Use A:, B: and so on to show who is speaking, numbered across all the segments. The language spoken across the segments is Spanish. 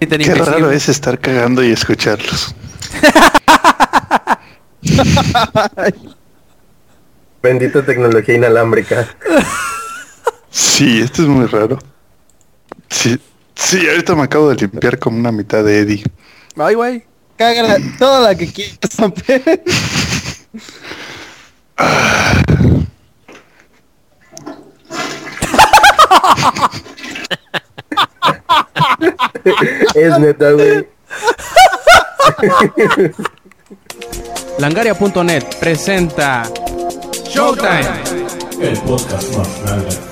A: Qué raro es estar cagando y escucharlos.
B: Bendita tecnología inalámbrica.
A: Sí, esto es muy raro. Sí, sí, ahorita me acabo de limpiar como una mitad de Eddie.
C: Ay, güey. Cágala toda la que quieras,
B: es neta, güey.
C: Langaria.net presenta Showtime.
D: El podcast más grande.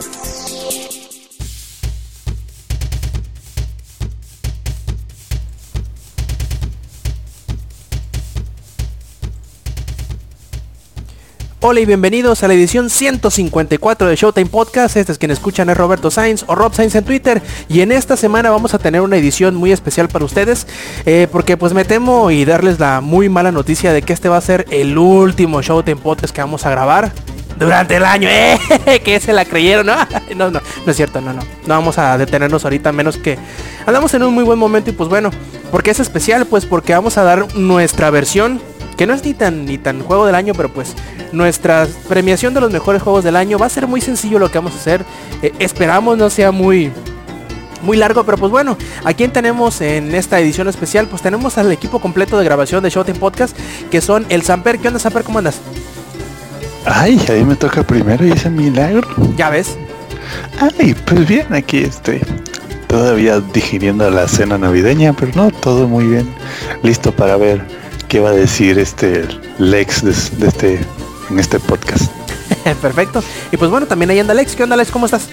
C: Hola y bienvenidos a la edición 154 de Showtime Podcast. Este es quien escuchan es Roberto Sainz o Rob Sainz en Twitter. Y en esta semana vamos a tener una edición muy especial para ustedes. eh, porque pues me temo y darles la muy mala noticia de que este va a ser el último Showtime Podcast que vamos a grabar. Durante el año, ¡eh! Que se la creyeron, ¿no? No, no, no es cierto, no, no. No vamos a detenernos ahorita, menos que andamos en un muy buen momento y pues bueno, porque es especial, pues porque vamos a dar nuestra versión que no es ni tan ni tan juego del año, pero pues nuestra premiación de los mejores juegos del año va a ser muy sencillo lo que vamos a hacer. Eh, esperamos no sea muy muy largo, pero pues bueno, ¿a quién tenemos en esta edición especial? Pues tenemos al equipo completo de grabación de Showtime Podcast, que son el Samper. ¿Qué onda, Samper? ¿Cómo andas?
A: Ay, ahí me toca primero y ese milagro.
C: Ya ves.
A: Ay, pues bien, aquí estoy. Todavía digiriendo la cena navideña, pero no, todo muy bien. Listo para ver qué va a decir este Lex de, de este en este podcast.
C: Perfecto. Y pues bueno, también ahí anda Alex. ¿Qué onda, Alex? ¿Cómo estás?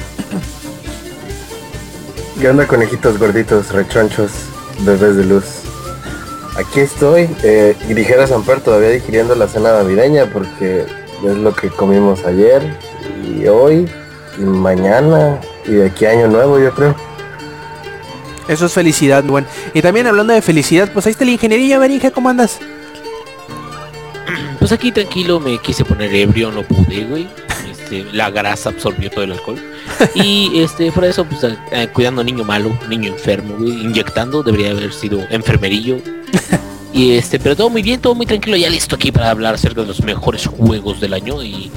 B: ¿Qué onda, conejitos gorditos, rechonchos, bebés de luz? Aquí estoy, eh, y dijera Samper todavía digiriendo la cena navideña porque es lo que comimos ayer y hoy y mañana y de aquí a año nuevo yo creo.
C: Eso es felicidad, bueno. Y también hablando de felicidad, pues ahí está la ingeniería, Beringe, ¿cómo andas?
E: Pues aquí tranquilo me quise poner ebrio, no pude, güey. Este, la grasa absorbió todo el alcohol. Y este, por eso, pues eh, cuidando a niño malo, niño enfermo, güey, inyectando, debería haber sido enfermerillo. Y este, pero todo muy bien, todo muy tranquilo, ya listo aquí para hablar acerca de los mejores juegos del año y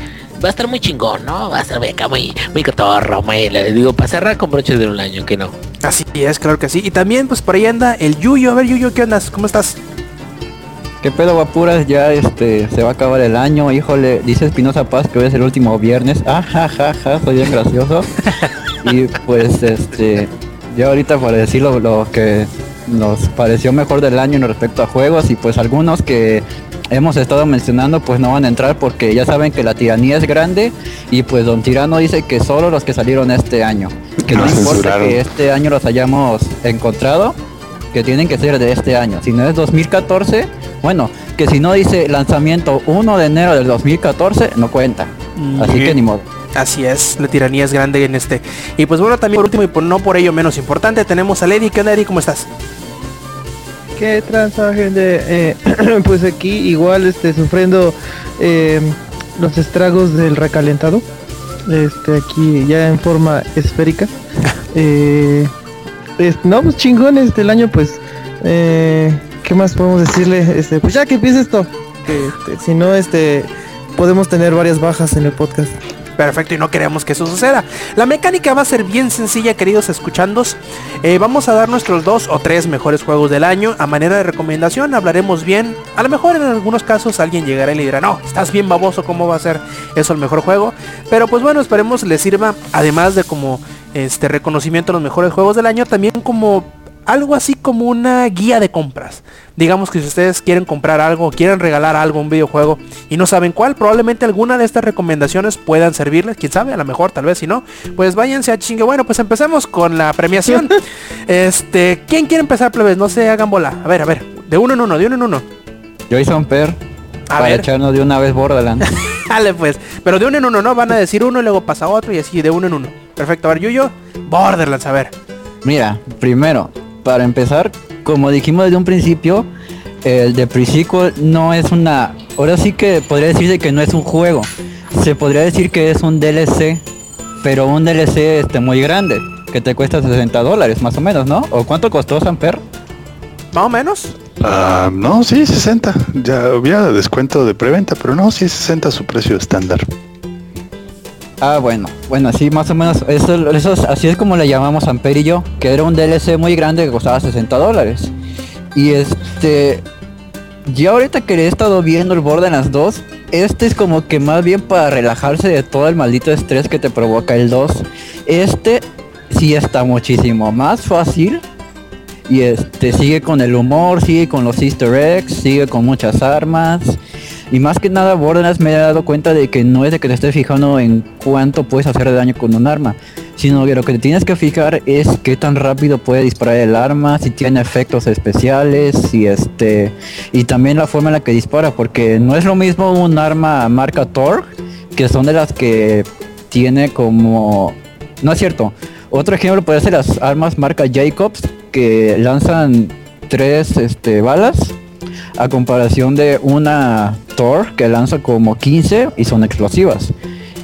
E: va a estar muy chingón, ¿no? Va a estar acá muy, muy cotorro, muy, le digo, para cerrar con broches de un año, que no.
C: Así es, claro que sí. Y también, pues por ahí anda el Yuyo. A ver, Yuyo, ¿qué andas? ¿Cómo estás?
F: ¿Qué pedo, guapuras? Ya este se va a acabar el año. Híjole, dice Espinosa Paz que hoy es el último viernes. Ah, ja, ja, ja, soy bien gracioso. y pues este, ya ahorita para decir lo, lo que nos pareció mejor del año en respecto a juegos y pues algunos que hemos estado mencionando pues no van a entrar porque ya saben que la tiranía es grande y pues Don Tirano dice que solo los que salieron este año. Que no
A: Ah,
F: importa que este año los hayamos encontrado, que tienen que ser de este año. Si no es 2014, bueno, que si no dice lanzamiento 1 de enero del 2014, no cuenta. Así que ni modo.
C: Así es, la tiranía es grande en este. Y pues bueno, también por último y por, no por ello menos importante, tenemos a Lady. ¿Qué onda, Eddie? ¿Cómo estás?
G: ¿Qué tranza gente? Eh, pues aquí igual este sufriendo eh, los estragos del recalentado. Este aquí ya en forma esférica. Eh, es- no, pues chingón este el año pues ¿qué más podemos decirle? Este, pues ya que empiece esto. Que, este, si no este podemos tener varias bajas en el podcast.
C: Perfecto, y no queremos que eso suceda. La mecánica va a ser bien sencilla, queridos escuchandos. Eh, vamos a dar nuestros dos o tres mejores juegos del año. A manera de recomendación, hablaremos bien. A lo mejor en algunos casos alguien llegará y le dirá, no, estás bien baboso, ¿cómo va a ser eso el mejor juego? Pero pues bueno, esperemos les sirva, además de como este reconocimiento a los mejores juegos del año, también como algo así como una guía de compras. Digamos que si ustedes quieren comprar algo, quieren regalar algo, un videojuego y no saben cuál, probablemente alguna de estas recomendaciones puedan servirles, quién sabe, a lo mejor, tal vez si no, pues váyanse a chingue. Bueno, pues empecemos con la premiación. este, ¿quién quiere empezar, plebes? No se hagan bola. A ver, a ver, de uno en uno, de uno en uno.
F: Jason Per,
C: A
F: para
C: ver.
F: echarnos de una vez Borderlands.
C: Dale pues, pero de uno en uno, ¿no? Van a decir uno y luego pasa otro y así de uno en uno. Perfecto, a ver, Yuyo, Borderlands, a ver.
F: Mira, primero, para empezar, como dijimos desde un principio, el de Pre-Sequel no es una... Ahora sí que podría decirse que no es un juego. Se podría decir que es un DLC, pero un DLC este, muy grande. que te cuesta 60 dólares más o menos, ¿no? ¿O cuánto costó Samper?
C: Más o menos.
A: Ah, no, sí, 60. Ya había descuento de preventa, pero no, sí, 60 su precio estándar.
F: Ah, bueno, bueno, sí, más o menos, eso, eso es- así es como le llamamos Amper y yo, que era un DLC muy grande que costaba 60 dólares. Y este, ya ahorita que le he estado viendo el Borderlands 2, este es como que más bien para relajarse de todo el maldito estrés que te provoca el 2. Este sí está muchísimo más fácil. Y este sigue con el humor, sigue con los easter eggs, sigue con muchas armas. Y más que nada Borderlands me he dado cuenta de que no es de que te estés fijando en cuánto puedes hacer daño con un arma, sino que lo que te tienes que fijar es qué tan rápido puede disparar el arma, si tiene efectos especiales, y este y también la forma en la que dispara, porque no es lo mismo un arma marca Thor, que son de las que tiene como no es cierto. Otro ejemplo puede ser las armas marca Jacobs que lanzan tres este, balas a comparación de una Thor que lanza como 15 y son explosivas.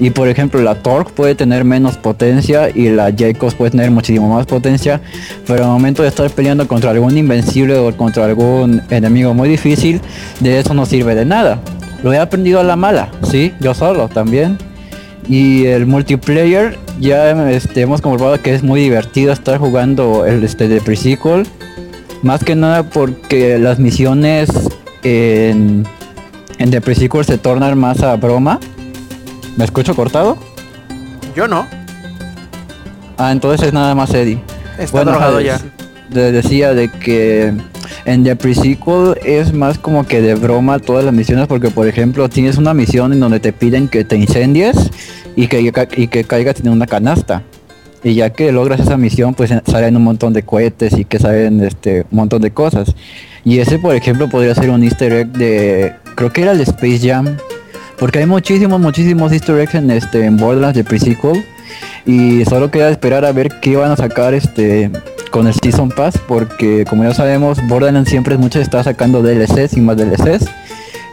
F: Y por ejemplo la Torque puede tener menos potencia y la Jacobs puede tener muchísimo más potencia, pero al momento de estar peleando contra algún invencible o contra algún enemigo muy difícil, de eso no sirve de nada. Lo he aprendido a la mala, sí, yo solo también. Y el multiplayer ya este, hemos comprobado que es muy divertido estar jugando el este de pre-sequel. Más que nada porque las misiones en, en The Pre-Sequel se tornan más a broma. ¿Me escucho cortado?
C: Yo no.
F: Ah, entonces es nada más Eddie.
C: Está drogado
F: ajá,
C: ya.
F: de- decía de que en The Pre-Sequel es más como que de broma todas las misiones porque por ejemplo tienes una misión en donde te piden que te incendies y que, y que caigas en una canasta. Y ya que logras esa misión, pues salen un montón de cohetes y que salen este montón de cosas. Y ese, por ejemplo, podría ser un easter egg de, creo que era el Space Jam, porque hay muchísimos, muchísimos easter eggs en este en Borderlands de pre-sequel y solo queda esperar a ver qué van a sacar este con el Season Pass, porque como ya sabemos, Borderlands siempre mucho está sacando DLCs y más DLCs.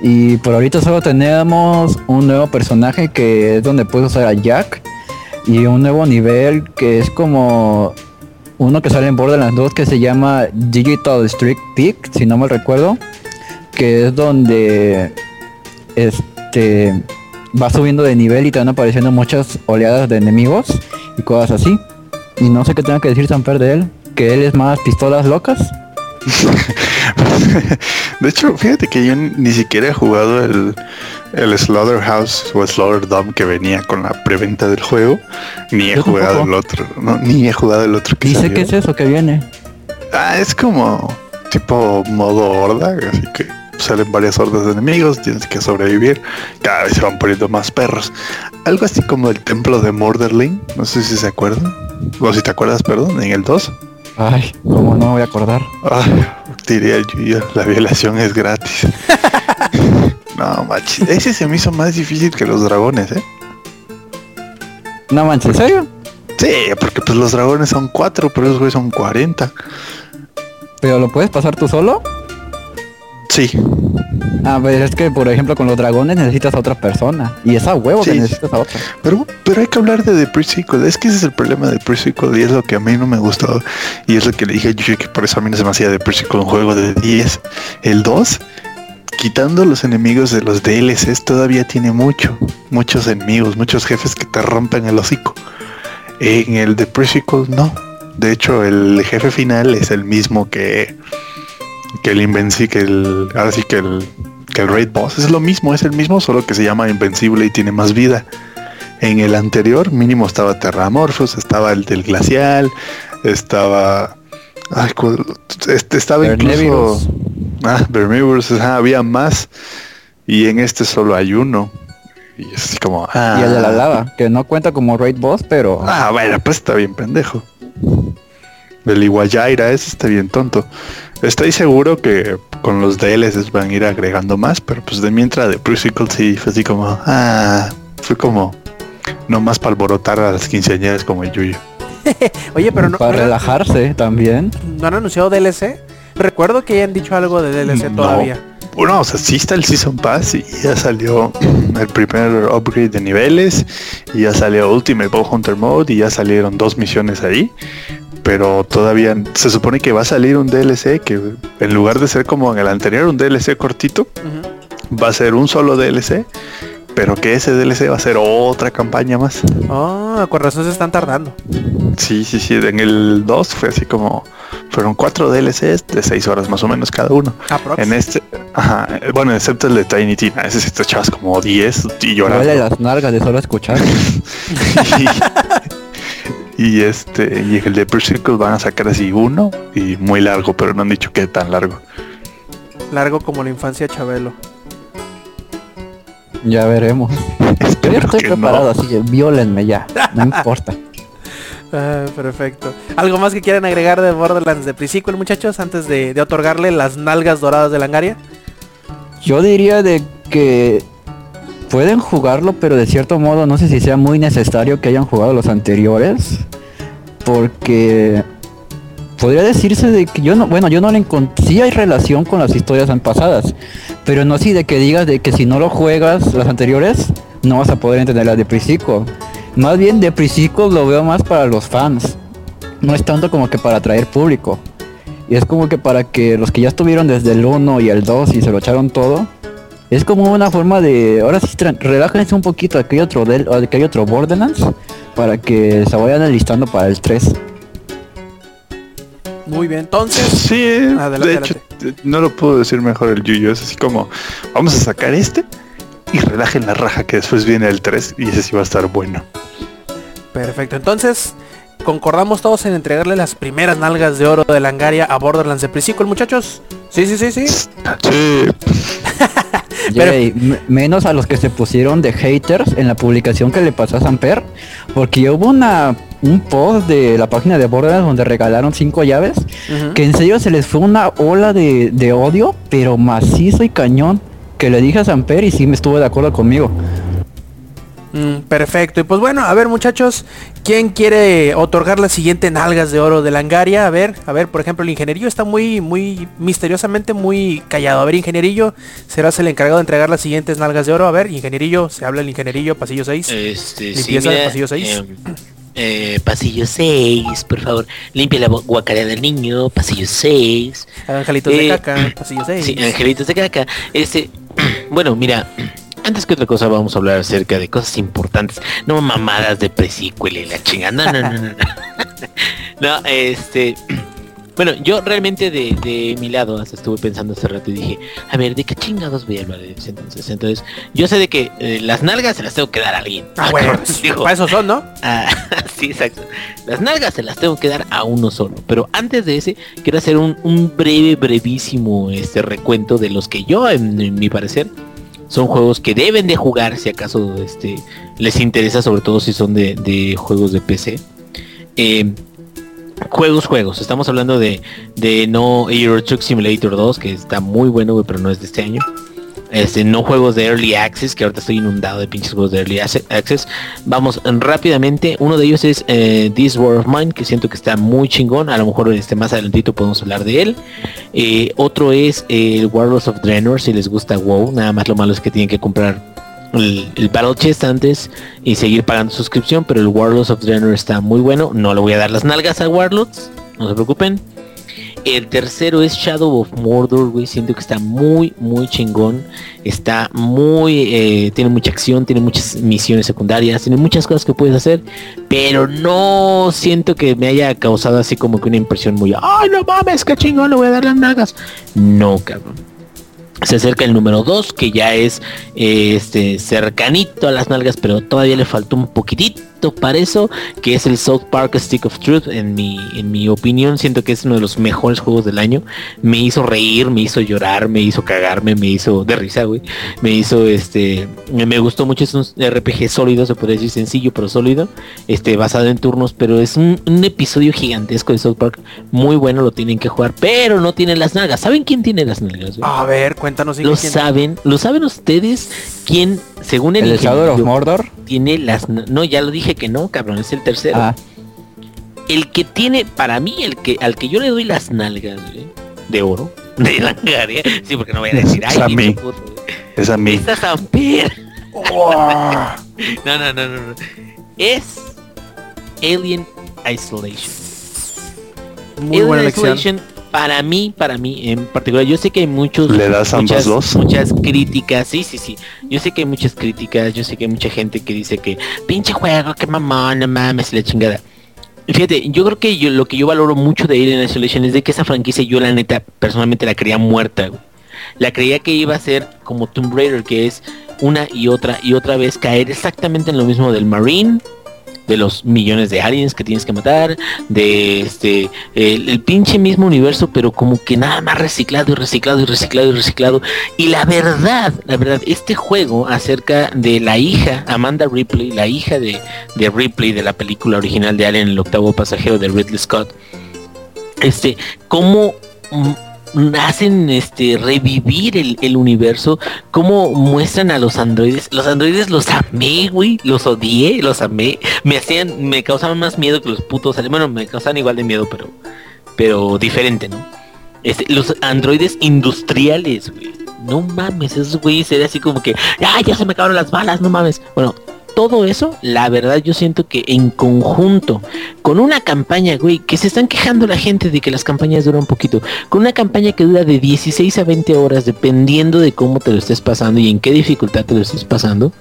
F: Y por ahorita solo tenemos un nuevo personaje que es donde puedes usar a Jack y un nuevo nivel que es como uno que sale en Borderlands 2 que se llama Digital Street Peak, si no mal recuerdo, que es donde este va subiendo de nivel y te van apareciendo muchas oleadas de enemigos y cosas así. Y no sé qué tengo que decir Samper de él, que él es más pistolas locas.
A: De hecho, fíjate que yo ni siquiera he jugado el, el Slaughterhouse o Slaughterdome que venía con la preventa del juego, ni he
F: Yo
A: jugado
F: tampoco.
A: el otro, no, ni he jugado el otro que
F: Dice
A: salió.
F: que es eso que viene.
A: Ah, es como tipo modo horda, así que salen varias hordas de enemigos, tienes que sobrevivir, cada vez se van poniendo más perros. Algo así como el templo de Morderling, no sé si se acuerdan, o si te acuerdas, perdón, en el 2.
F: Ay, como no me voy a acordar.
A: Ah, diría el Yuyo, la violación es gratis. no, machi, ese se me hizo más difícil que los dragones, ¿eh?
F: No manches, ¿en serio?
A: Sí, porque pues los dragones son cuatro, pero esos güeyes son 40.
F: ¿Pero lo puedes pasar tú solo?
A: Sí,
F: A ver, es que por ejemplo con los dragones necesitas a otra persona. Y esa huevo que necesitas a otra.
A: pero, pero hay que hablar de The Pre-Sequel. Es que ese es el problema de Pre-Sequel y es lo que a mí no me gustó. Y es lo que le dije a Yuyo que por eso a mí no se me hacía The Pre-Sequel un juego de 10. El 2, quitando los enemigos de los DLCs, todavía tiene mucho. Muchos enemigos, muchos jefes que te rompen el hocico. En el de Pre-Sequel no. De hecho, el jefe final es el mismo que, que el Invenci, que el. Ahora sí que el. Que el Raid Boss es lo mismo, es el mismo, solo que se llama Invencible y tiene más vida. En el anterior, mínimo estaba Terramorphos, estaba el del Glacial, estaba. Ay, este estaba incluso. Ah, había más. Y en este solo hay uno. Y es así como. Ah,
F: Y el de la lava, que no cuenta como raid boss, pero
A: Ah, bueno, pues está bien pendejo. El Iguayaira, ese está bien tonto. Estoy seguro que con los DLCs van a ir agregando más, pero pues de mientras de Pre-Sequel sí fue así como, ah, fue como nomás para alborotar a las quinceañeras como el Yuyo.
C: Oye, pero no,
F: para
C: no,
F: relajarse también.
C: ¿no han anunciado DLC. Recuerdo que hayan dicho algo de DLC
A: No.
C: todavía.
A: bueno, o sea, sí está el Season Pass y ya salió el primer upgrade de niveles y ya salió Ultimate Ball Hunter Mode y ya salieron dos misiones ahí. Pero todavía se supone que va a salir un DLC que en lugar de ser como en el anterior, un DLC cortito, va a ser un solo DLC. Pero que ese DLC va a ser otra campaña más.
C: Oh, con razón se están tardando.
A: Sí, sí, sí. En el 2 fue así como. Fueron cuatro DLCs de 6 horas más o menos cada uno.
C: Aprox.
A: En este, ajá, bueno, excepto el de Tiny Tina, ese sí te echabas como 10 y llorando.
F: duele las nalgas de solo escuchar.
A: y, y este, y el de Pre-Circle van a sacar así uno y muy largo, pero no han dicho qué tan largo.
C: Largo como la infancia de Chabelo.
F: ya veremos. Yo ya
A: Espero
F: estoy
A: que no.
F: preparado, así que violenme ya. No importa.
C: Ah, perfecto. ¿Algo más que quieran agregar de Borderlands de Pre-Sequel, muchachos, antes de, de otorgarle las nalgas doradas de Langaria?
F: Yo diría de que pueden jugarlo, pero de cierto modo no sé si sea muy necesario que hayan jugado los anteriores. Porque podría decirse de que yo no, bueno, yo no le encontré, sí hay relación con las historias pasadas, pero no así de que digas de que si no lo juegas las anteriores, no vas a poder entender las de Prisico. Más bien de Prisico lo veo más para los fans. No es tanto como que para atraer público. Y es como que para que los que ya estuvieron desde el 1 y el 2 y se lo echaron todo, es como una forma de, ahora sí, relájense un poquito, que hay otro, del, hay otro Borderlands, para que se vayan alistando para el 3.
C: Muy bien, entonces...
A: Sí,
C: Adelante,
A: de hecho, no lo puedo decir mejor el Yuyo. Es así como, vamos a sacar este y relajen la raja que después viene el 3 y ese sí va a estar bueno.
C: Perfecto, entonces concordamos todos en entregarle las primeras nalgas de oro de Langaria a Borderlands de Pre-Sequel, muchachos. Sí, sí, sí, sí.
A: Sí,
C: Pero-
F: Yay, m- menos a los que se pusieron de haters en la publicación que le pasó a Samper, porque hubo una un post de la página de Borderlands donde regalaron cinco llaves, que en serio se les fue una ola de, de odio, pero macizo y cañón, que le dije a Samper y sí me estuvo de acuerdo conmigo.
C: Mm, perfecto, y pues bueno, a ver muchachos, ¿quién quiere otorgar las siguientes nalgas de oro de Langaria? A ver, a ver, por ejemplo, el ingenierillo está muy, muy misteriosamente muy callado. A ver, ingenierillo, serás el encargado de entregar las siguientes nalgas de oro. A ver, ingenierillo, se habla el ingenierillo, pasillo 6.
E: Este, sí,
C: de pasillo seis.
E: em, eh, pasillo 6, por favor. Limpia la guacarea del niño, pasillo 6.
C: Angelitos de
E: eh,
C: caca, pasillo 6.
E: Sí, angelitos de caca. Este, bueno, mira, antes que otra cosa vamos a hablar acerca de cosas importantes, no mamadas de pre-sequel y la chingada. No, no, no, no. No, este, bueno, yo realmente de, de mi lado hasta estuve pensando hace rato y dije, a ver, ¿de qué chingados voy a hablar de entonces? Entonces, yo sé de que eh, las nalgas se las tengo que dar a alguien.
C: Ah, bueno,
E: Digo,
C: para eso son, ¿no?
E: Ah, sí, exacto. Las nalgas se las tengo que dar a uno solo. Pero antes de ese, quiero hacer un, un breve, brevísimo este recuento de los que yo, en, en mi parecer, son juegos que deben de jugar si acaso este les interesa, sobre todo si son de, de juegos de PC. Eh, juegos, juegos. Estamos hablando de, de no Euro Truck Simulator 2, que está muy bueno, pero no es de este año. Este, no juegos de Early Access, que ahorita estoy inundado de pinches juegos de Early Access. Vamos rápidamente. Uno de ellos es eh, This War of Mine, que siento que está muy chingón. A lo mejor este, más adelantito podemos hablar de él. Eh, otro es eh, el Warlords of Draenor, si les gusta WoW. Nada más lo malo es que tienen que comprar el, el Battle Chest antes y seguir pagando suscripción. Pero el Warlords of Draenor está muy bueno. No le voy a dar las nalgas a Warlords. No se preocupen. El tercero es Shadow of Mordor, güey. Siento que está muy, muy chingón. Está muy... eh, tiene mucha acción, tiene muchas misiones secundarias, tiene muchas cosas que puedes hacer. Pero no siento que me haya causado así como que una impresión muy... ¡Ay, no mames, qué chingón, le voy a dar las nalgas! No, cabrón. Se acerca el número 2, que ya es eh, este cercanito a las nalgas, pero todavía le faltó un poquitito para eso, que es el South Park Stick of Truth. En mi, en mi opinión, siento que es uno de los mejores juegos del año. Me hizo reír, me hizo llorar, me hizo cagarme, me hizo de risa, güey. Me hizo este. Me me gustó mucho, es un RPG sólido, se puede decir sencillo, pero sólido. Este, basado en turnos, pero es un, un episodio gigantesco de South Park. Muy bueno, lo tienen que jugar, pero no tiene las nalgas. ¿Saben quién tiene las nalgas? güey?
C: A ver, cuéntanos.
E: Lo
C: quién-
E: saben, lo saben ustedes quién, según el,
F: El Shadow of
E: ingeniero,
F: Mordor.
E: tiene las no ya lo dije que no, cabrón, es el tercero.
F: Ah,
E: El que tiene para mí el que al que yo le doy las nalgas de oro, de Langaria. Sí, porque no voy a decir, ay,
A: Es a mí. Es a mí.
E: Esta Samper. no, no, no, no, no. Es Alien Isolation.
C: Muy
E: Alien
C: buena elección.
E: Para mí, para mí en particular, yo sé que hay muchos
A: ¿Le das ambas
E: muchas,
A: dos?
E: muchas críticas, sí, sí, sí. Yo sé que hay muchas críticas, yo sé que hay mucha gente que dice que pinche juego, que mamón, no mames, la chingada. Fíjate, yo creo que yo, lo que yo valoro mucho de Alien Isolation es de que esa franquicia yo la neta personalmente la creía muerta, güey. La creía que iba a ser como Tomb Raider, que es una y otra y otra vez caer exactamente en lo mismo del Marine, de los millones de aliens que tienes que matar, de este el, pinche mismo universo, pero como que nada más reciclado y reciclado y reciclado y reciclado. Y la verdad, la verdad, este juego acerca de la hija, Amanda Ripley, la hija de, de Ripley de la película original de Alien, el octavo pasajero de Ridley Scott, este, cómo mm, hacen este revivir el, el universo, cómo muestran a los androides, los androides los amé, güey, los odié, los amé, me hacían, me causaban más miedo que los putos, bueno, me causaban igual de miedo, pero, pero diferente, ¿no? Este, los androides industriales, güey. No mames, esos güeyes era así como que, ah, ya se me acabaron las balas, no mames. Bueno, todo eso, la verdad yo siento que en conjunto, con una campaña, güey, que se están quejando la gente de que las campañas duran un poquito, con una campaña que dura de 16 a 20 horas, dependiendo de cómo te lo estés pasando y en qué dificultad te lo estés pasando.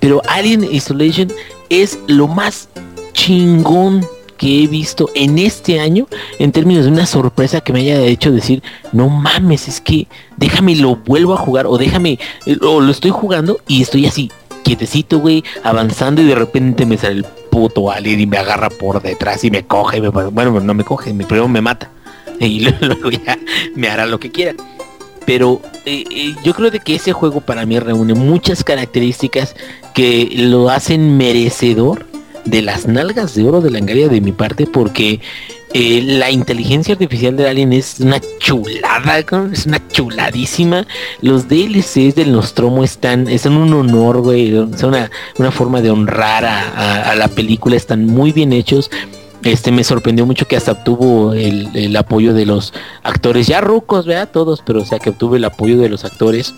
E: Pero Alien Isolation es lo más chingón que he visto en este año en términos de una sorpresa que me haya hecho decir, no mames, es que déjame lo vuelvo a jugar o déjame, eh, o lo estoy jugando y estoy así, quietecito, güey, avanzando y de repente me sale el puto alien y me agarra por detrás y me coge, bueno, no me coge, me- primero me mata y luego ya me hará lo que quiera. Pero eh, eh, yo creo de que ese juego para mí reúne muchas características que lo hacen merecedor de las nalgas de oro de la engaria de mi parte porque eh, la inteligencia artificial de Alien es una chulada, es una chuladísima. Los DLCs del Nostromo están, es un honor, güey, son una, una forma de honrar a la película, están muy bien hechos. Este me sorprendió mucho que hasta obtuvo el, el apoyo de los actores, ya rucos, vea todos, pero o sea que obtuvo el apoyo de los actores.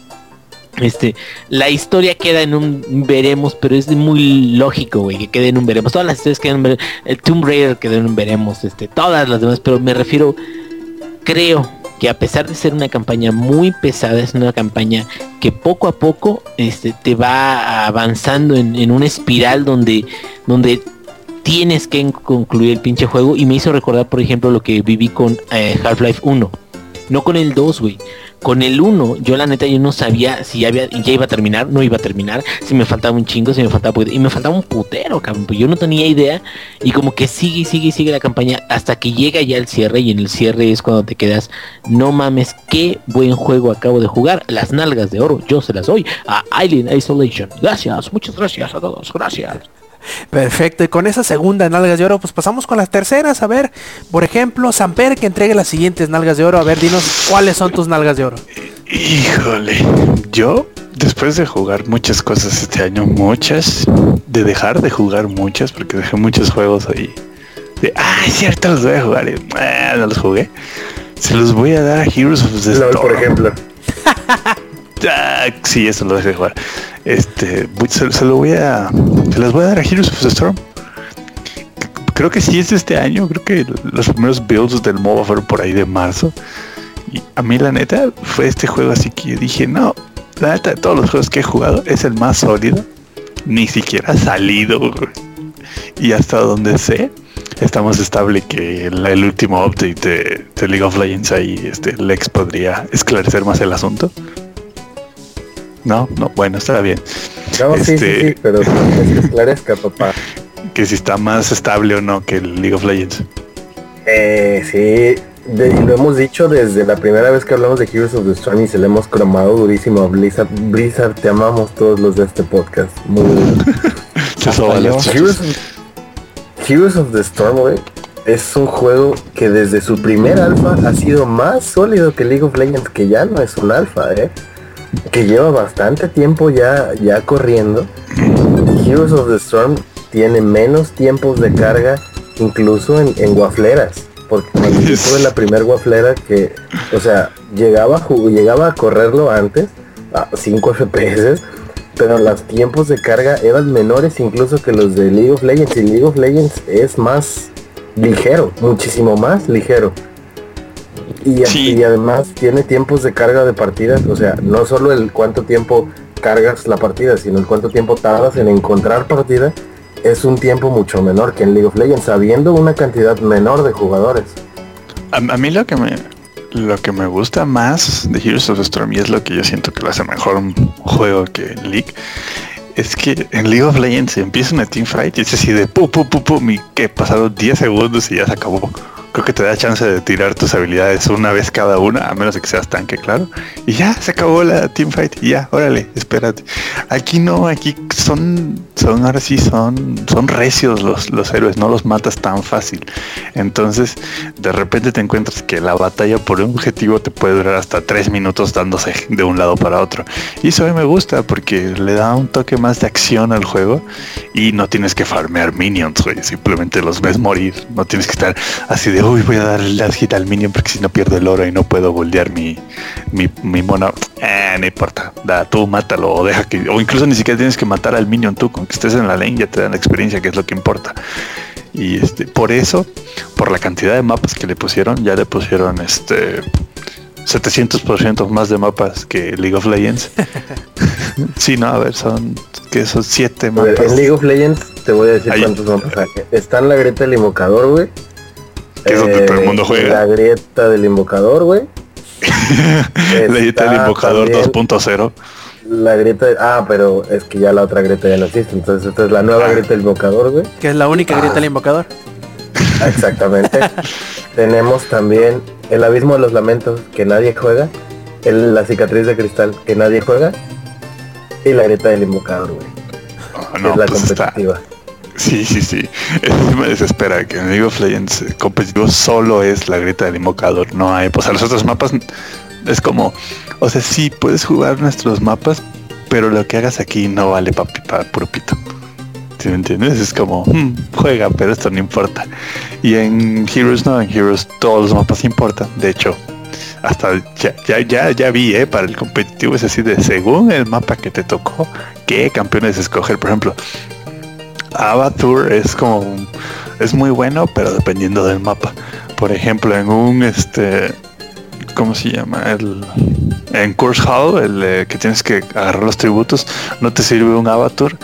E: Este, la historia queda en un veremos, pero es muy lógico, güey, que quede en un veremos. Todas las historias quedan en un veremos. El Tomb Raider quedó en un veremos, este, todas las demás, pero me refiero, creo que a pesar de ser una campaña muy pesada, es una campaña que poco a poco este, te va avanzando en, una espiral donde, donde tienes que concluir el pinche juego y me hizo recordar, por ejemplo, lo que viví con eh, Half-Life 1. No con el 2, güey. Con el 1, yo la neta yo no sabía si ya, había, ya iba a terminar, no iba a terminar, si me faltaba un chingo, si me faltaba y me faltaba un putero, cabrón, pues yo no tenía idea, y como que sigue y sigue y sigue la campaña hasta que llega ya el cierre, y en el cierre es cuando te quedas, no mames, qué buen juego acabo de jugar, las nalgas de oro, yo se las doy a Alien Isolation. Gracias, muchas gracias a todos, gracias.
C: Perfecto, y con esa segunda nalgas de oro, pues pasamos con las terceras. A ver, por ejemplo, Samper que entregue las siguientes nalgas de oro. A ver, dinos cuáles son tus nalgas de oro.
A: Híjole, yo después de jugar muchas cosas este año, muchas, de dejar de jugar muchas, porque dejé muchos juegos ahí. De, ah, es cierto, los voy a jugar. Y, "Ah, no los jugué. Se los voy a dar a Heroes of the Storm.
B: por ejemplo.
A: Ah, sí, eso lo dejé de jugar. Este, se, lo voy a, se los voy a dar a Heroes of the Storm. Creo que sí es este año. Creo que los primeros builds del MOBA fueron por ahí de marzo. Y a mí la neta fue este juego así que dije, no, la neta de todos los juegos que he jugado es el más sólido. Ni siquiera ha salido. Y hasta donde sé, está más estable que el, el último update de, de League of Legends. Ahí este, Lex podría esclarecer más el asunto. No, no, bueno, está bien.
B: No, sí, sí,
A: Este-
B: sí, pero es que esclarezca, papá.
A: Que si está más estable o no que el League of Legends.
B: Eh, sí, de- lo hemos dicho desde la primera vez que hablamos de Heroes of the Storm y se le hemos cromado durísimo a Blizzard. Blizzard, te amamos todos los de este podcast. Muy Heroes Heroes of the Storm, güey, es un juego que desde su primer alfa ha sido más sólido que League of Legends, que ya no es un alfa, eh. Que lleva bastante tiempo ya, ya corriendo. Heroes of the Storm tiene menos tiempos de carga, incluso en, guafleras. porque cuando la primer guaflera que, o sea, llegaba, llegaba a correrlo antes, a 5 FPS, pero los tiempos de carga eran menores incluso que los de League of Legends, y League of Legends es más ligero, muchísimo más ligero. Y, a-
A: Sí.
B: y además tiene tiempos de carga de partidas, o sea, no solo el cuánto tiempo cargas la partida, sino el cuánto tiempo tardas en encontrar partida, es un tiempo mucho menor que en League of Legends, sabiendo una cantidad menor de jugadores.
A: A, a mí lo que me lo que me gusta más de Heroes of Storm y es lo que yo siento que lo hace mejor un juego que League es que en League of Legends empieza una teamfight y es así de pum pum pum pum y que pasaron 10 segundos y ya se acabó. Creo que te da chance de tirar tus habilidades una vez cada una, a menos de que seas tanque, claro. Y ya se acabó la teamfight y ya, órale, espérate. Aquí no, aquí son, son ahora sí son, son recios los, los héroes, no los matas tan fácil. Entonces, de repente te encuentras que la batalla por un objetivo te puede durar hasta tres minutos dándose de un lado para otro. Y eso a mí me gusta porque le da un toque más de acción al juego y no tienes que farmear minions, güey. Simplemente los ves morir. No tienes que estar así de, uy, voy a darle la hit al minion porque si no pierdo el oro y no puedo boldear mi, mi, mi mono. Eh, no importa. Da, tú mátalo o deja que, o incluso ni siquiera tienes que matar al minion tú. Con que estés en la lane ya te dan la experiencia, que es lo que importa. Y este, por eso, por la cantidad de mapas que le pusieron, ya le pusieron este 700% más de mapas que League of Legends. sí, no, a ver, son que son siete
B: A ver,
A: mapas.
B: en League of Legends te voy a decir
A: Ahí.
B: cuántos mapas hay. Está en la grieta del invocador, güey.
A: Que es donde todo el mundo juega.
B: La grieta del invocador, güey.
A: La grieta del invocador
B: también
A: 2.0.
B: La grieta de- Ah, pero es que ya la otra grieta ya no existe. Entonces esta es la nueva
A: Ah.
B: grieta del invocador, güey.
C: Que es la única grieta del invocador.
B: Exactamente. Tenemos también el abismo de los lamentos que nadie juega. El- la cicatriz de cristal que nadie juega. Y la grieta del invocador, güey.
A: Ah,
B: que
A: no,
B: es la
A: pues está. Sí, sí, sí. Eso sí me desespera que en League of eh, competitivo solo es la grieta del invocador. No hay, pues a los otros mapas es como, o sea, sí puedes jugar nuestros mapas, pero lo que hagas aquí no vale para puro pito. ¿Sí me entiendes? Es como, "Hmm, juega, pero esto no importa. Y en Heroes no, en Heroes todos los mapas importan. De hecho, hasta ya, ya, ya, ya vi, ¿eh? Para el competitivo es así de según el mapa que te tocó, qué campeones escoger. Por ejemplo, Avatar es como es muy bueno, pero dependiendo del mapa. Por ejemplo, en un este ¿cómo se llama? El en Curse Hall, el eh, que tienes que agarrar los tributos, no te sirve un Avatar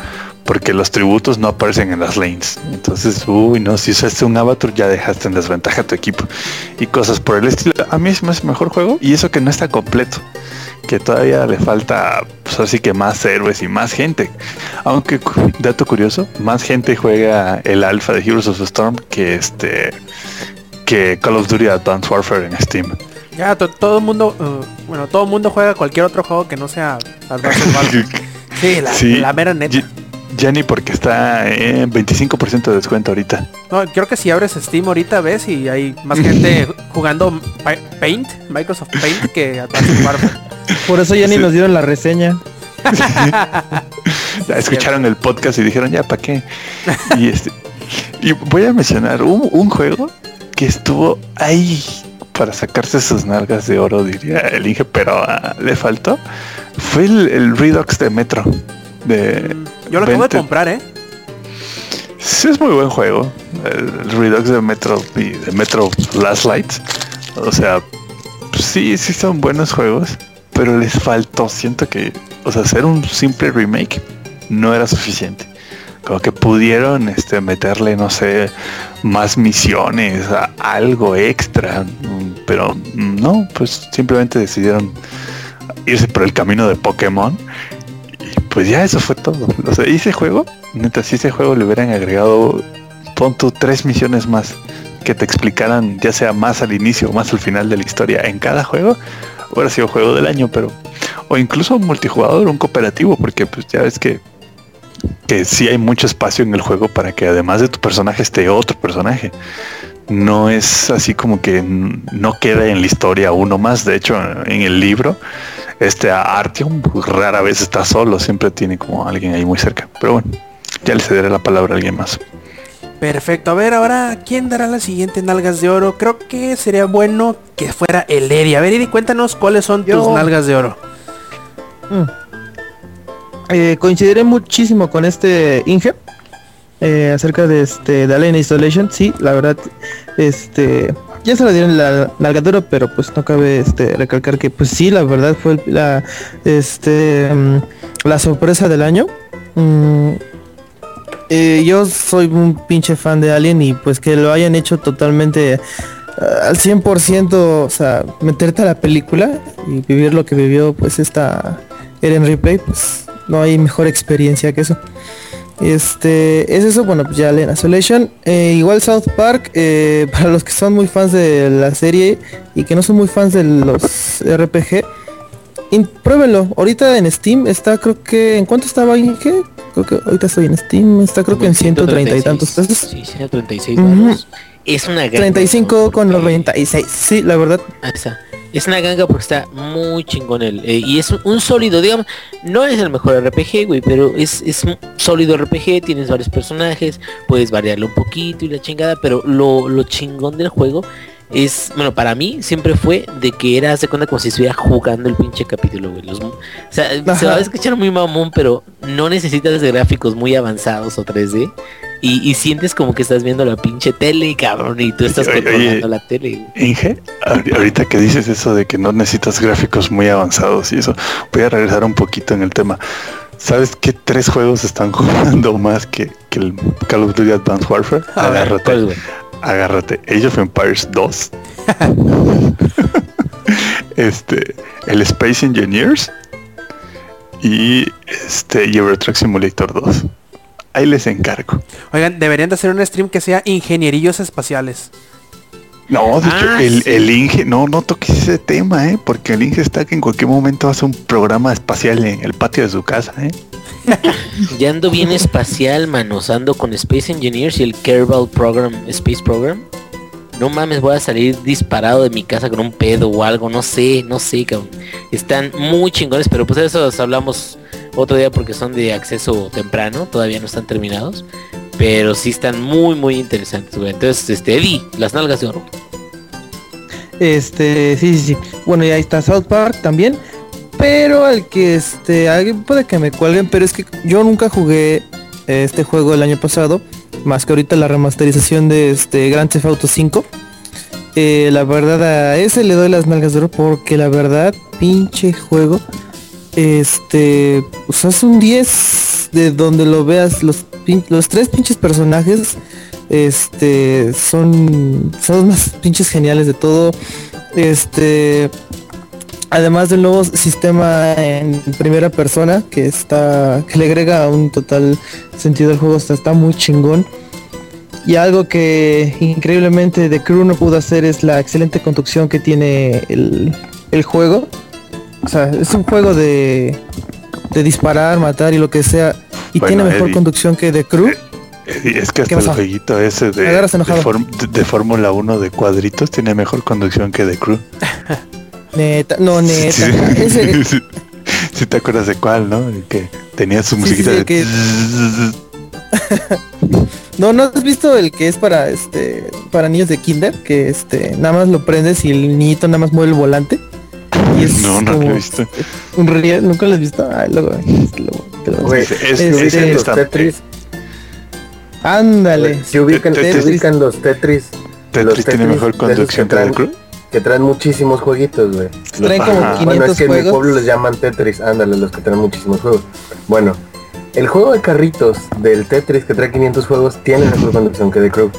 A: porque los tributos no aparecen en las lanes. Entonces, uy, no, si usaste un Avatar ya dejaste en desventaja a tu equipo y cosas por el estilo. A mí es más mejor juego y eso que no está completo que todavía le falta pues así que más héroes y más gente. Aunque dato curioso, más gente juega el alfa de Heroes of the Storm que este que Call of Duty Advanced Warfare en Steam.
C: Ya, to- todo el mundo, uh, bueno, todo el mundo juega cualquier otro juego que no sea Advanced Warfare. Sí, la,
A: Sí.
C: la mera neta.
A: Ya- ni porque está en 25% de descuento ahorita.
C: No, creo que si abres Steam ahorita ves y hay más gente jugando Pa- Paint, Microsoft Paint que Advanced Warfare.
G: Por eso ya ni
A: Sí.
G: nos dieron la reseña.
A: Ya escucharon el podcast y dijeron ya para qué. Y este y voy a mencionar un, un juego que estuvo ahí para sacarse sus nalgas de oro, diría el Inge, pero ah, le faltó. Fue el, el Redux de Metro. De
C: Mm, Yo lo acabo de
A: 20.
C: comprar, ¿eh?
A: Sí, es muy buen juego. El Redux de Metro y de Metro Last Light. O sea, sí, sí son buenos juegos, pero les faltó. Siento que, o sea, hacer un simple remake no era suficiente. Como que pudieron este, meterle, no sé, más misiones, a- algo extra. mm, Pero no, pues simplemente decidieron irse por el camino de Pokémon. Pues ya eso fue todo. O sea, ese juego, neta, si ese juego le hubieran agregado, pon tres misiones más que te explicaran, ya sea más al inicio o más al final de la historia en cada juego, hubiera sido juego del año, pero. O incluso un multijugador, un cooperativo, porque pues ya ves que. Que sí hay mucho espacio en el juego para que además de tu personaje esté otro personaje. No es así como que no queda en la historia uno más. De hecho, en el libro, este Artyom pues, rara vez está solo, siempre tiene como alguien ahí muy cerca. Pero bueno, ya le cederé la palabra a alguien más.
C: Perfecto, a ver ahora, ¿quién dará las siguientes nalgas de oro? Creo que sería bueno que fuera el Eri. A ver, Eri, cuéntanos cuáles son tus nalgas de oro.
G: Mm. Eh, coincidiré muchísimo con este Inge eh, acerca de este de Alien Isolation. Sí, la verdad, este ya se lo dieron la nalgadura, pero pues no cabe este recalcar que pues sí, la verdad fue la este mm, la sorpresa del año. Mm, eh, yo soy un pinche fan de Alien y pues que lo hayan hecho totalmente eh, al 100%, o sea, meterte a la película y vivir lo que vivió pues esta Eren Replay, pues no hay mejor experiencia que eso. Este, es eso, bueno, pues ya Alien Isolation. Eh, igual South Park, eh, para los que son muy fans de la serie y que no son muy fans de los RPG, in- pruébenlo. Ahorita en Steam está, creo que, ¿en cuánto estaba Inge? Creo que ahorita estoy en Steam, está creo que en 130 y tantos pesos.
E: Sí, 136
G: Ujú.
E: varos. Es una ganga.
G: 35 con
E: porque-
G: 96. Sí, la verdad.
E: Ahí está. Es una ganga porque está muy chingón el eh, y es un, un sólido, digamos, no es el mejor RPG, güey, pero es, es un sólido RPG, tienes varios personajes, puedes variarlo un poquito y la chingada, pero lo, lo chingón del juego es, bueno, para mí siempre fue de que era, de cuenta como si estuviera jugando el pinche capítulo, güey. Los, o sea, se va a escuchar muy mamón, pero no necesitas de gráficos muy avanzados o 3D. Y, y sientes como que estás viendo la pinche tele, cabrón, y tú estás
A: Oye, oye.
E: controlando la tele.
A: Inge, ahor- ahorita que dices eso de que no necesitas gráficos muy avanzados y eso, voy a regresar un poquito en el tema. ¿Sabes qué tres juegos están jugando más que, que el Call of Duty Advanced Warfare?
C: A ver,
A: agárrate. Age of Empires 2. este, el Space Engineers y este y Euro Truck Simulator 2. Ahí les encargo.
C: Oigan, deberían de hacer un stream que sea ingenierillos espaciales.
A: No, de hecho,
E: Ah,
A: el,
E: sí.
A: el Inge, no, no toques ese tema, ¿eh? Porque el Inge está que en cualquier momento hace un programa espacial en el patio de su casa, ¿eh?
E: Ya ando bien espacial, manos. Ando con Space Engineers y el Kerbal Program, Space Program. No mames, voy a salir disparado de mi casa con un pedo o algo, no sé, no sé, cabrón. Están muy chingones, pero pues de esos hablamos otro día porque son de acceso temprano, todavía no están terminados. Pero sí están muy, muy interesantes, güey. Entonces, este, Eddie, las nalgas de oro.
G: Este, sí, sí, sí. Bueno, y ahí está South Park también. Pero al que este, alguien puede que me cuelguen, pero es que yo nunca jugué eh, este juego el año pasado, más que ahorita la remasterización de este Grand Theft Auto 5. Eh, la verdad a ese le doy las nalgas de oro porque la verdad, pinche juego. Este, pues es un 10 de donde lo veas, los, los tres pinches personajes este son son los más pinches geniales de todo este además del nuevo sistema en primera persona que está que le agrega un total sentido al juego está, está muy chingón y algo que increíblemente The Crew no pudo hacer es la excelente conducción que tiene el, el juego o sea es un juego de de disparar matar y lo que sea y
A: Bueno,
G: tiene mejor
A: Eddie.
G: conducción que The Crew
A: Eh, Es que
G: ¿Qué
A: hasta el jueguito ese de, de, Fórmula 1 de cuadritos tiene mejor conducción que de Crew.
G: Neta, no, neta.
A: Sí,
G: Ese,
A: sí, sí te acuerdas de cuál, ¿no? El que tenía su musiquita
G: sí,
A: de...
G: que- no, ¿no has visto el que es para este para niños de kinder? Que este nada más lo prendes y el niñito nada más mueve el volante. Y es
A: No, no lo he visto.
G: Un riel, ¿nunca lo has visto? Ay, luego, luego te lo-
B: Güey,
A: Es- es-
G: este,
B: los
A: está-
B: Tetris,
G: Ándale.
B: si ubican, los Tetris,
A: Tetris
B: los
A: tiene mejor conducción de Crew.
B: Que traen muchísimos jueguitos, güey. Los-
G: Traen como
A: Ajá.
G: 500
B: Bueno, es que en mi pueblo les llaman Tetris, ándale, los que traen muchísimos juegos. Bueno, el juego de carritos del Tetris que trae 500 juegos tiene mejor conducción que The Crew.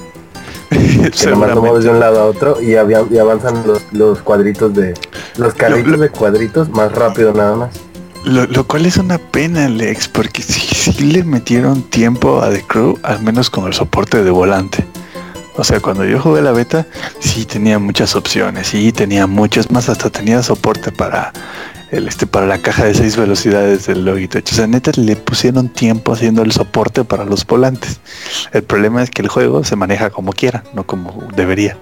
B: Que nomás lo mueves de un lado a otro y, y avanzan los, los cuadritos de... Los carritos
A: lo-
B: de cuadritos más rápido nada más.
A: Lo, lo cual es una pena, Lex, porque sí, sí le metieron tiempo a The Crew, al menos con el soporte de volante. O sea, cuando yo jugué la beta, sí tenía muchas opciones, sí tenía muchas más, hasta tenía soporte para el este para la caja de seis velocidades del Logitech. O sea, neta le pusieron tiempo haciendo el soporte para los volantes. El problema es que el juego se maneja como quiera, no como debería.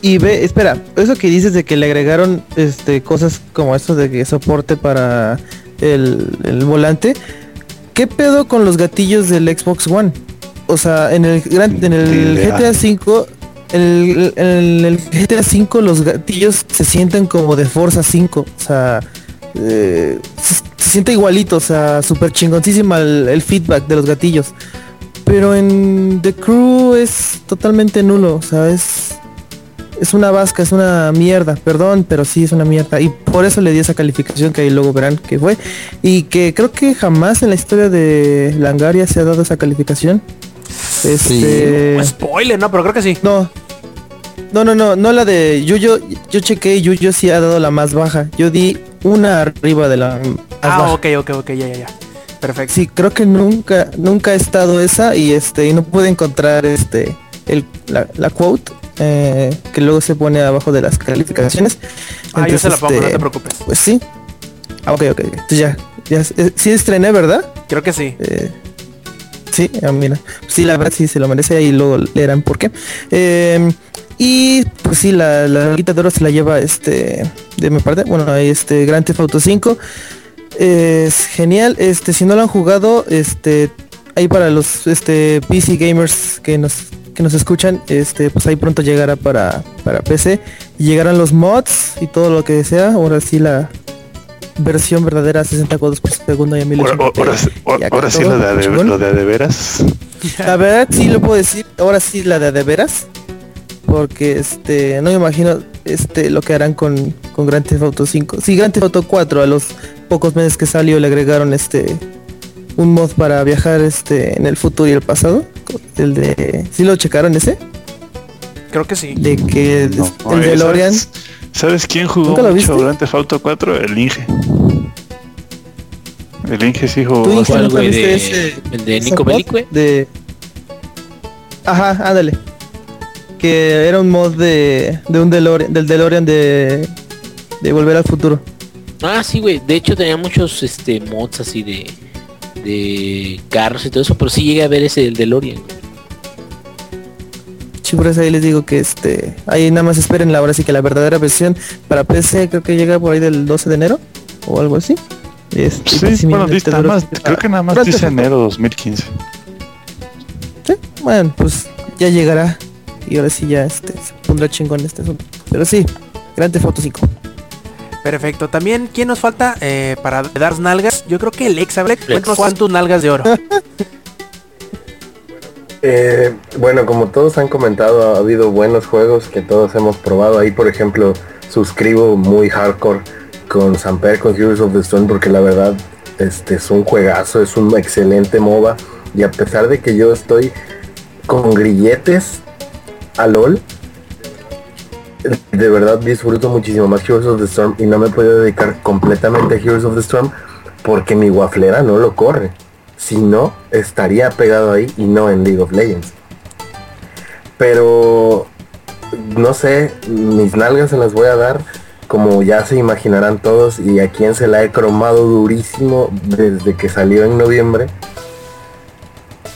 G: Y ve, espera, eso que dices de que le agregaron este cosas como esto de que soporte para el, el volante, ¿qué pedo con los gatillos del Xbox One? O sea, en el gran, en el
A: Idea.
G: GTA 5, en el, en el GTA 5 los gatillos se sienten como de Forza 5, o sea, eh, se, se siente igualito, o sea, súper chingoncísima el, el feedback de los gatillos. Pero en The Crew es totalmente nulo, o sea, es es una vasca, es una mierda, perdón, pero sí es una mierda. Y por eso le di esa calificación que ahí luego verán que fue. Y que creo que jamás en la historia de Langaria se ha dado esa calificación. Este.
C: Spoiler, no, pero creo que sí.
G: No. No, no, no, no la de Yuyo. Yo chequé y Yuyo sí ha dado la más baja. Yo di una arriba de la más
C: Ah,
G: baja.
C: ok, ok, ok, ya, ya, ya. Perfecto.
G: Sí, creo que nunca, nunca ha estado esa y este, y no pude encontrar este el, la, la quote eh, que luego se pone abajo de las calificaciones.
C: Ah, yo se la
G: Entonces,
C: pongo, no
G: este,
C: te preocupes.
G: Pues sí. Ah, ok, ok. Entonces ya, ya eh, sí estrené, ¿verdad?
C: Creo que sí.
G: Eh, sí, ah, mira. Sí, la verdad sí se lo merece y luego leerán por qué. Eh, y pues sí, la, la de oro se la lleva este de mi parte. Bueno, ahí este Grand Theft Auto 5. Es genial. Este, si no lo han jugado, este, ahí para los este PC gamers que nos que nos escuchan, este, pues ahí pronto llegará para, para PC. Llegarán los mods y todo lo que sea. Ahora sí la versión verdadera 60 cuadros por segundo y a
A: Ahora,
G: 1080p.
A: ahora, sí- ahora lo de, de- lo de a de veras.
G: La verdad sí lo puedo decir, ahora sí la de de veras. Porque este, no me imagino este lo que harán con, con Grand Theft Auto 5. Sí, Grand Theft Auto 4 a los pocos meses que salió le agregaron este un mod para viajar este en el futuro y el pasado. El de. ¿Sí lo checaron ese?
C: Creo que sí.
G: De que
A: No,
G: el de Lorian.
A: ¿sabes, ¿Sabes quién jugó
G: ¿Nunca lo
A: mucho
G: viste?
A: Grand Theft Auto 4? El Inge. El Inge sí
G: ¿Tú,
A: jugó.
G: Inge,
A: bastante.
E: ¿Cuál,
G: nunca
E: güey?
G: viste
E: De,
G: ese-
E: el de Nico güey.
G: De. Ajá, ándale. Que era un mod de, de un DeLorean, del DeLorean de, de Volver al Futuro.
E: Ah, sí, güey. De hecho tenía muchos este mods así de de carros y todo eso, pero sí llegué a ver ese del DeLorean. güey.
G: Eso ahí les digo que este, ahí nada más esperen la hora sí que la verdadera versión para PC creo que llega por ahí del 12 de enero o algo así. Este,
A: Sí,
G: sí,
A: bueno, dice nada más, creo que nada más dice enero 2015.
G: Sí, bueno, pues ya llegará y ahora sí ya este, se pondrá chingón este asunto. Pero sí, Grand Theft Auto 5.
C: Perfecto. También, ¿quién nos falta eh, para dar nalgas? Yo creo que el ex.
E: Lex.
C: Cuéntanos cuántos nalgas de oro.
B: Eh, bueno, como todos han comentado, ha habido buenos juegos que todos hemos probado. Ahí, por ejemplo, suscribo muy hardcore con Samper, con Heroes of the Storm, porque la verdad este es un juegazo, es un excelente MOBA. Y a pesar de que yo estoy con grilletes a LOL, de verdad disfruto muchísimo más Heroes of the Storm y no me puedo dedicar completamente a Heroes of the Storm porque mi waflera no lo corre. Si no, estaría pegado ahí y no en League of Legends. Pero no sé, mis nalgas se las voy a dar como ya se imaginarán todos y a quien se la he cromado durísimo desde que salió en noviembre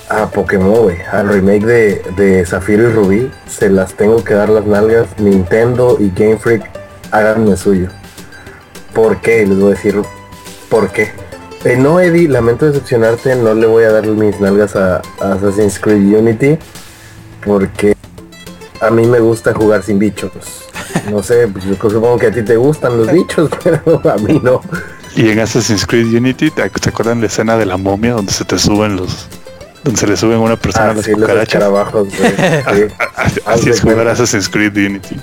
B: a Pokémon, güey, al remake de, de Zafiro y Rubí, se las tengo que dar las nalgas, Nintendo y Game Freak, háganme suyo. ¿Por qué? Les voy a decir por qué. Eh, no, Eddie, lamento decepcionarte, no le voy a dar mis nalgas a, a Assassin's Creed Unity, porque a mí me gusta jugar sin bichos. No sé, pues yo supongo que a ti te gustan los bichos, pero a mí no.
A: Y en Assassin's Creed Unity, ¿te, te acuerdan la escena de la momia donde se te suben los... donde se le suben a una persona a
B: Ah,
A: las
B: sí, los
A: cucarachas?
B: güey. Sí.
A: Así
B: de
A: es jugar. Assassin's Creed Unity.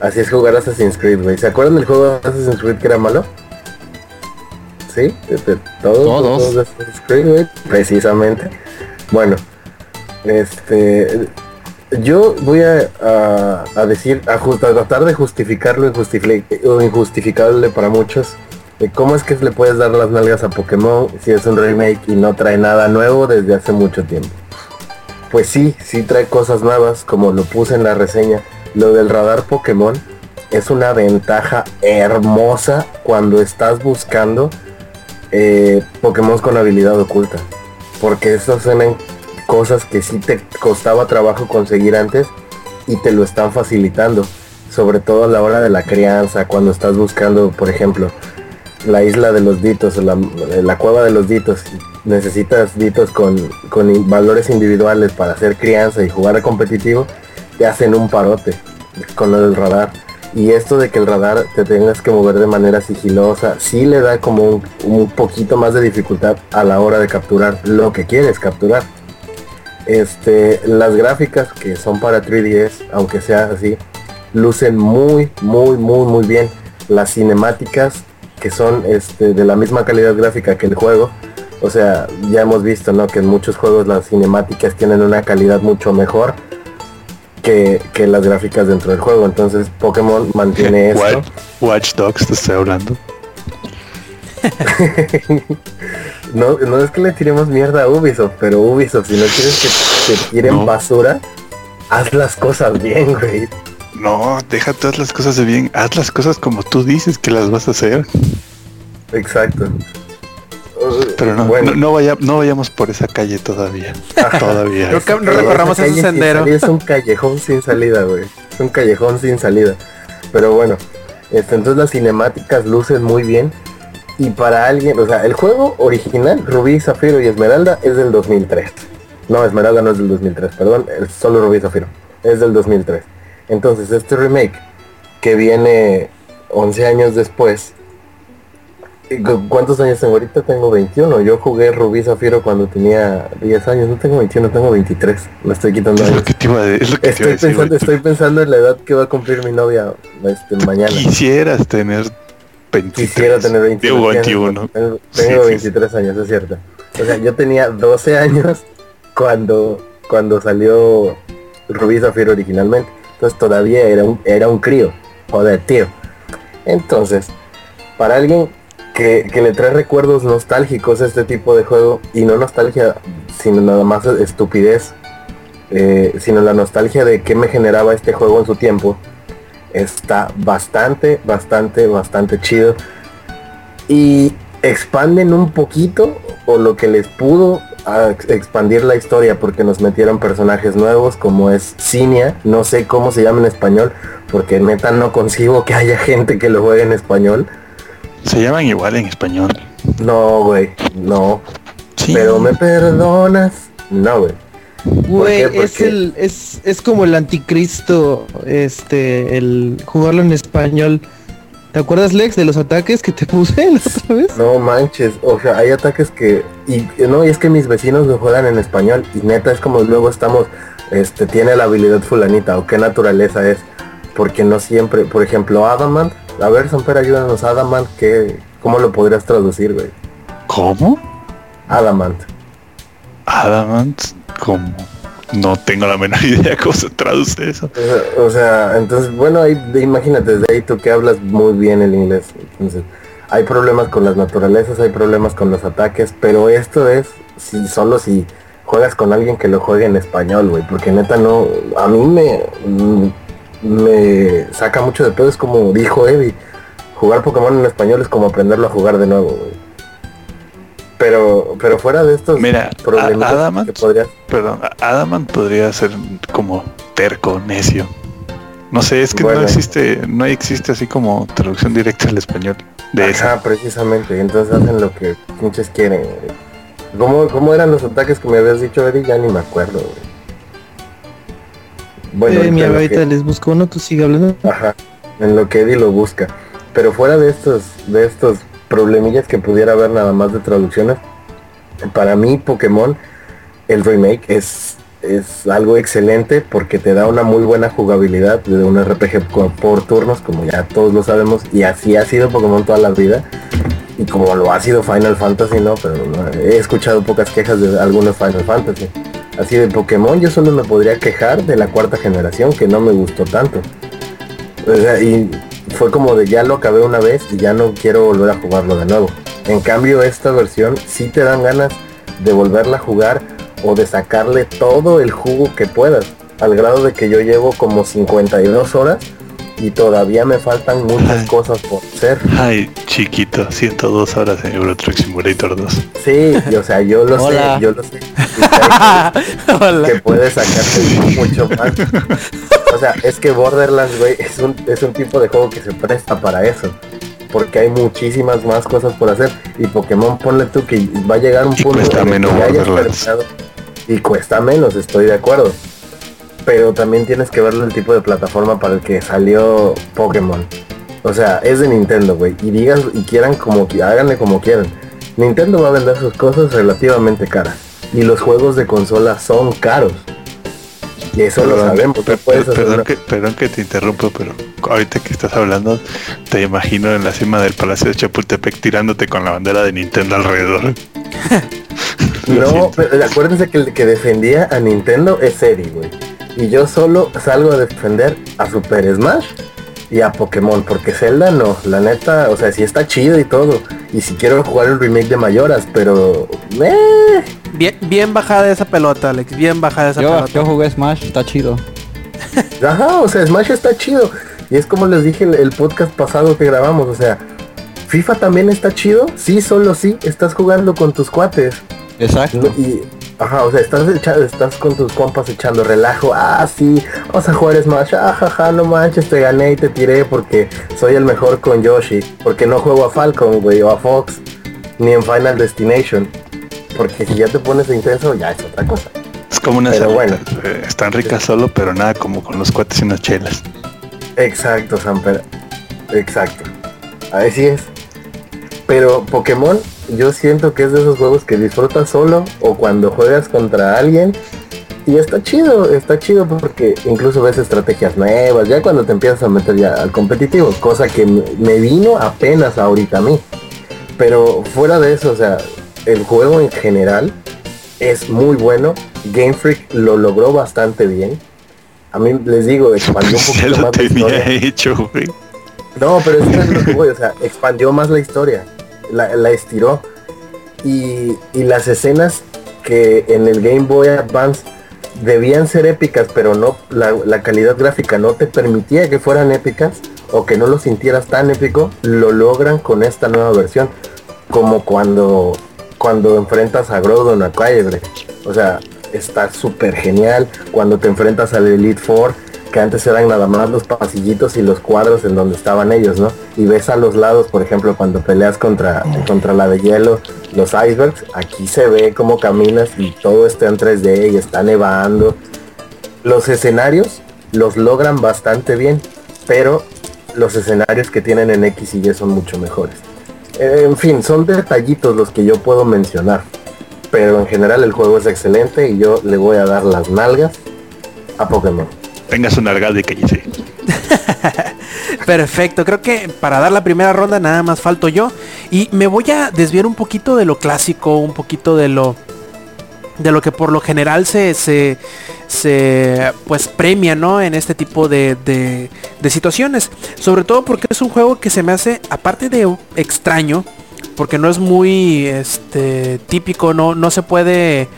B: Así es jugar Assassin's Creed, güey. ¿Se acuerdan del juego de Assassin's Creed que era malo? ¿Sí? De- todos,
F: Todos.
B: los juegos de Assassin's Creed, güey. Precisamente. Bueno, este... Yo voy a, a- a decir, a, tratar de justificar lo injustificable para muchos. de ¿Cómo es que le puedes dar las nalgas a Pokémon si es un remake y no trae nada nuevo desde hace mucho tiempo? Pues sí, sí trae cosas nuevas, como lo puse en la reseña. Lo del radar Pokémon es una ventaja hermosa cuando estás buscando eh, Pokémon con habilidad oculta. Porque estos eran cosas que sí te costaba trabajo conseguir antes y te lo están facilitando. Sobre todo a la hora de la crianza, cuando estás buscando, por ejemplo, la isla de los ditos, la, la cueva de los ditos, necesitas ditos con, con valores individuales para hacer crianza y jugar a competitivo, te hacen un parote con lo del radar. Y esto de que el radar te tengas que mover de manera sigilosa, sí le da como un, un poquito más de dificultad a la hora de capturar lo que quieres capturar. Este, las gráficas que son para 3DS, aunque sea así, lucen muy, muy, muy, muy bien. Las cinemáticas que son este, de la misma calidad gráfica que el juego. O sea, ya hemos visto, ¿no? Que en muchos juegos las cinemáticas tienen una calidad mucho mejor que, que las gráficas dentro del juego. Entonces Pokémon mantiene esto.
A: Watch, Watch Dogs te estoy hablando.
B: No, no es que le tiremos mierda a Ubisoft, pero Ubisoft, si no quieres que te tiren
A: No.
B: basura, haz las cosas bien, güey.
A: No, deja todas las cosas de bien. Haz las cosas como tú dices que las vas a hacer.
B: Exacto.
A: Pero no,
B: Bueno.
A: no, no vaya- no vayamos por esa calle todavía. todavía.
C: No recorramos ese sendero.
B: salida Es un callejón sin salida, güey. Es un callejón sin salida. Pero bueno, este, entonces las cinemáticas lucen muy bien. Y para alguien, o sea, el juego original, Rubí, Zafiro y Esmeralda, es del 2003. No, Esmeralda no es del 2003, perdón, es solo Rubí y Zafiro. Es del 2003. Entonces, este remake, que viene 11 años después, ¿cu- ¿cuántos años tengo ahorita? Tengo 21. Yo jugué Rubí Zafiro cuando tenía 10 años. No tengo 21, tengo 23. Me estoy quitando
A: Es lo
B: años.
A: que te iba a, es lo que te iba a
B: Estoy
A: decir.
B: pensando, estoy pensando en la edad que va a cumplir mi novia este, mañana.
A: Quisieras tener 23.
B: Quisiera tener 23
A: Digo,
B: años.
A: 21.
B: Tengo,
A: Sí,
B: tengo
A: sí,
B: 23 años, es cierto. O sea, yo tenía 12 años cuando, cuando salió Rubí Zafiro originalmente. Entonces todavía era un, era un crío. Joder, tío. Entonces, para alguien que, le trae recuerdos nostálgicos a este tipo de juego, y no nostalgia, sino nada más estupidez, eh, sino la nostalgia de qué me generaba este juego en su tiempo, está bastante, bastante, bastante chido. Y expanden un poquito o lo que les pudo expandir la historia porque nos metieron personajes nuevos como es Cinia, no sé cómo se llama en español, porque neta no consigo que haya gente que lo juegue en español.
A: Se llaman igual en español.
B: No, güey, no.
A: Sí.
B: Pero me perdonas. No, güey.
G: Güey, es
B: qué?
G: el, es, es como el anticristo, este, el jugarlo en español. ¿Te acuerdas, Lex, de los ataques que te puse la otra vez?
B: No manches, o sea, hay ataques que y no, y es que mis vecinos lo juegan en español y neta es como luego estamos este tiene la habilidad fulanita o qué naturaleza es, porque no siempre, por ejemplo, Adamant, a ver, Samper, ayúdanos, Adamant, ¿qué, ¿cómo lo podrías traducir, güey?
A: ¿Cómo?
B: Adamant.
A: Adamant, ¿cómo? No tengo la menor idea cómo se traduce eso.
B: O sea, entonces, bueno, ahí, imagínate, de ahí tú que hablas muy bien el inglés. Entonces, hay problemas con las naturalezas, hay problemas con los ataques, pero esto es si solo si juegas con alguien que lo juegue en español, güey, porque neta no, a mí me, me saca mucho de pedo, es como dijo Eddie, jugar Pokémon en español es como aprenderlo a jugar de nuevo, güey. Pero, pero fuera de estos
A: Mira, Adamant-
B: que podrías
A: Perdón, Adamant podría ser como terco, necio. No sé, es que
B: Bueno.
A: no existe, no existe así como traducción directa al español de esa.
B: Precisamente. Entonces hacen lo que pinches quieren. güey. ¿Cómo, ¿Cómo eran los ataques que me habías dicho, Eddie? Ya ni me acuerdo. güey. Bueno,
G: eh, mi
B: ahorita que-
G: les busco uno, tú sigue hablando.
B: Ajá, en lo que Eddie lo busca. Pero fuera de estos, de estos problemillas que pudiera haber nada más de traducciones, para mí Pokémon, el remake es, es algo excelente porque te da una muy buena jugabilidad de un RPG por turnos, como ya todos lo sabemos, y así ha sido Pokémon toda la vida. Y como lo ha sido Final Fantasy, no, pero no, he escuchado pocas quejas de algunos Final Fantasy. Así de Pokémon yo solo me podría quejar de la cuarta generación, que no me gustó tanto. Y fue como de ya lo acabé una vez y ya no quiero volver a jugarlo de nuevo. En cambio esta versión sí te dan ganas de volverla a jugar o de sacarle todo el jugo que puedas. Al grado de que yo llevo como 52 horas y todavía me faltan muchas
A: Ay.
B: cosas por hacer.
A: Ay, chiquito, 102 horas en Euro Truck Simulator 2.
B: Sí, y, o sea, yo lo
F: Hola.
B: sé, yo lo sé. Que
C: Hola.
B: que puede sacarte mucho más. O sea, es que Borderlands, güey, es un, es un tipo de juego que se presta para eso. porque hay muchísimas más cosas por hacer. Y Pokémon, ponle tú que va a llegar un
A: Y
B: punto
A: cuesta
B: en el
A: menos
B: que ya hayas
A: Borderlands.
B: terminado- Y cuesta menos, estoy de acuerdo. Pero también tienes que verlo el tipo de plataforma para el que salió Pokémon. O sea, es de Nintendo, güey. Y digan y quieran como háganle como quieran. Nintendo va a vender sus cosas relativamente caras. Y los juegos de consola son caros. Y eso lo sabemos.
A: Per- perdón, que, perdón que te interrumpo, pero ahorita que estás hablando, te imagino en la cima del Palacio de Chapultepec tirándote con la bandera de Nintendo alrededor.
B: No, pero acuérdense que el que defendía a Nintendo es Eri, güey. Y yo solo salgo a defender a Super Smash y a Pokémon, porque Zelda no, la neta, o sea, sí está chido y todo. Y si quiero jugar el remake de Mayoras, pero... eh,
C: Bien, bien bajada esa pelota, Alex. Bien bajada esa
F: Yo,
C: pelota.
F: yo jugué Smash, está chido.
B: Ajá, o sea, Smash está chido. Y es como les dije el, el podcast pasado que grabamos, o sea, FIFA también está chido, sí, solo sí, estás jugando con tus cuates.
F: Exacto.
B: Y, ajá, o sea, estás, echa- estás con tus compas echando relajo. Ah, sí, vamos a jugar Smash. Ah, jaja, no manches, te gané y te tiré porque soy el mejor con Yoshi. Porque no juego a Falcon, güey, o a Fox, ni en Final Destination. Porque si ya te pones intenso, ya es otra cosa.
A: Es como una
B: Pero bueno.
A: Eh, Están ricas solo, pero nada como con los cuates y unas chelas.
B: Exacto, Samper. Exacto. Así es. Pero Pokémon, yo siento que es de esos juegos que disfrutas solo o cuando juegas contra alguien. Y está chido, está chido porque incluso ves estrategias nuevas, ya cuando te empiezas a meter ya al competitivo, cosa que me vino apenas ahorita a mí. Pero fuera de eso, o sea, el juego en general es muy bueno. Game Freak lo logró bastante bien. A mí les digo, expandió un
A: ya
B: poquito
A: lo
B: más
A: tenía
B: historia.
A: hecho, güey.
B: No, pero es que es lo que voy, o sea, expandió más la historia, la, la estiró. Y, y las escenas que en el Game Boy Advance debían ser épicas, pero no la, la calidad gráfica no te permitía que fueran épicas o que no lo sintieras tan épico, lo logran con esta nueva versión. Como cuando, cuando enfrentas a Groudon a Kyber. O sea, está súper genial. Cuando te enfrentas al Elite Four, que antes eran nada más los pasillitos y los cuadros en donde estaban ellos, ¿no? Y ves a los lados, por ejemplo, cuando peleas contra, contra la de hielo, los icebergs, aquí se ve cómo caminas y todo está en 3D y está nevando. Los escenarios los logran bastante bien, pero los escenarios que tienen en X y Y son mucho mejores. Eh, En fin, son detallitos los que yo puedo mencionar. Pero en general el juego es excelente y yo le voy a dar las nalgas a Pokémon.
A: Tengas una argada y dice.
C: Perfecto, creo que para dar la primera ronda nada más falto yo. Y me voy a desviar un poquito de lo clásico, un poquito de lo de lo que por lo general se, se, se, pues premia ¿no? en este tipo de, de, de situaciones. Sobre todo porque es un juego que se me hace, aparte de extraño, porque no es muy este, típico, no, no se puede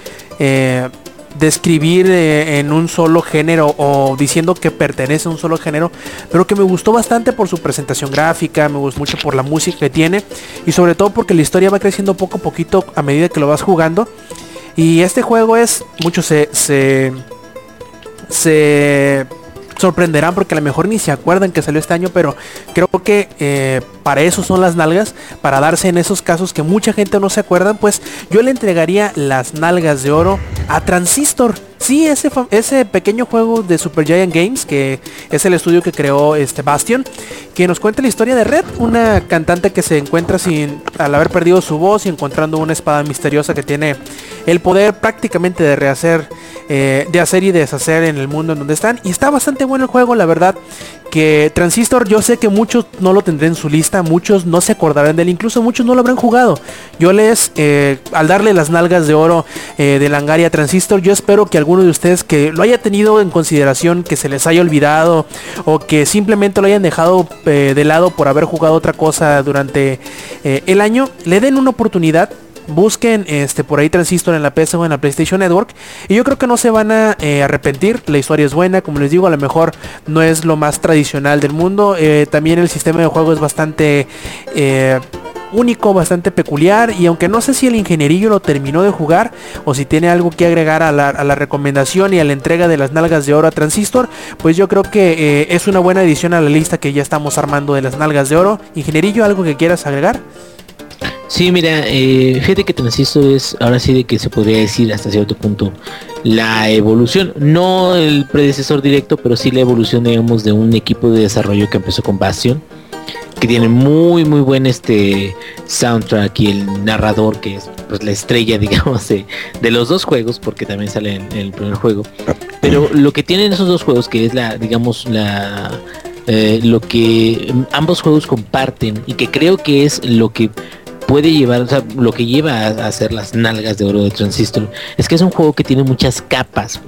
C: eh, describir eh, en un solo género o diciendo que pertenece a un solo género, pero que me gustó bastante por su presentación gráfica, me gustó mucho por la música que tiene y sobre todo porque la historia va creciendo poco a poquito a medida que lo vas jugando. Y este juego es, muchos se, se, se sorprenderán porque a lo mejor ni se acuerdan que salió este año, pero creo que eh, para eso son las nalgas, para darse en esos casos que mucha gente no se acuerdan, pues yo le entregaría las nalgas de oro a Transistor. Sí, ese, ese pequeño juego de Super Giant Games, que es el estudio que creó este Bastion, que nos cuenta la historia de Red, una cantante que se encuentra sin al haber perdido su voz y encontrando una espada misteriosa que tiene el poder prácticamente de rehacer, eh, de hacer y deshacer en el mundo en donde están. Y está bastante bueno el juego, la verdad. Que Transistor, yo sé que muchos no lo tendrán en su lista, muchos no se acordarán de él, incluso muchos no lo habrán jugado. Yo les, eh, al darle las nalgas de oro eh, de Langaria Transistor, yo espero que alguno de ustedes que lo haya tenido en consideración, que se les haya olvidado o que simplemente lo hayan dejado eh, de lado por haber jugado otra cosa durante eh, el año, le den una oportunidad busquen este por ahí Transistor en la PC o en la PlayStation Network y yo creo que no se van a eh, arrepentir la historia es buena como les digo a lo mejor no es lo más tradicional del mundo eh, también el sistema de juego es bastante eh, único, bastante peculiar y aunque no sé si el ingenierillo lo terminó de jugar o si tiene algo que agregar a la, a la recomendación y a la entrega de las nalgas de oro a Transistor, pues yo creo que es una buena edición a la lista que ya estamos armando de las nalgas de oro. Ingenierillo, ¿algo que quieras agregar?
E: Sí, mira, eh, fíjate que Transistor es ahora sí de que se podría decir hasta cierto punto la evolución, no el predecesor directo, pero sí la evolución, digamos, de un equipo de desarrollo que empezó con Bastion, que tiene muy muy buen este soundtrack y el narrador que es pues la estrella, digamos, de, de los dos juegos, porque también sale en, el primer juego. Pero lo que tienen esos dos juegos, que es la, digamos, la eh, lo que ambos juegos comparten y que creo que es lo que puede llevar, o sea, lo que lleva a, a hacer las nalgas de oro de Transistor, es que es un juego que tiene muchas capas.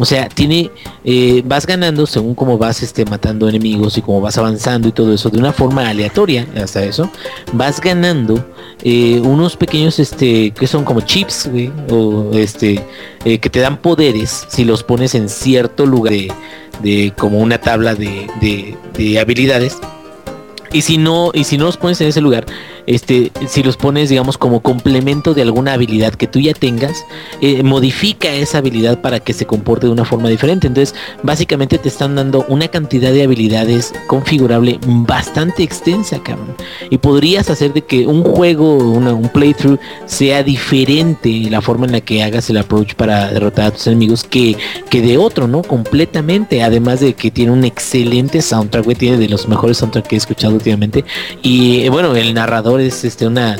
E: O sea, tiene, eh, vas ganando según cómo vas este, matando enemigos y cómo vas avanzando y todo eso de una forma aleatoria, hasta eso, vas ganando eh, unos pequeños, este, que son como chips, o este, eh, que te dan poderes si los pones en cierto lugar de, de como una tabla de, de, de habilidades. Y si no, y si no los pones en ese lugar, este, si los pones, digamos, como complemento de alguna habilidad que tú ya tengas, eh, modifica esa habilidad para que se comporte de una forma diferente. Entonces, básicamente te están dando una cantidad de habilidades configurable bastante extensa, cabrón. Y podrías hacer de que un juego, un playthrough, sea diferente la forma en la que hagas el approach para derrotar a tus enemigos que, que de otro, ¿no? Completamente. Además de que tiene un excelente soundtrack, güey, tiene de los mejores soundtracks que he escuchado últimamente. Y eh, bueno, el narrador es este una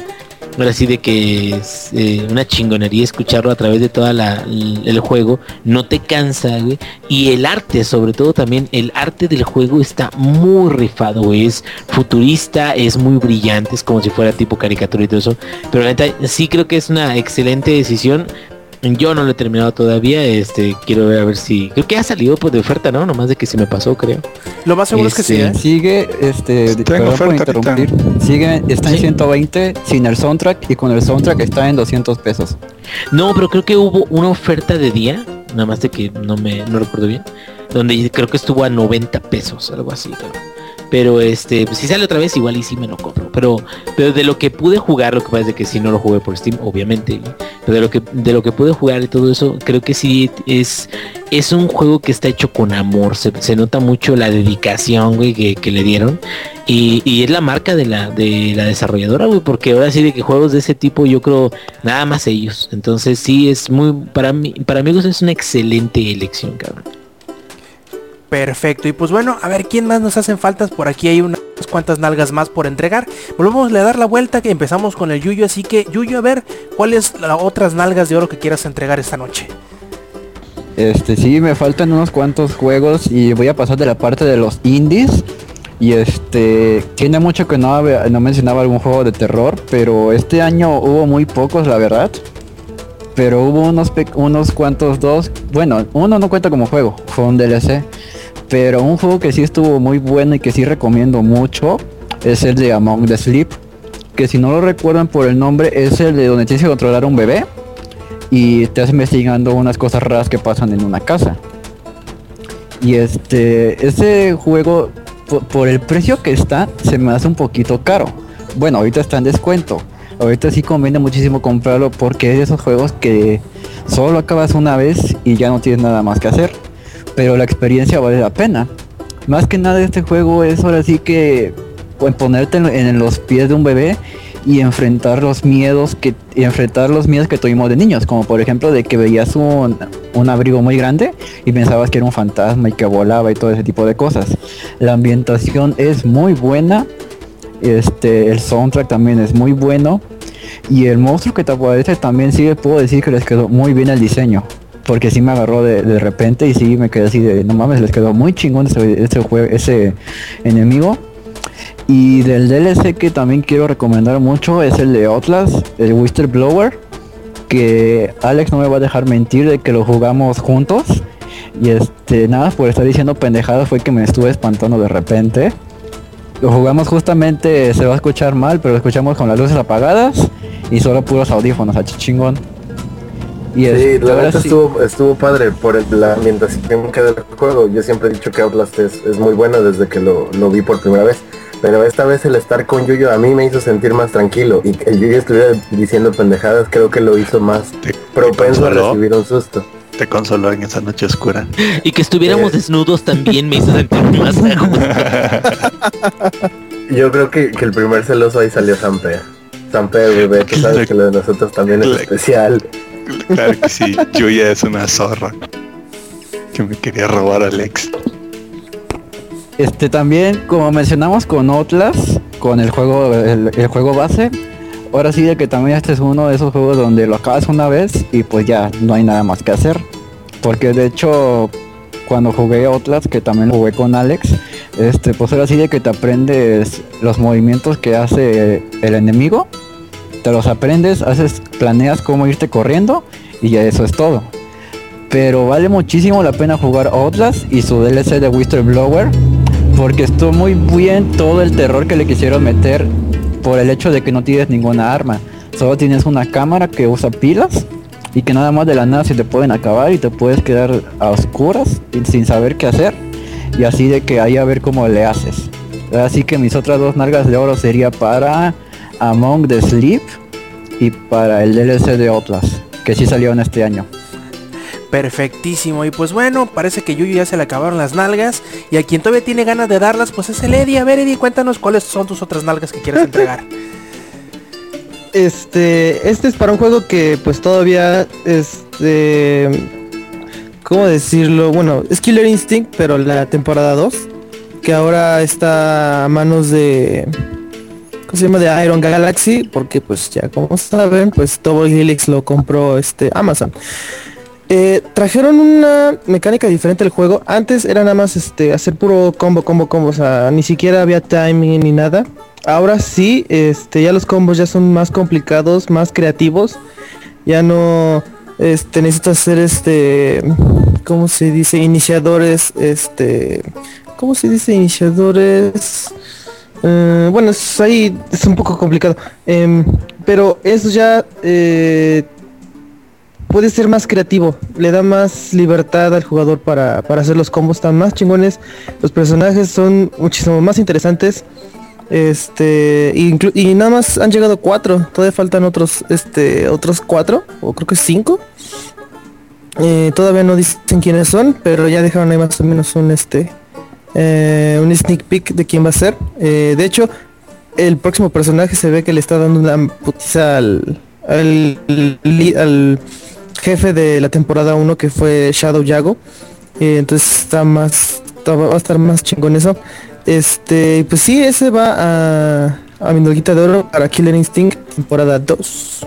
E: ahora sí de que eh, una chingonería escucharlo a través de toda la el, el juego no te cansa güey. Y el arte sobre todo también el arte del juego está muy rifado güey. Es futurista es muy brillante es como si fuera tipo caricatura y todo eso. Pero la neta sí creo que es una excelente decisión yo no lo he terminado todavía, este, quiero ver a ver si, creo que ha salido pues de oferta, ¿no? Nomás de que se me pasó, creo.
C: Lo más seguro es que sí,
E: Este,
C: ¿eh?
F: Sigue, este, por
A: oferta.
F: Sigue, está en
E: Sí.
F: 120 sin el soundtrack y con el soundtrack está en 200 pesos.
E: No, pero creo que hubo una oferta de día, nada más de que no me no recuerdo bien, donde creo que estuvo a 90 pesos, algo así. Pero, pero, este, si sale otra vez igual y sí me lo compro. Pero, pero de lo que pude jugar, lo que pasa es que sí no lo jugué por Steam, obviamente. Pero de lo que de lo que pude jugar y todo eso, creo que sí es es un juego que está hecho con amor. Se, se nota mucho la dedicación, güey, que, le dieron. Y, y es la marca de la, de la desarrolladora, güey, porque ahora sí de que juegos de ese tipo yo creo nada más ellos. Entonces sí es muy, para mí, para amigos es una excelente elección, cabrón.
C: Perfecto. Y pues bueno, a ver, ¿quién más nos hacen faltas? Por aquí hay unas cuantas nalgas más por entregar. Volvemos a dar la vuelta que empezamos con el Yuyo. Así que, Yuyo, a ver, ¿cuáles las otras nalgas de oro que quieras entregar esta noche?
F: Este, sí, me faltan unos cuantos juegos y voy a pasar de la parte de los indies. Y este, tiene mucho que no, no mencionaba algún juego de terror, pero este año hubo muy pocos, la verdad. Pero hubo unos, unos cuantos dos, bueno, uno no cuenta como juego, fue un DLC. Pero un juego que sí estuvo muy bueno y que sí recomiendo mucho es el de Among the Sleep. Que si no lo recuerdan por el nombre, es el de donde tienes que controlar a un bebé y vas investigando unas cosas raras que pasan en una casa. Y este, ese juego, po- por, el precio que está, se me hace un poquito caro. Bueno, ahorita está en descuento. Ahorita sí conviene muchísimo comprarlo porque es de esos juegos que solo acabas una vez y ya no tienes nada más que hacer. Pero la experiencia vale la pena. Más que nada este juego es ahora sí que pues, ponerte en, los pies de un bebé y enfrentar los miedos que enfrentar los miedos que tuvimos de niños, como por ejemplo de que veías un, un abrigo muy grande y pensabas que era un fantasma y que volaba y todo ese tipo de cosas. La ambientación es muy buena, este el soundtrack también es muy bueno y el monstruo que te aparece también sí puedo decir que les quedó muy bien el diseño. Porque sí me agarró de, de repente y sí me quedé así de no mames, les quedó muy chingón ese, ese ese enemigo. Y del DLC que también quiero recomendar mucho es el de Outlast, el Whistleblower, que Alex no me va a dejar mentir de que lo jugamos juntos. Y este, nada, por estar diciendo pendejadas fue que me estuve espantando de repente. Lo jugamos justamente, se va a escuchar mal, pero lo escuchamos con las luces apagadas y solo puros audífonos, a chingón. Y
B: Sí, la verdad
F: sí-
B: estuvo, estuvo padre por el- la ambientación que del juego. Yo siempre he dicho que Outlast es, es muy bueno desde que lo, lo vi por primera vez. Pero esta vez el estar con Yuyo a mí me hizo sentir más tranquilo. Y que el Yuyo estuviera diciendo pendejadas creo que lo hizo más
A: Te-
B: propenso a recibir un susto.
A: Te consoló en esa noche oscura.
E: Y que estuviéramos
B: Eh.
E: desnudos también me hizo sentir más.
B: Yo creo que, que el primer celoso ahí salió Samper. Samper, bebé, tú sabes que lo de nosotros también es especial.
A: Claro que sí, Yuya es una zorra. Que me quería robar a Alex.
F: Este también, como mencionamos con Outlast, con el juego, el, juego base, ahora sí de que también este es uno de esos juegos donde lo acabas una vez y pues ya no hay nada más que hacer. Porque de hecho, cuando jugué Outlast, que también jugué con Alex, este, pues ahora sí de que te aprendes los movimientos que hace el enemigo, te los aprendes, haces, planeas cómo irte corriendo y ya eso es todo. Pero vale muchísimo la pena jugar Outlast y su DLC de Whistleblower porque estuvo muy bien todo el terror que le quisieron meter por el hecho de que no tienes ninguna arma. Solo tienes una cámara que usa pilas y que nada más de la nada se te pueden acabar y te puedes quedar a oscuras y sin saber qué hacer. Y así de que ahí a ver cómo le haces. Así que mis otras dos nalgas de oro sería para Among the Sleep y para el DLC de Outlast, que sí salieron este año.
C: Perfectísimo. Y pues bueno, parece que Yuyu ya se le acabaron las nalgas. Y a quien todavía tiene ganas de darlas, pues es el Eddie. A ver, Eddie, cuéntanos cuáles son tus otras nalgas que quieres entregar.
G: Este, este es para un juego que pues todavía, este, ¿cómo decirlo? Bueno, es Killer Instinct, pero la temporada 2, que ahora está a manos de, ¿cómo se llama? De Iron Galaxy, porque pues ya como saben, pues Double Helix lo compró este Amazon. Eh, trajeron una mecánica diferente al juego. Antes era nada más este hacer puro combo, combo, combo. O sea, ni siquiera había timing ni nada. Ahora sí, este, ya los combos ya son más complicados, más creativos. Ya no este, necesitas hacer este. ¿Cómo se dice? Iniciadores. Este. ¿Cómo se dice? Iniciadores. Eh, bueno, es ahí es un poco complicado. Em, pero eso ya eh, puede ser más creativo, le da más libertad al jugador para, para hacer los combos. Tan más chingones, los personajes son muchísimo más interesantes, este, y nada más han llegado cuatro, todavía faltan otros, este, otros cuatro, o creo que cinco, Eh, todavía no dicen quiénes son, pero ya dejaron ahí más o menos un, este, eh, un sneak peek de quién va a ser, Eh, de hecho, el próximo personaje se ve que le está dando una putiza al, al, jefe de la temporada 1 que fue Shadow Yago. Eh, entonces está más, va a estar más chingón eso. Este, pues sí, ese va a, a mi de oro para Killer Instinct temporada 2.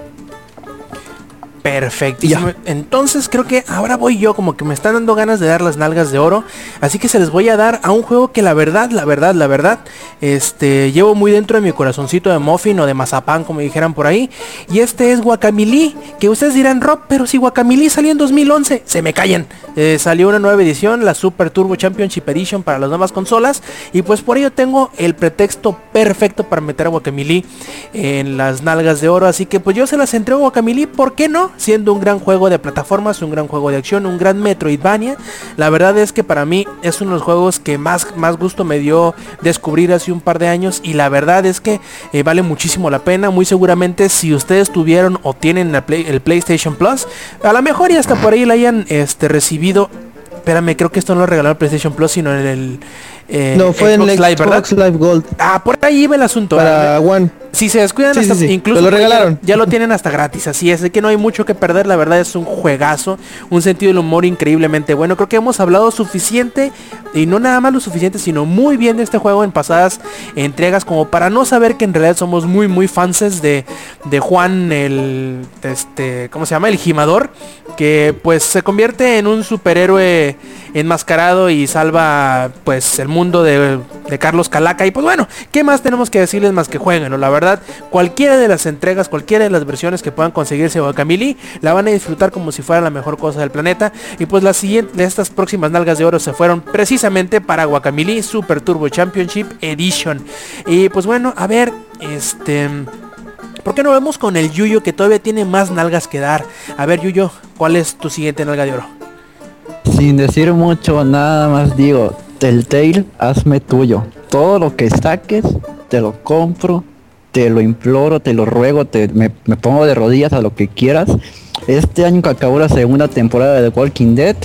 C: Perfectísimo. Entonces creo que ahora voy yo, como que me están dando ganas de dar las nalgas de oro. Así que se les voy a dar a un juego que la verdad, la verdad, la verdad, este, llevo muy dentro de mi corazoncito de muffin o de mazapán, como dijeran por ahí. Y este es Guacamili, que ustedes dirán, Rob, pero si Guacamili salió en 2011, se me callan. Eh, salió una nueva edición, la Super Turbo Championship Edition para las nuevas consolas. Y pues por ello tengo el pretexto perfecto para meter a Guacamili en las nalgas de oro. Así que pues yo se las entrego a Guacamili, ¿por qué no? Siendo un gran juego de plataformas, un gran juego de acción, un gran Metroidvania. La verdad es que para mí es uno de los juegos que más, más gusto me dio descubrir hace un par de años. Y la verdad es que eh, vale muchísimo la pena. Muy seguramente si ustedes tuvieron o tienen la Play- el PlayStation Plus, a lo mejor y hasta por ahí la hayan este, recibido. Espérame, creo que esto no lo regaló el PlayStation Plus, sino en el... eh,
G: no, fue en
C: Xbox
G: el
C: Live, ¿verdad?
G: Xbox Live Gold
C: Ah, por ahí iba el asunto.
G: para One.
C: Si se descuidan
G: Sí,
C: hasta
G: sí, sí,
C: incluso
G: lo
C: ya-
G: regalaron.
C: Ya, lo tienen hasta gratis, así es, de que no hay mucho que perder, la verdad es un juegazo, un sentido del humor increíblemente bueno. Creo que hemos hablado suficiente y no nada más lo suficiente, sino muy bien de este juego en pasadas entregas como para no saber que en realidad somos muy muy fans de, de Juan el este, ¿cómo se llama? El gimador, que pues se convierte en un superhéroe enmascarado y salva pues el mundo de, de Carlos Calaca y pues bueno, ¿qué más tenemos que decirles más que jueguen? La verdad, cualquiera de las entregas, cualquiera de las versiones que puedan conseguirse o Camili, la van a disfrutar como si fuera la mejor cosa del planeta. Y pues las siguientes, estas próximas nalgas de oro se fueron precisamente para Guacamili Super Turbo Championship Edition. Y pues bueno, a ver, este... ¿Por qué no vemos con el Yuyo que todavía tiene más nalgas que dar? A ver Yuyo, ¿cuál es tu siguiente nalga de oro?
F: Sin decir mucho, nada más digo, Telltale, hazme tuyo. todo lo que saques, te lo compro, te lo imploro, te lo ruego, te, me, me pongo de rodillas a lo que quieras. Este año que acabó la segunda temporada de The Walking Dead,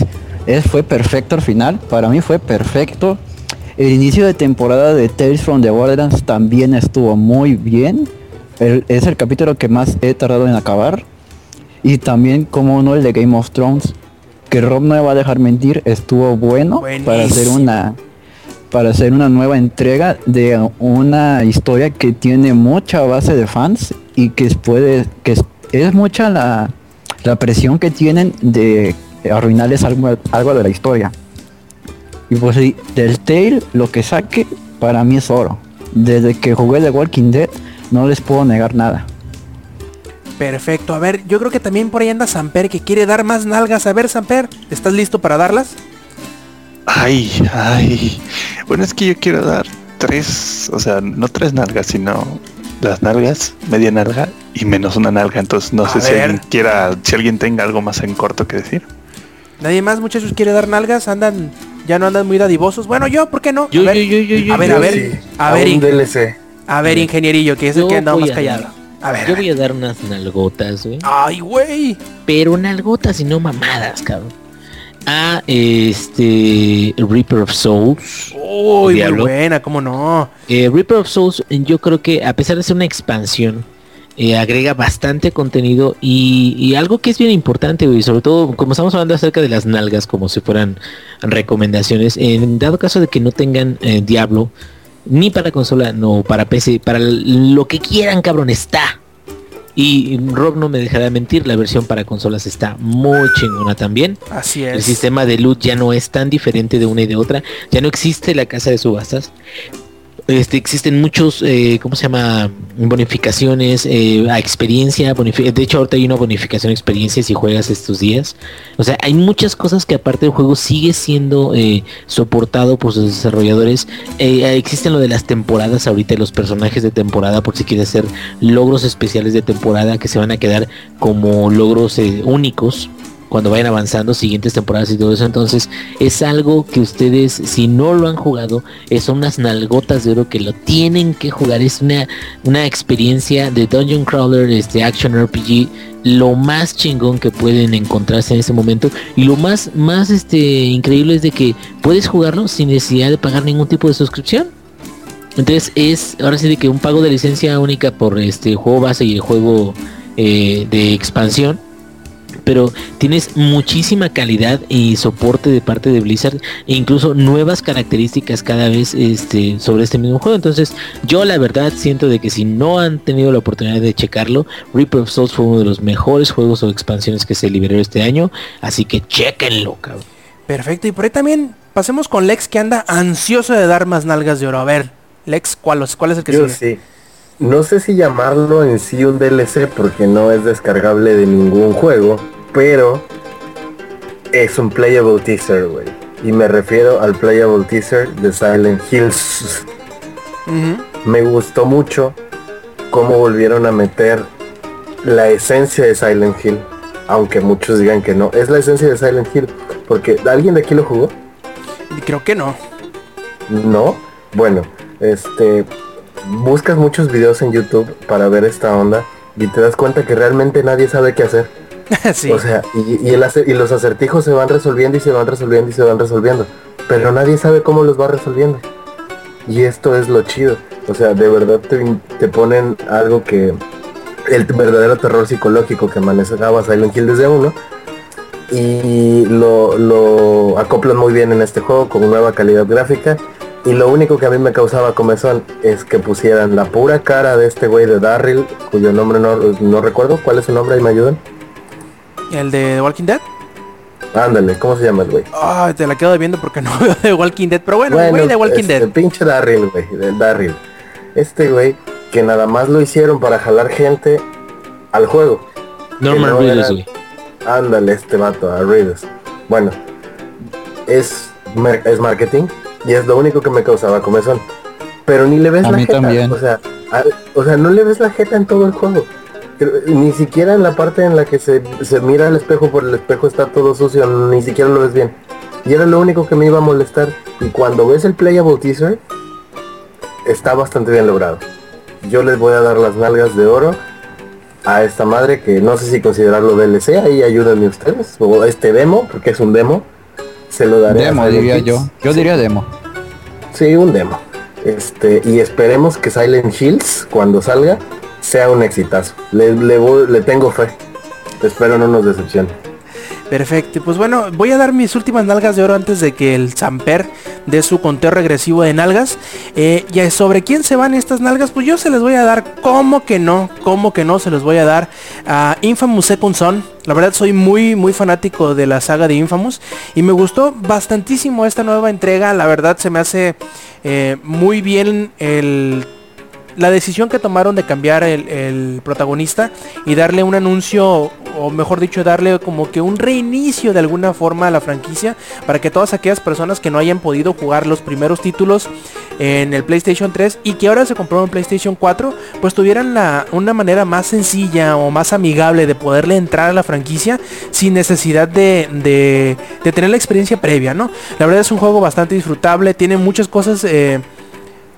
F: es, fue perfecto al final, para mí fue perfecto. El inicio de temporada de Tales from the Borderlands también estuvo muy bien. El- es el capítulo que más he tardado en acabar. Y también como uno el de Game of Thrones, que Rob no me va a dejar mentir, estuvo bueno para hacer una para hacer una nueva entrega de una historia que tiene mucha base de fans y que puede que es, mucha la, la presión que tienen de arruinarles algo, algo de la historia. Y pues del Tale lo que saque para mí es oro. Desde que jugué The Walking Dead no les puedo negar nada.
C: Perfecto. A ver, yo creo que también por ahí anda Samper que quiere dar más nalgas. A ver, Samper, ¿estás listo para darlas?
A: Ay, ay. Bueno, es que yo quiero dar tres, o sea, no tres nalgas, sino las nalgas, media nalga y menos una nalga. Entonces no
C: A
A: sé si
C: ver.
A: alguien quiera, si alguien tenga algo más en corto que decir.
C: Nadie más, muchachos, quiere dar nalgas. Andan, ya no andan muy dadivosos. Bueno, yo, ¿por qué no?
E: Yo,
C: a ver,
E: yo, yo, yo, yo,
C: a ver,
E: yo
C: a ver,
B: sí,
C: a
B: a
C: ver, in-
B: DLC.
C: a ver, ingenierillo, que es el
E: Yo
C: que andaba
E: voy
C: más
E: a
C: callado.
E: dar-
C: A ver, a
E: Yo
C: ver.
E: voy a dar unas nalgotas, güey.
C: Ay, güey.
E: Pero nalgotas y no mamadas, cabrón. A este Reaper of Souls.
C: Uy, muy buena, cómo no.
E: Eh, Reaper of Souls, yo creo que a pesar de ser una expansión, eh, agrega bastante contenido y, y algo que es bien importante, güey, sobre todo como estamos hablando acerca de las nalgas, como si fueran recomendaciones, en dado caso de que no tengan eh, Diablo, ni para consola, no para PC, para lo que quieran, cabrón, está. Y Rob no me dejará mentir, la versión para consolas está muy chingona también.
C: Así
E: El
C: es.
E: sistema de loot ya no es tan diferente de una y de otra. Ya no existe la casa de subastas. Este, existen muchos, eh, ¿cómo se llama? Bonificaciones eh, a experiencia. de hecho, ahorita hay una bonificación a experiencia si juegas estos días. O sea, hay muchas cosas que aparte del juego sigue siendo eh, soportado por sus desarrolladores. Eh, existen lo de las temporadas ahorita, los personajes de temporada, por si quieres hacer logros especiales de temporada que se van a quedar como logros eh, únicos cuando vayan avanzando siguientes temporadas y todo eso. Entonces es algo que ustedes si no lo han jugado son unas nalgotas de oro que lo tienen que jugar. Es una una experiencia de dungeon crawler este action RPG lo más chingón que pueden encontrarse en ese momento. Y lo más más este increíble es de que puedes jugarlo sin necesidad de pagar ningún tipo de suscripción. Entonces es ahora sí de que un pago de licencia única por este juego base y el juego eh, de expansión pero tienes muchísima calidad y soporte de parte de Blizzard e incluso nuevas características cada vez este sobre este mismo juego entonces yo la verdad siento de que si no han tenido la oportunidad de checarlo Reaper of Souls fue uno de los mejores juegos o expansiones que se liberó este año así que chequenlo cabrón
C: Perfecto. Y por ahí también pasemos con Lex que anda ansioso de dar más nalgas de oro. A ver, Lex, ¿cuál, es- cuál es el que
B: Yo
C: sigue?
B: sí. No sé si llamarlo en sí un DLC porque no es descargable de ningún juego, pero es un playable teaser, güey. Y me refiero al playable teaser de Silent Hills. Me gustó mucho cómo volvieron a meter la esencia de Silent Hill, aunque muchos digan que no. Es la esencia de Silent Hill, porque ¿alguien de aquí lo jugó?
C: Creo que no.
B: No. Bueno, este buscas muchos videos en YouTube para ver esta onda y te das cuenta que realmente nadie sabe qué hacer. O sea, y, y el y los acertijos se van resolviendo y se van resolviendo y se van resolviendo. Pero nadie sabe cómo los va resolviendo. Y esto es lo chido. O sea, de verdad te, te ponen algo que... El verdadero terror psicológico que manejaba Silent Hill desde uno. Y lo, lo acoplan muy bien en este juego con nueva calidad gráfica. Y lo único que a mí me causaba comezón es que pusieran la pura cara de este güey de Darryl, cuyo nombre no, no recuerdo. ¿Cuál es su nombre? Ahí me ayudan.
C: ¿El de The Walking Dead?
B: Ándale, ¿cómo se llama el güey?
C: Ah, te la quedo viendo porque no veo The Walking Dead. Pero bueno, el güey de Walking
B: este,
C: Dead.
B: pinche Darryl, güey, Darryl. Este güey, que nada más lo hicieron para jalar gente al juego.
E: Norman
B: no
E: Reedus güey
B: Ándale, este vato, a Reedus. Bueno, es, es marketing y es lo único que me causaba comezón. Pero ni le ves
F: A
B: la
F: mí
B: jeta.
F: también.
B: O sea, a- o sea, no le ves la jeta en todo el juego. Pero, Ni siquiera en la parte en la que se, se mira al espejo por el espejo está todo sucio, ni siquiera lo ves bien. Y era lo único que me iba a molestar. Y cuando ves el playable teaser, está bastante bien logrado. Yo les voy a dar las nalgas de oro a esta madre que no sé si considerarlo DLC, ahí ayúdenme ustedes, o este demo, porque es un demo, se lo daré
F: Demo, diría yo. Yo
B: Sí,
F: diría demo.
B: Sí, un demo. Este, y esperemos que Silent Hills, cuando salga, sea un exitazo. Le, le, le tengo fe. Espero no nos decepcione.
C: Perfecto, pues bueno, voy a dar mis últimas nalgas de oro antes de que el Samper dé su conteo regresivo de nalgas. Eh, y sobre quién se van estas nalgas, pues yo se les voy a dar, como que no, como que no, se los voy a dar a Infamous Second Son. La verdad soy muy, muy fanático de la saga de Infamous y me gustó bastantísimo esta nueva entrega. La verdad se me hace eh, muy bien el la decisión que tomaron de cambiar el, el protagonista y darle un anuncio, o mejor dicho, darle como que un reinicio de alguna forma a la franquicia para que todas aquellas personas que no hayan podido jugar los primeros títulos en el PlayStation 3 y que ahora se compraron en PlayStation 4, pues tuvieran la, una manera más sencilla o más amigable de poderle entrar a la franquicia sin necesidad de, de, tener la experiencia previa, ¿no? La verdad es un juego bastante disfrutable, tiene muchas cosas... Eh,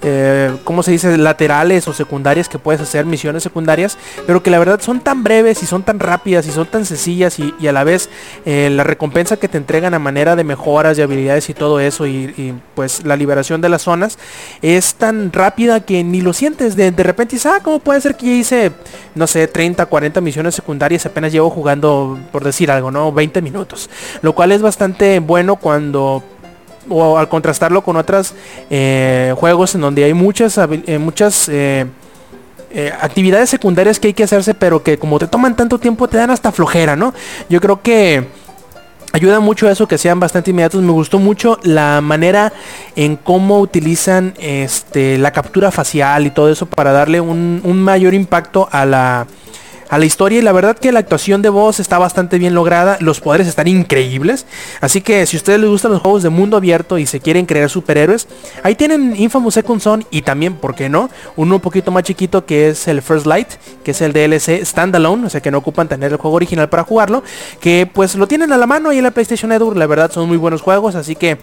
C: eh, ¿cómo se dice? Laterales o secundarias que puedes hacer, misiones secundarias, pero que la verdad son tan breves y son tan rápidas y son tan sencillas y, y a la vez eh, la recompensa que te entregan a manera de mejoras de habilidades y todo eso y, y, pues la liberación de las zonas es tan rápida que ni lo sientes. De, de repente dices, ah, ¿cómo puede ser que ya hice, no sé, 30, 40 misiones secundarias? Apenas llevo jugando, por decir algo, ¿no? 20 minutos. Lo cual es bastante bueno cuando o al contrastarlo con otros eh, juegos en donde hay muchas eh, muchas eh, actividades secundarias que hay que hacerse pero que como te toman tanto tiempo te dan hasta flojera no yo creo que ayuda mucho eso que sean bastante inmediatos. Me gustó mucho la manera en cómo utilizan este la captura facial y todo eso para darle un mayor impacto a la a la historia y la verdad que la actuación de voz está bastante bien lograda, los poderes están increíbles, así que si a ustedes les gustan los juegos de mundo abierto y se quieren crear superhéroes, ahí tienen Infamous Second Son y también, ¿por qué no? Uno un poquito más chiquito que es el First Light, que es el DLC Standalone, o sea que no ocupan tener el juego original para jugarlo, que pues lo tienen a la mano ahí en la PlayStation Network, la verdad son muy buenos juegos, así que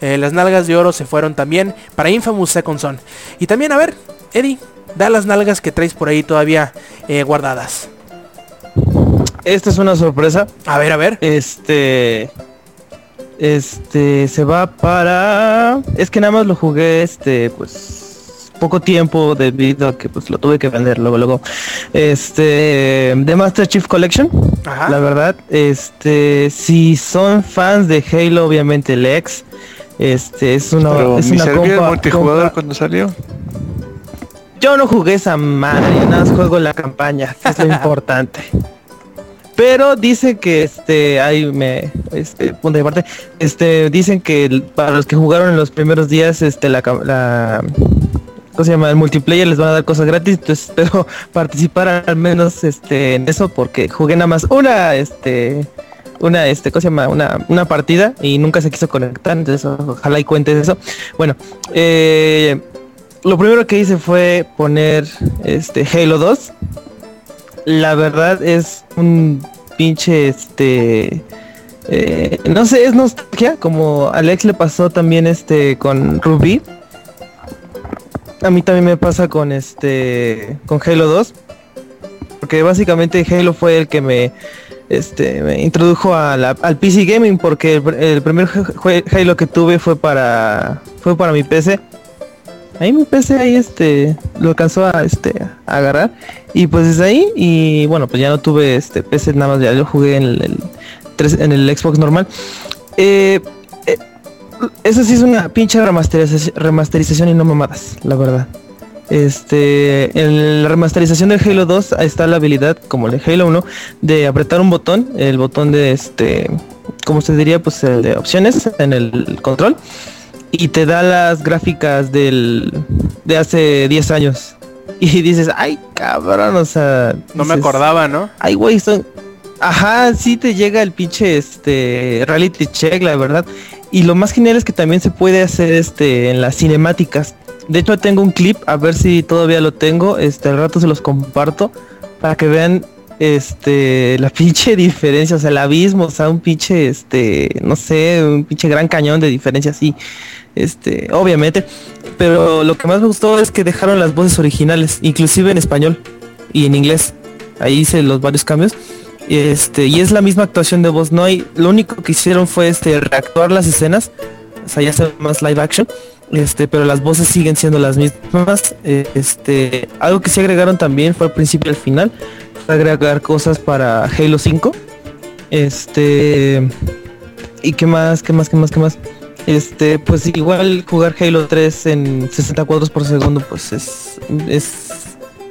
C: eh, las nalgas de oro se fueron también para Infamous Second Son. Y también, a ver, Eddie, da las nalgas que traes por ahí todavía eh, guardadas.
G: Esta es una sorpresa.
C: A ver, a ver.
G: Este. Este se va para. Es que nada más lo jugué este, pues. Poco tiempo debido a que pues lo tuve que vender luego luego. Este. The Master Chief Collection.
C: Ajá.
G: La verdad. Este. Si son fans de Halo, obviamente el ex. Este es una.
A: Pero
G: es una compa-
A: multijugador
G: compa-
A: cuando salió.
G: Yo no jugué esa madre, yo nada más juego la campaña, que es lo importante. Pero dice que este, ahí me, este, punto de parte, este, dicen que para los que jugaron en los primeros días, este, la, la, ¿cómo se llama? El multiplayer les van a dar cosas gratis, entonces espero participar al menos, este, en eso, porque jugué nada más una, este, una, este, ¿cómo se llama? Una, una partida y nunca se quiso conectar, entonces ojalá y cuentes eso. Bueno, eh, lo primero que hice fue poner este Halo 2. La verdad es un pinche este eh, no sé, es nostalgia, como Alex le pasó también este con Ruby. A mí también me pasa con este con Halo 2. Porque básicamente Halo fue el que me este me introdujo al PC gaming porque el, el primer Halo que tuve fue para fue para mi PC. Ahí mi PC ahí este lo alcanzó a este a agarrar y pues desde ahí y bueno pues ya no tuve este PC nada más ya lo jugué en el, en el Xbox normal. Eh, eh, eso sí es una pinche remasterización, y no mamadas, la verdad. Este, en la remasterización del Halo 2 ahí está la habilidad, como el de Halo 1, de apretar un botón, el botón de este, como se diría, pues el de opciones en el control, y te da las gráficas del de hace 10 años. Y dices, ay cabrón, o sea.
C: No me acordaba, ¿no?
G: Ay, güey, son. Ajá, sí te llega el pinche este reality check, la verdad. Y lo más genial es que también se puede hacer este en las cinemáticas. De hecho tengo un clip, a ver si todavía lo tengo. Este al rato se los comparto para que vean este la pinche diferencia, o sea, el abismo, o sea, un pinche este, no sé, un pinche gran cañón de diferencia así. Este, obviamente. Pero lo que más me gustó es que dejaron las voces originales, inclusive en español y en inglés. Ahí hice los varios cambios. Este, y es la misma actuación de voz. No hay, lo único que hicieron fue este reactuar las escenas. O sea, ya sea más live action. Este, pero las voces siguen siendo las mismas. Este, algo que se agregaron también fue al principio y al final. Agregar cosas para Halo 5. Este. ¿Y qué más? ¿Qué más? ¿Qué más? ¿Qué más? Este, pues igual jugar Halo 3 en 60 cuadros por segundo, pues es, es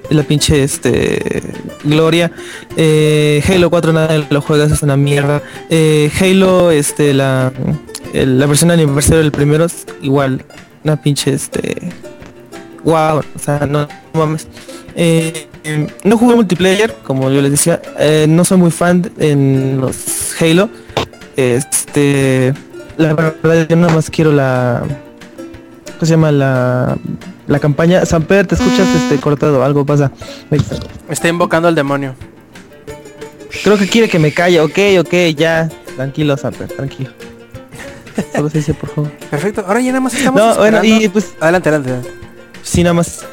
G: la pinche este gloria. Eh, Halo 4 nada lo juegas, es una mierda. Eh, Halo, este, la, la versión aniversario del primero es igual, una pinche este. Wow, o sea, no, no mames. Eh, no jugué multiplayer, como yo les decía. eh, no soy muy fan en los Halo. Este, la verdad yo nada más quiero la, ¿cómo se llama la, la campaña? Samper, te escuchas este cortado, algo pasa. Está.
C: Está invocando al demonio.
G: Creo que quiere que me calle. Ok, ok, ya. Tranquilo, Samper, tranquilo. Solo se dice, por favor.
C: Perfecto. Ahora ya nada más estamos
G: No, bueno, y pues
C: Adelante, adelante. adelante.
G: sí, nada más.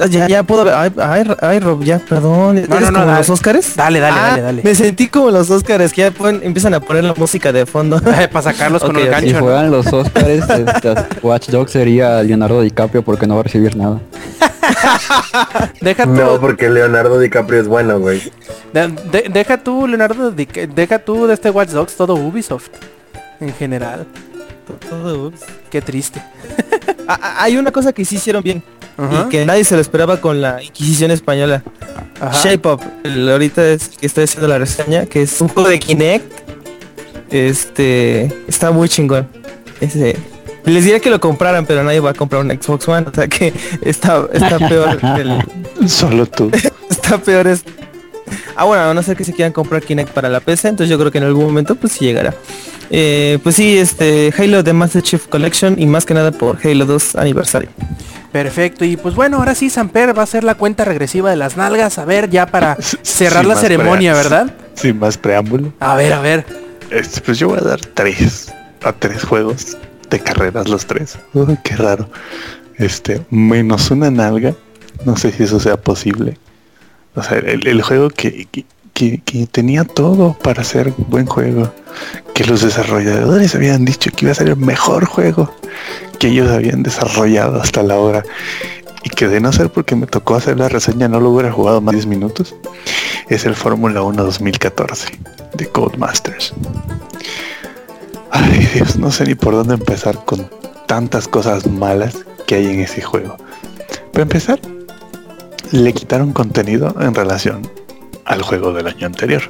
G: Ah, Ya, ya puedo ver. Ay, ay, ay, Rob, ya, perdón. ¿Eres
C: no, no,
G: como
C: dale.
G: los Óscares?
C: Dale, dale,
G: Ah,
C: dale, dale.
G: Me sentí como los Óscares, que ya empiezan a poner la música de fondo.
C: Para sacarlos con.
F: Si
C: gancho. ¿no?
F: juegan los Oscars, este, Watch Dogs sería Leonardo DiCaprio porque no va a recibir nada.
C: Deja tú,
B: No, porque Leonardo DiCaprio es bueno, güey.
C: de- de- deja tú, Leonardo, de- deja tú de este Watch Dogs todo Ubisoft. En general.
G: Todo, ups.
C: Qué triste.
G: Ah, hay una cosa que sí hicieron bien
C: Ajá,
G: y que nadie se lo esperaba con la Inquisición española.
C: ajá.
G: Shape Up, el- ahorita es que estoy haciendo la reseña, que es un juego de Kinect. Este está muy chingón. Ese, les diría que lo compraran, pero nadie va a comprar un Xbox One, o sea que está, está peor el-
A: Solo tú.
G: está peor es. Ah bueno, a no ser que se quieran comprar Kinect para la PC, entonces yo creo que en algún momento pues sí llegará. Eh, pues sí, este Halo de Master Chief Collection y más que nada por Halo 2 aniversario.
C: Perfecto. Y pues bueno, ahora sí, Samper va a ser la cuenta regresiva de las nalgas. A ver, ya para cerrar
A: Sin
C: la ceremonia. ¿verdad?
A: Sin más preámbulo.
C: A ver, a ver.
A: Este, pues yo voy a dar tres a tres juegos de carreras los tres. Uy, qué raro. Este, menos una nalga. No sé si eso sea posible. O sea, el, el juego que, que, que- tenía todo para ser buen juego. Que los desarrolladores habían dicho que iba a ser el mejor juego que ellos habían desarrollado hasta la hora. Y que de no ser porque me tocó hacer la reseña no lo hubiera jugado más de 10 minutos. Es el Fórmula 1 2014 de Codemasters. Ay Dios, no sé ni por dónde empezar con tantas cosas malas que hay en ese juego. Para empezar, le quitaron contenido en relación al juego del año anterior.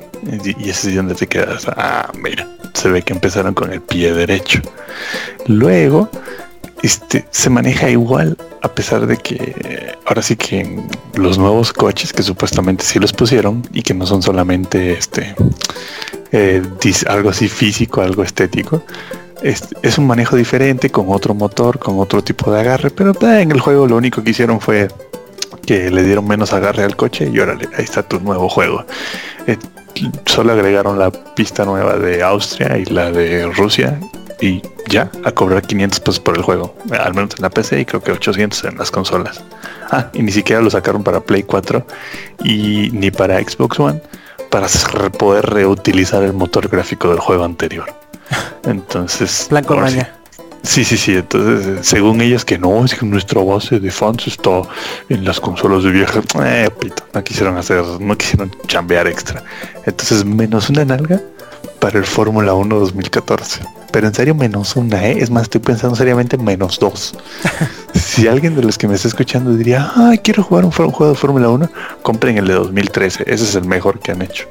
A: Y, ese es donde te quedas. Ah, mira, se ve que empezaron con el pie derecho. Luego, este, se maneja igual, a pesar de que ahora sí que los nuevos coches que supuestamente sí los pusieron y que no son solamente este eh, algo así físico, algo estético. Es, un manejo diferente, con otro motor, con otro tipo de agarre, pero eh, en el juego lo único que hicieron fue que le dieron menos agarre al coche y órale, ahí está tu nuevo juego. Eh, solo agregaron la pista nueva de Austria y la de Rusia y ya, a cobrar 500 pesos por el juego, al menos en la PC y creo que 800 en las consolas. Ah, y ni siquiera lo sacaron para Play 4 y ni para Xbox One para poder reutilizar el motor gráfico del juego anterior. Entonces,
C: Plan con maña.
A: Sí, sí, sí. Entonces, eh, según ellos que no, es que nuestra base de fans está en las consolas de vieja. Eh, pito, no quisieron hacer, no quisieron chambear extra. Entonces, menos una nalga para el Fórmula 1 2014. Pero en serio, menos una, ¿eh? Es más, estoy pensando seriamente menos dos. si alguien de los que me está escuchando diría, ah, quiero jugar un, un juego de Fórmula 1, compren el de 2013. Ese es el mejor que han hecho.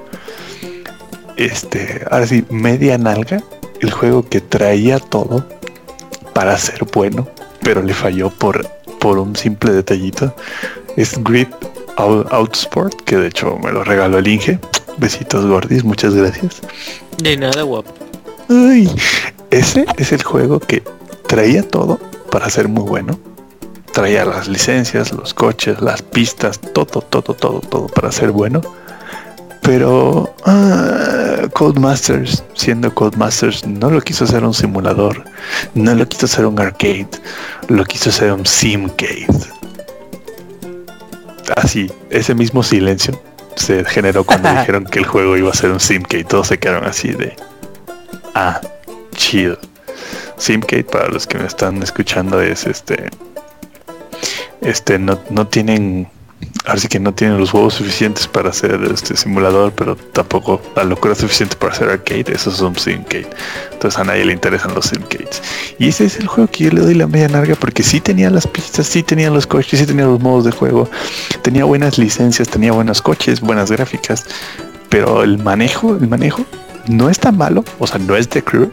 A: Este, ahora sí, media nalga, el juego que traía todo para ser bueno, pero le falló por, por un simple detallito. Es Grid Out- Outsport, que de hecho me lo regaló el Inge. Besitos gordis, muchas gracias.
E: De nada, guapo.
A: Ay, ese es el juego que traía todo para ser muy bueno. Traía las licencias, los coches, las pistas, todo, todo, todo, todo para ser bueno. Pero ah, eh, Codemasters, siendo Codemasters, no lo quiso hacer un simulador, no lo quiso hacer un arcade, lo quiso hacer un simcade. Así, ese mismo silencio se generó cuando dijeron que el juego iba a ser un simcade. Todos se quedaron así de, ah, chido. Simcade, para los que me están escuchando, es este, este, no, no tienen ahora sí que no tienen los huevos suficientes para hacer este simulador, pero tampoco la locura suficiente para hacer arcade. Esos son simcade. Entonces a nadie le interesan los simcades. Y ese es el juego que yo le doy la media larga porque sí tenía las pistas, sí tenía los coches, sí tenía los modos de juego, tenía buenas licencias, tenía buenos coches, buenas gráficas, pero el manejo, el manejo no es tan malo, o sea, no es de crew,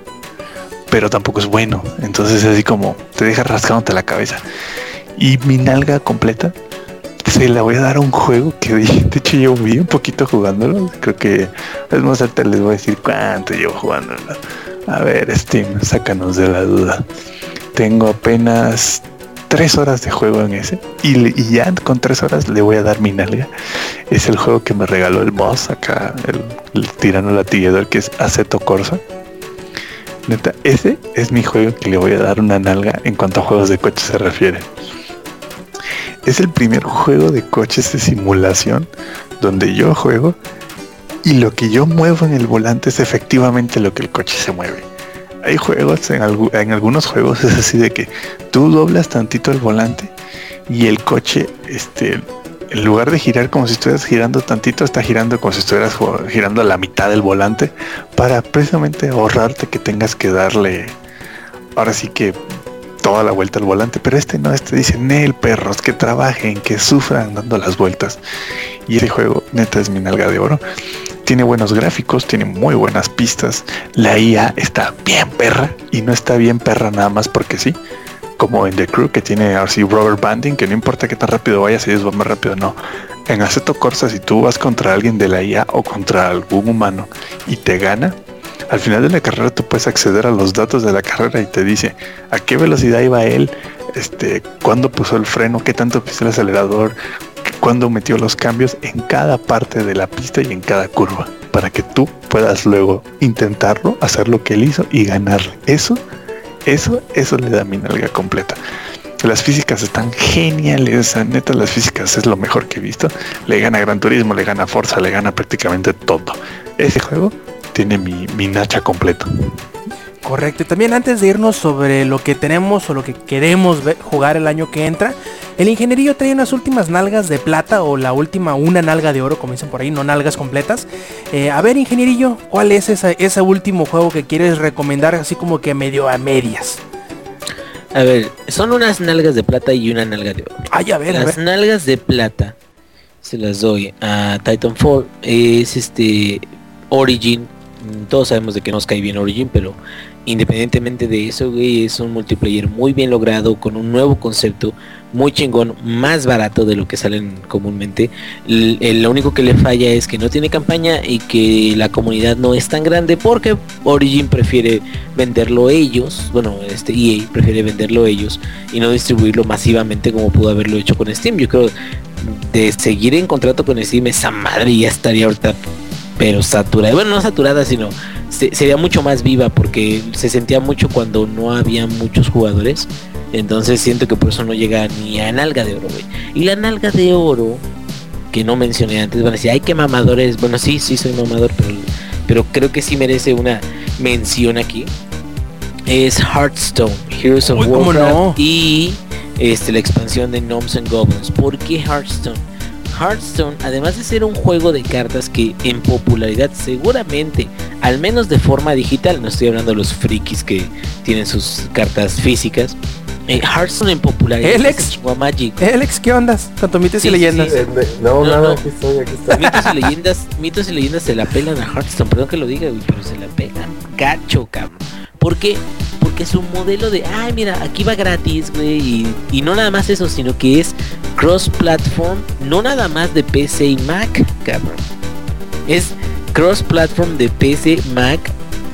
A: pero tampoco es bueno. Entonces así como te deja rascándote la cabeza. Y mi nalga completa se la voy a dar un juego que de hecho llevo bien poquito jugándolo. Creo que es más alta les voy a decir cuánto llevo jugándolo. A ver, Steam, sácanos de la duda. Tengo apenas tres horas de juego en ese. Y, ya con tres horas le voy a dar mi nalga. Es el juego que me regaló el boss acá, el, el tirano latillador que es Aceto Corsa. Neta, ese es mi juego que le voy a dar una nalga en cuanto a juegos de coche se refiere. Es el primer juego de coches de simulación donde yo juego y lo que yo muevo en el volante es efectivamente lo que el coche se mueve. Hay juegos, en, algu- en algunos juegos es así de que tú doblas tantito el volante y el coche, este, en lugar de girar como si estuvieras girando tantito, está girando como si estuvieras girando a la mitad del volante para precisamente ahorrarte que tengas que darle, ahora sí que toda la vuelta al volante, pero este no, este dice, Nel, perros, que trabajen, que sufran dando las vueltas. Y ese juego, neta, es mi nalga de oro. Tiene buenos gráficos, tiene muy buenas pistas. La IA está bien perra y no está bien perra nada más porque sí. Como en The Crew, que tiene así rubber banding, que no importa qué tan rápido vayas, ellos van más rápido, no. En Aceto Corsa, si tú vas contra alguien de la IA o contra algún humano y te gana, al final de la carrera tú puedes acceder a los datos de la carrera y te dice a qué velocidad iba él, este, cuándo puso el freno, qué tanto pisó el acelerador, cuándo metió los cambios en cada parte de la pista y en cada curva, para que tú puedas luego intentarlo, hacer lo que él hizo y ganarle. Eso, eso, eso le da mi nalga completa. Las físicas están geniales, neta las físicas es lo mejor que he visto. Le gana Gran Turismo, le gana Forza, le gana prácticamente todo. Ese juego tiene mi, mi nacha completo.
C: Correcto. Y también antes de irnos sobre lo que tenemos o lo que queremos ver- jugar el año que entra, el ingenierillo trae unas últimas nalgas de plata o la última una nalga de oro, como dicen por ahí, no nalgas completas. Eh, a ver, ingenierillo, ¿cuál es esa- ese último juego que quieres recomendar así como que medio a medias?
E: A ver, son unas nalgas de plata y una nalga de oro.
C: Ay, a ver, a
E: Las
C: ver.
E: nalgas de plata se las doy a Titanfall. Es este Origin. Mm, Todos sabemos de que nos cae bien Origin, pero independientemente de eso, es un multiplayer muy bien logrado, con un nuevo concepto, muy chingón, más barato de lo que salen comúnmente. El- lo único que le falla es que no tiene campaña y que la comunidad no es tan grande porque Origin prefiere venderlo ellos, bueno, este EA prefiere venderlo ellos y no distribuirlo masivamente como pudo haberlo hecho con Steam. Yo creo de seguir en contrato con Steam, esa madre ya estaría ahorita pero saturada. Bueno, no saturada, sino se- sería mucho más viva porque se sentía mucho cuando no había muchos jugadores. Entonces siento que por eso no llega ni a nalga de oro, güey. Y la nalga de oro, que no mencioné antes, van a decir, ay, qué mamadores. Bueno, sí, sí soy mamador, pero, pero creo que sí merece una mención aquí. Es Hearthstone, Heroes of
C: Uy, ¿cómo
E: Warcraft
C: no?
E: y este, la expansión de Gnomes and Goblins. ¿Por qué Hearthstone? Hearthstone, además de ser un juego de cartas que en popularidad seguramente, al menos de forma digital, no estoy hablando de los frikis que tienen sus cartas físicas, eh, Hearthstone en popularidad
C: Alex.
E: Magic.
C: Alex, ¿qué ondas? Tanto mites
E: Sí,
C: y leyendas.
E: sí.
B: Eh, no,
E: No,
B: nada,
E: no.
B: aquí estoy, aquí estoy.
E: Mitos y leyendas, mitos y leyendas se la pelan a Hearthstone, perdón que lo diga, güey, pero se la pelan gacho, cabrón. ¿Por qué? Porque su modelo de, ay, mira, aquí va gratis, güey, y, y no nada más eso, sino que es cross-platform, no nada más de PC y Mac, cabrón. Es cross-platform de PC, Mac,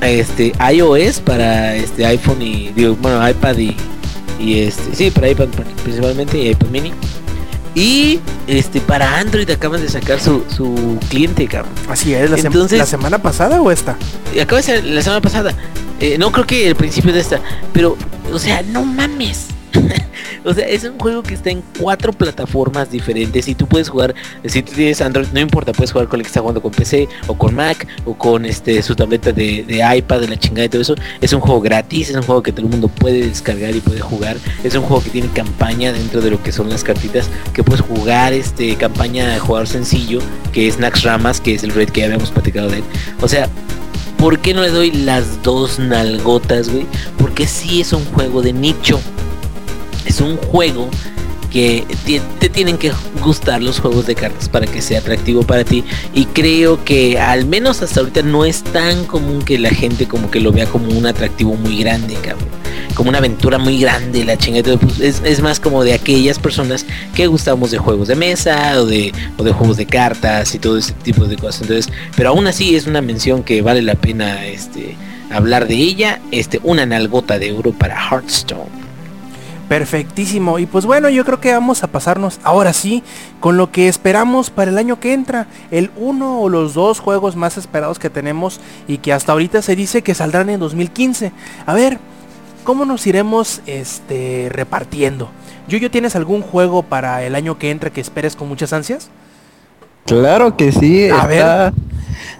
E: este, iOS para este iPhone y, digo, bueno, iPad y, y este, sí, para iPad principalmente y iPad mini Y este para Android acaban de sacar su, su cliente, cabrón.
C: Así es, la, sem- la semana pasada o esta.
E: Acaba de ser la semana pasada. Eh, no creo que el principio de esta. Pero, o sea, no mames. o sea, es un juego que está en cuatro plataformas diferentes y tú puedes jugar, si tú tienes Android, no importa, puedes jugar con el que está jugando con PC o con Mac o con este su tableta de, iPad, de la chingada y todo eso. Es un juego gratis, es un juego que todo el mundo puede descargar y puede jugar. Es un juego que tiene campaña dentro de lo que son las cartitas, que puedes jugar este campaña de jugador sencillo, que es Nax Ramas, que es el red que ya habíamos platicado de él. O sea, ¿Por qué no le doy las dos nalgotas, güey? Porque sí es un juego de nicho. Es un juego que te tienen que gustar los juegos de cartas para que sea atractivo para ti. Y creo que al menos hasta ahorita no es tan común que la gente como que lo vea como un atractivo muy grande. Como una aventura muy grande, la chingada. pues, es, es más como de aquellas personas que gustamos de juegos de mesa o de, o de juegos de cartas y todo ese tipo de cosas. Entonces, pero aún así es una mención que vale la pena este hablar de ella. Este, una nalgota de oro para Hearthstone.
C: Perfectísimo. Y pues bueno, yo creo que vamos a pasarnos ahora sí con lo que esperamos para el año que entra. El uno o los dos juegos más esperados que tenemos y que hasta ahorita se dice que saldrán en 2015. A ver, ¿cómo nos iremos este, repartiendo? Yuyo, ¿tienes algún juego para el año que entra que esperes con muchas ansias?
F: Claro que sí,
C: A
F: está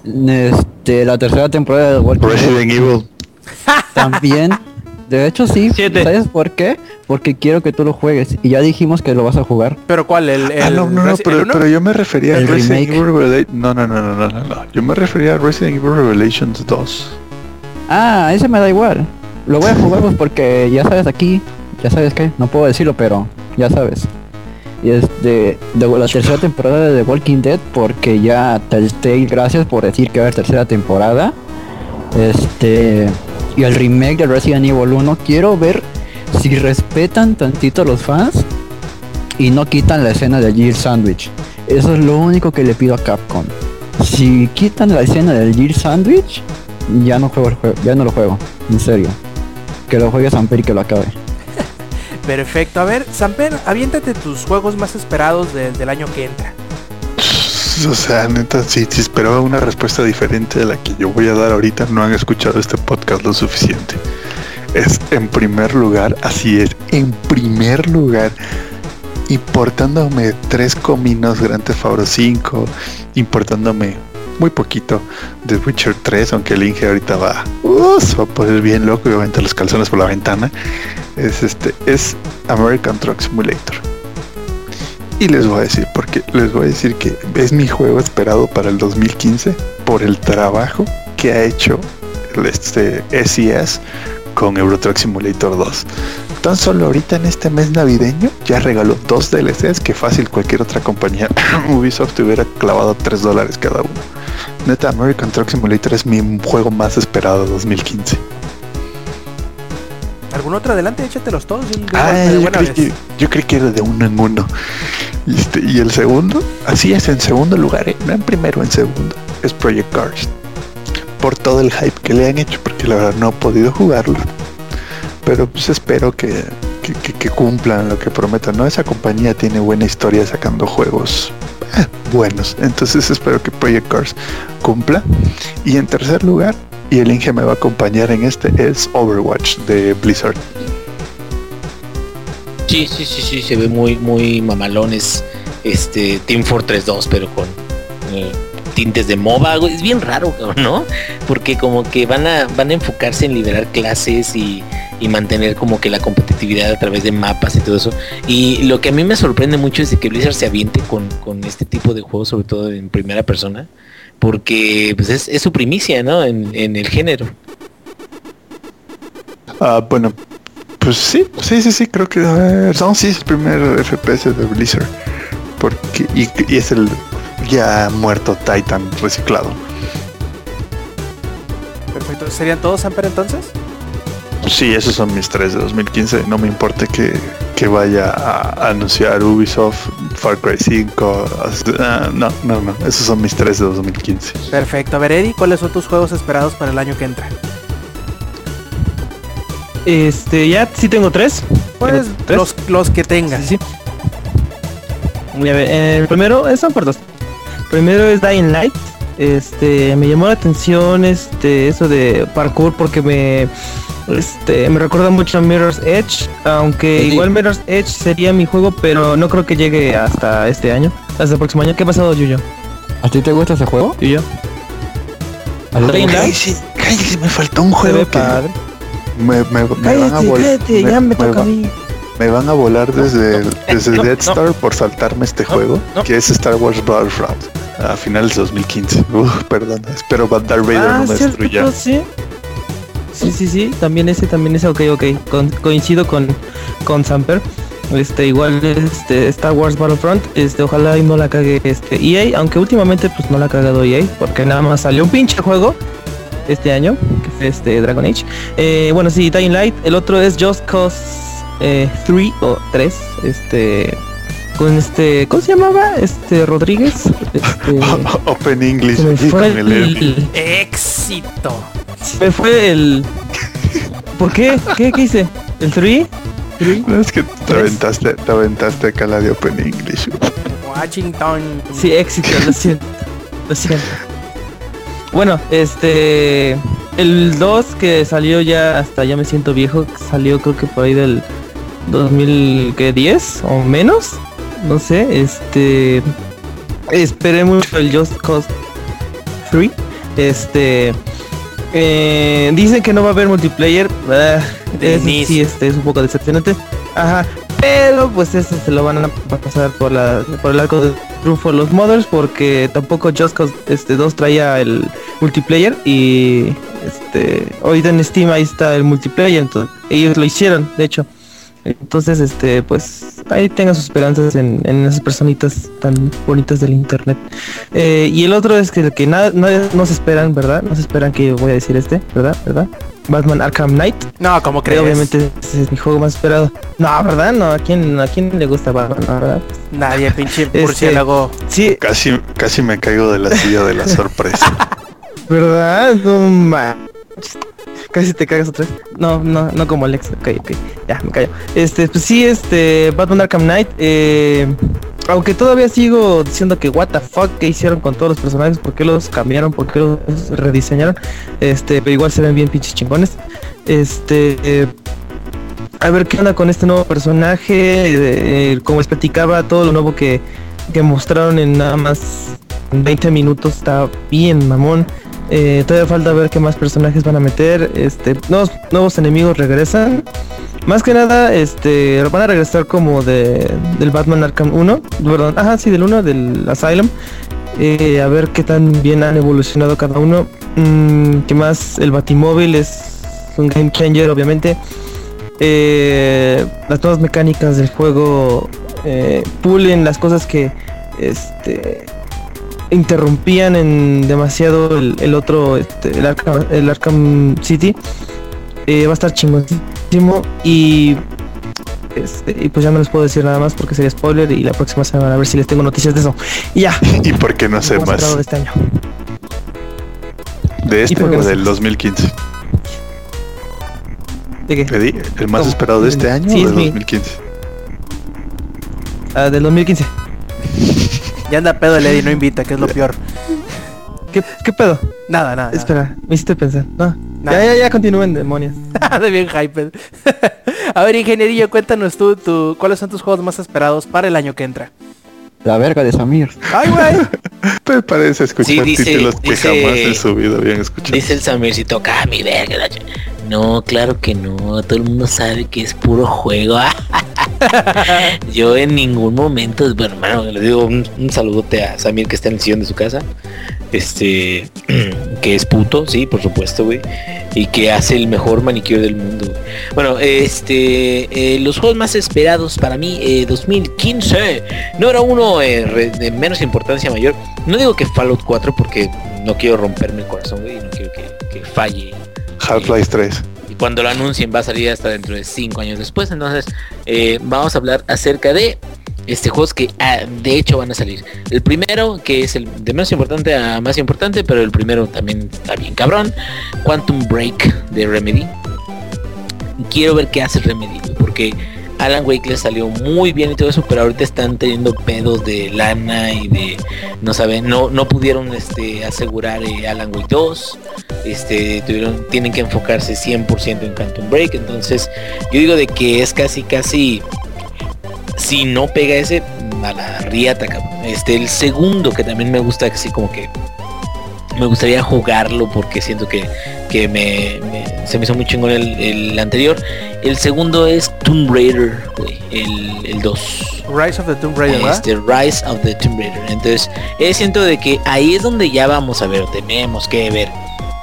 F: este, la tercera temporada de Walking
A: Resident Evil.
F: también. De hecho sí,
H: Siete.
F: ¿sabes por qué? Porque quiero que tú lo juegues y ya dijimos que lo vas a jugar.
C: ¿Pero cuál? ¿El,
A: Ah,
C: el
A: no, no, no,
C: Resi- el
A: pero, pero yo me refería a
F: El
A: Resident
F: remake.
A: Evil Revela- No, no, no, no, no, no, no. Yo me refería a Resident Evil Revelations 2.
F: Ah, ese me da igual. Lo voy a jugar pues porque ya sabes aquí, ya sabes que, no puedo decirlo, pero ya sabes. Y este, de la tercera temporada de The Walking Dead porque ya Telltale, gracias por decir que va a haber tercera temporada. Este, y el remake de Resident Evil 1, quiero ver si respetan tantito a los fans y no quitan la escena del Gear Sandwich. Eso es lo único que le pido a Capcom. Si quitan la escena del Gear Sandwich, ya no juego ya no lo juego, en serio. Que lo juegue Samper y que lo acabe.
C: Perfecto. A ver, Samper, aviéntate tus juegos más esperados del- del año que entra.
A: O sea, neta, si, si esperaba una respuesta diferente de la que yo voy a dar ahorita, no han escuchado este podcast lo suficiente. Es en primer lugar, así es, en primer lugar, importándome tres cominos Grand Theft Auto 5, importándome muy poquito de Witcher 3, aunque el Inge ahorita va, uh, va a poner bien loco y va a aventar los calzones por la ventana. Es este, es American Truck Simulator. Y les voy a decir, porque les voy a decir que es mi juego esperado para el 2015 por el trabajo que ha hecho este SES con Euro Truck Simulator 2. Tan solo ahorita en este mes navideño ya regaló dos DLCs que fácil cualquier otra compañía Ubisoft te hubiera clavado 3 dólares cada uno. Neta, American Truck Simulator es mi juego más esperado de 2015.
C: ¿Algún otro adelante? Échatelos todos.
A: Ah, yo, creí que, yo creí que era de uno en uno. Y, este, y el segundo, así es, en segundo lugar, eh, no en primero, en segundo, es Project Cars. Por todo el hype que le han hecho, porque la verdad no he podido jugarlo. Pero pues espero que- que cumplan lo que prometan. ¿no? Esa compañía tiene buena historia sacando juegos eh, buenos. Entonces espero que Project Cars cumpla. Y en tercer lugar, y el Inge me va a acompañar en este, es Overwatch de Blizzard.
E: Sí, sí, sí, sí, se ve muy, muy mamalones. Este Team Fortress 2, pero con eh, tintes de MOBA. Es bien raro, ¿no? Porque como que van a, van a enfocarse en liberar clases y, y mantener como que la competitividad a través de mapas y todo eso. Y lo que a mí me sorprende mucho es que Blizzard se aviente con, con este tipo de juegos, sobre todo en primera persona. Porque pues es, es su primicia, ¿no? En, en el género.
A: Ah, bueno, pues sí, sí, sí, sí, creo que eh, no, sí es el primer FPS de Blizzard. Porque, y, y es el ya muerto Titan reciclado.
C: Perfecto. ¿Serían todos, Samper, entonces?
A: Sí, esos son mis tres de 2015. No me importa que, que vaya a anunciar Ubisoft, Far Cry 5. ah, no, no, no. Esos son mis tres de 2015.
C: Perfecto. A ver, Eddie, ¿cuáles son tus juegos esperados para el año que entra?
H: Este, ya sí tengo tres.
C: Pues
H: ¿Tres?
C: los, los que tengas.
H: Sí, sí.
G: A ver, el primero, eh, son por dos. Primero es Dying Light. Este, me llamó la atención este eso de parkour porque me este me recuerda mucho a Mirror's Edge, aunque
E: Sí.
G: igual Mirror's Edge sería mi juego, pero no creo que llegue hasta este año, hasta el próximo año. ¿Qué ha pasado, Yuyo?
F: ¿A ti te gusta ese juego?
G: Yuyo.
F: ¿A ti te
G: Dying
F: gusta?
G: Light
A: Cállese, cállese, me faltó un
G: Se ve
A: juego que
G: padre.
A: Me, me, me van a volar.
G: cállate, ya me toca
A: va-
G: a mí.
A: me van a volar desde, desde
G: no,
A: Dead
G: no.
A: Star por saltarme este juego,
G: no.
A: que es Star Wars Battlefront, a finales de 2015. Uf, perdón, espero Darth Vader
G: Ah,
A: no me
G: cierto,
A: destruya.
G: sí. Sí, sí, sí, también ese, también ese, ok, ok, con- coincido con, con Samper. Este, igual este Star Wars Battlefront, este, ojalá y no la cague este EA, aunque últimamente pues no la ha cagado EA, porque nada más salió un pinche juego este año, que fue este Dragon Age. Eh, bueno, sí, Dying Light, el otro es Just Cause eh, 3 o 3, este con este, ¿cómo se llamaba? Este Rodríguez, este
A: Open English
G: fue
A: el
G: el,
C: Éxito.
G: se me fue el ¿Por qué? ¿Qué, qué hice? ¿El 3?
A: No, es que te aventaste, te aventaste acá la de Open English.
C: Washington.
G: Sí, éxito, lo siento. Lo siento. Bueno, este. El 2 que salió ya hasta ya me siento viejo, salió creo que por ahí del 2010 o menos. No sé, este. Esperé mucho el Just Cause 3. Este. eh, dicen que no va a haber multiplayer. ah, eso sí,
C: inicio.
G: este es un poco decepcionante. Ajá. Pero pues eso se lo van a pasar por la por el arco de triunfo los modders porque tampoco Just Cause este 2 traía el multiplayer y este ahorita en Steam ahí está el multiplayer entonces ellos lo hicieron de hecho. Entonces este pues ahí tengan sus esperanzas en, en esas personitas tan bonitas del internet. Eh, y el otro es que que nada no se esperan verdad no se esperan que voy a decir este verdad verdad Batman Arkham Knight
C: No, como crees.
G: obviamente ese es mi juego más esperado. No, ¿verdad? No, ¿a quién, a quién le gusta Batman? No, ¿verdad?
C: Nadie, pinche
G: Este-
C: murciélago.
G: Sí,
A: Casi, casi me caigo de la silla de la sorpresa.
G: ¿verdad? No manches. Casi te cagas otra vez. No, no, no como Alex. Ok, ok. Ya, me callo. Este, pues sí, este, Batman Arkham Knight. Eh, aunque todavía sigo diciendo que what the fuck que hicieron con todos los personajes, por qué los cambiaron, por qué los rediseñaron. Este, pero igual se ven bien pinches chingones. Este, eh, a ver qué onda con este nuevo personaje. eh, como les todo lo nuevo que, que mostraron en nada más 20 minutos está bien mamón. Eh, todavía falta ver qué más personajes van a meter. Este, nuevos, nuevos enemigos regresan. Más que nada, este, van a regresar como de, del Batman Arkham 1. Perdón, ajá, sí, del 1, del Asylum. Eh, a ver qué tan bien han evolucionado cada uno. Mm, ¿Qué más? El Batimóvil es un game changer, obviamente. Eh, las nuevas mecánicas del juego eh, pulen las cosas que este interrumpían en demasiado el, el otro este, el, Arkham, el Arkham City Eh, va a estar chingoncísimo y este, y pues ya no les puedo decir nada más porque sería spoiler y la próxima semana a ver si les tengo noticias de eso y ya
A: ¿Y por qué no sé
G: más de este año
A: ¿De este o
G: no
A: del
G: más?
A: 2015?
G: ¿De qué?
A: Pedí el más
G: ¿Cómo?
A: esperado de este año
G: Sí,
A: o
G: es
A: del
G: mi-
A: 2015.
G: Ah, del 2015
C: Ya anda pedo el Eddie, no invita, que es lo peor.
G: ¿Qué, qué pedo?
C: Nada, nada.
G: Espera, me hiciste pensar. No.
C: Nada.
G: Ya, ya, ya continúen, demonios.
C: nada. de bien hyped. A ver, ingenierillo, cuéntanos tú, tú, ¿cuáles son tus juegos más esperados para el año que entra?
F: La verga de Samir.
C: Ay, güey.
A: Te parece escuchar
E: Sí, dice-
A: títulos que
E: dice-
A: jamás en su vida habían escuchado.
E: Dice el Samircito, ah, mi verga. La ch-". No, claro que no. Todo el mundo sabe que es puro juego. Yo en ningún momento, bueno, hermano, le digo un, un saludote a Samir que está en el sillón de su casa. Este, que es puto, sí, por supuesto, güey. Y que hace el mejor manicure del mundo. Bueno, este, eh, los juegos más esperados para mí, eh, 2015. Número uno, eh, de menos importancia mayor. No digo que Fallout 4 porque no quiero romperme el corazón, güey. No quiero que, que falle
A: Half-Life 3.
E: y cuando lo anuncien va a salir hasta dentro de 5 años después. Entonces eh, vamos a hablar acerca de este juegos que ah, de hecho van a salir. El primero, que es el de menos importante a más importante, pero el primero también está bien cabrón. Quantum Break de Remedy. Quiero ver qué hace Remedy, porque Alan Wake les salió muy bien y todo eso, pero ahorita están teniendo pedos de lana y de no saben, no no pudieron este asegurar eh, Alan Wake 2. Este tuvieron tienen que enfocarse 100% en Quantum Break, entonces yo digo de que es casi casi si no pega ese a la riata. Este el segundo que también me gusta así como que me gustaría jugarlo porque siento que, que me- se me hizo muy chingón el, el anterior. El segundo es Tomb Raider, güey, el, el 2.
C: Rise of the Tomb Raider, ¿verdad?
E: Este Rise of the Tomb Raider. Entonces, eh, siento de que ahí es donde ya vamos a ver, tenemos que ver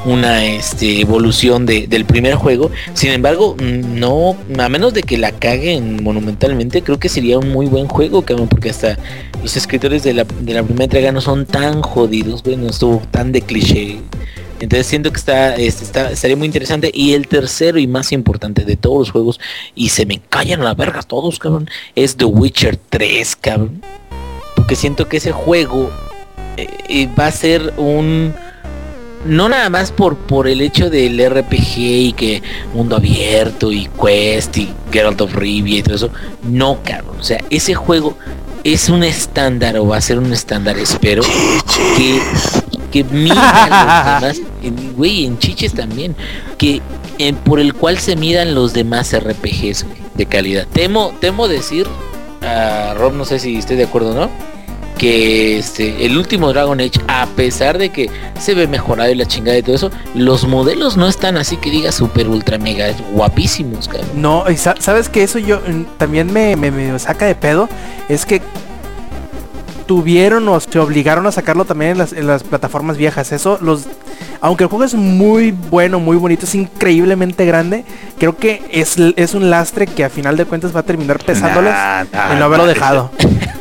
E: una este, evolución de- del primer juego. Sin embargo, no, a menos de que la caguen monumentalmente, creo que sería un muy buen juego, cabrón, porque hasta los escritores de la, de la primera entrega no son tan jodidos, güey, no estuvo tan de cliché. Entonces siento que está, este, está, estaría muy interesante. Y el tercero y más importante de todos los juegos, y se me callan a la verga todos, cabrón, es The Witcher 3, cabrón. Porque siento que ese juego eh, eh, va a ser un no nada más por por el hecho del RPG y que mundo abierto y quest y Geralt of Rivia y todo eso no cabrón o sea ese juego es un estándar o va a ser un estándar espero que que mida los demás en- güey en chiches también que eh, por el cual se midan los demás RPGs güey, de calidad temo temo decir a Rob no sé si esté de acuerdo o no que este el último Dragon Age a pesar de que se ve mejorado y la chingada y todo eso los modelos no están así que diga super ultra mega guapísimos cabrón.
C: No, y sa- sabes que eso yo mm, también me, me- me saca de pedo. Es que tuvieron o se obligaron a sacarlo también en las, en las plataformas viejas. Eso los. Aunque el juego es muy bueno, muy bonito, es increíblemente grande, creo que es, es un lastre que a final de cuentas va a terminar pesándoles
A: Nah, nah,
C: en no haberlo
A: nah,
C: dejado.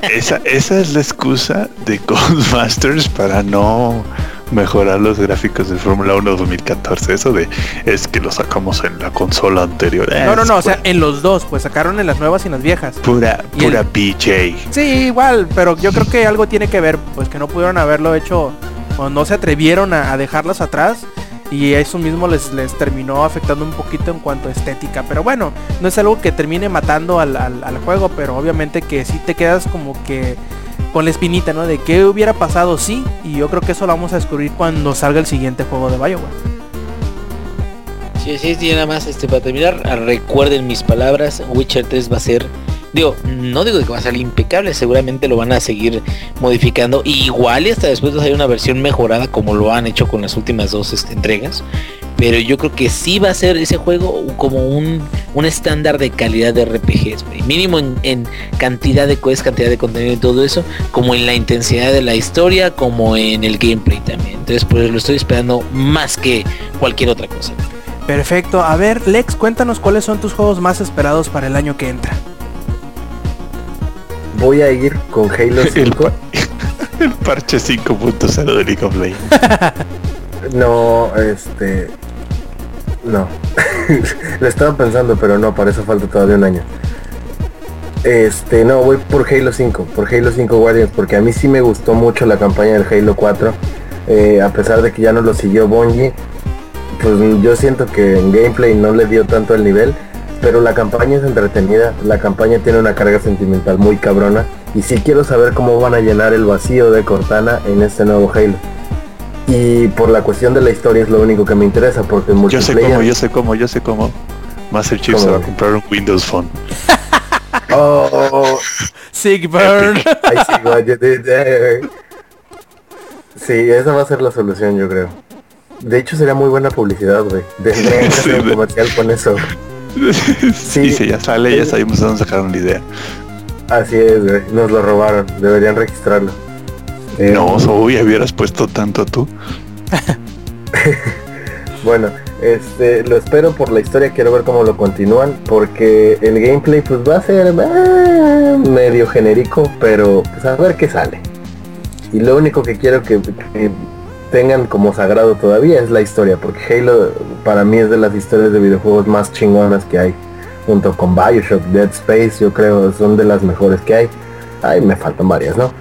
A: Esa, esa es la excusa de Codemasters para no mejorar los gráficos de Fórmula 1 2014. Eso de es que lo sacamos en la consola anterior.
C: No, no, no, o sea, en los dos, pues sacaron en las nuevas y en las viejas.
A: pura,
C: y el-
A: pura PJ.
C: Sí, igual, pero yo creo que algo tiene que ver, pues que no pudieron haberlo hecho o no se atrevieron a, a dejarlas atrás y eso mismo les, les terminó afectando un poquito en cuanto a estética. Pero bueno, no es algo que termine matando al, al- al juego, pero obviamente que sí te quedas como que con la espinita, ¿no? De qué hubiera pasado sí, y yo creo que eso lo vamos a descubrir cuando salga el siguiente juego de Bioware.
E: Sí, sí, sí, nada más este para terminar, recuerden mis palabras, Witcher 3 va a ser digo, no digo que va a salir impecable, seguramente lo van a seguir modificando igual y hasta después salir una versión mejorada como lo han hecho con las últimas dos este, entregas. Pero yo creo que sí va a ser ese juego como un, un estándar de calidad de RPGs. Mínimo en, en cantidad de quests, cantidad de contenido y todo eso, como en la intensidad de la historia, como en el gameplay también. Entonces pues lo estoy esperando más que cualquier otra cosa.
C: Perfecto, a ver Lex, cuéntanos cuáles son tus juegos más esperados para el año que entra.
B: Voy a ir con Halo
A: El,
B: 5.
A: pa- el parche 5.0 de League of Legends.
B: No, este. No. Lo estaba pensando, pero no, para eso falta todavía un año. Este, no, voy por Halo 5, por Halo 5 Guardians, porque a mí sí me gustó mucho la campaña del Halo 4. eh, a pesar de que ya no lo siguió Bungie, pues yo siento que en gameplay no le dio tanto el nivel, pero la campaña es entretenida, la campaña tiene una carga sentimental muy cabrona, y sí quiero saber cómo van a llenar el vacío de Cortana en este nuevo Halo. Y por la cuestión de la historia es lo único que me interesa, porque el
A: Yo sé
B: multiplayer...
A: cómo, yo sé cómo, yo sé cómo. Master Chief se va a
B: ¿Cómo?
A: comprar un Windows Phone.
B: Oh,
C: Sigburn.
B: I see what you did there. Sí, esa va a ser la solución, yo creo. De hecho, sería muy buena publicidad, güey. Un
A: Sí,
B: comercial con eso.
A: Sí, si ya sale, ya sabemos a dónde sacaron la idea.
B: Así es, güey. Nos lo robaron. Deberían registrarlo. Eh,
A: No, uy, hubieras puesto tanto tú.
B: Bueno, este, lo espero por la historia, quiero ver cómo lo continúan, porque el gameplay pues va a ser eh, medio genérico, pero pues a ver qué sale. Y lo único que quiero que, que tengan como sagrado todavía es la historia, porque Halo para mí es de las historias de videojuegos más chingonas que hay, junto con Bioshock, Dead Space, yo creo son de las mejores que hay. Ay, me faltan varias, ¿no?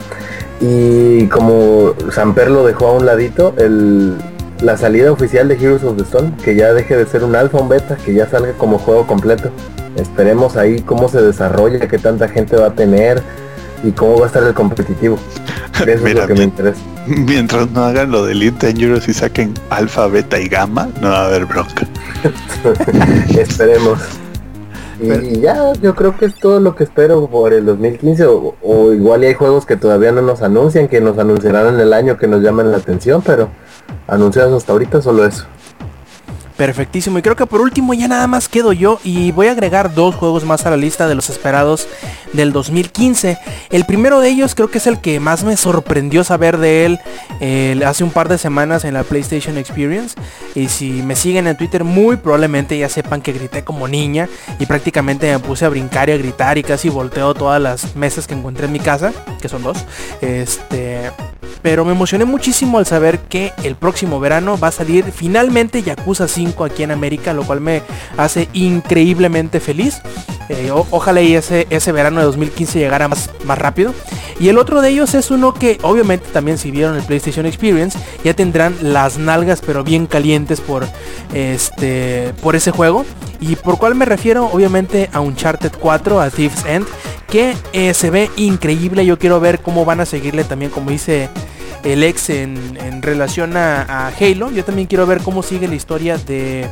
B: Y como Samper lo dejó a un ladito, el, la salida oficial de Heroes of the Storm, que ya deje de ser un alfa, un beta, que ya salga como juego completo. Esperemos ahí cómo se desarrolla, qué tanta gente va a tener y cómo va a estar el competitivo. Eso es lo que me interesa.
A: Mientras no hagan lo de Elite Dangerous y saquen alfa, beta y gamma, no va a haber bronca.
B: Esperemos. Y ya, yo creo que es todo lo que espero por el 2015. O, o igual y hay juegos que todavía no nos anuncian, que nos anunciarán en el año que nos llamen la atención, pero anunciados hasta ahorita solo eso.
C: Perfectísimo. Y creo que por último ya nada más quedo yo y voy a agregar dos juegos más a la lista de los esperados del 2015. El primero de ellos creo que es el que más me sorprendió saber de él hace un par de semanas en la PlayStation Experience. Y si me siguen en Twitter muy probablemente ya sepan que grité como niña y prácticamente me puse a brincar y a gritar y casi volteo todas las mesas que encontré en mi casa, que son dos. Este, pero me emocioné muchísimo al saber que el próximo verano va a salir finalmente Yakuza 5 aquí en América, lo cual me hace increíblemente feliz. Eh, ojalá y ese, ese verano de 2015 llegara más, más rápido. Y el otro de ellos es uno que obviamente también si vieron el PlayStation Experience ya tendrán las nalgas pero bien calientes por este por ese juego. Y por cuál me refiero obviamente a Uncharted 4, a Thief's End, que eh, se ve increíble. Yo quiero ver cómo van a seguirle también como dice el ex en, relación a, Halo. Yo también quiero ver cómo sigue la historia de,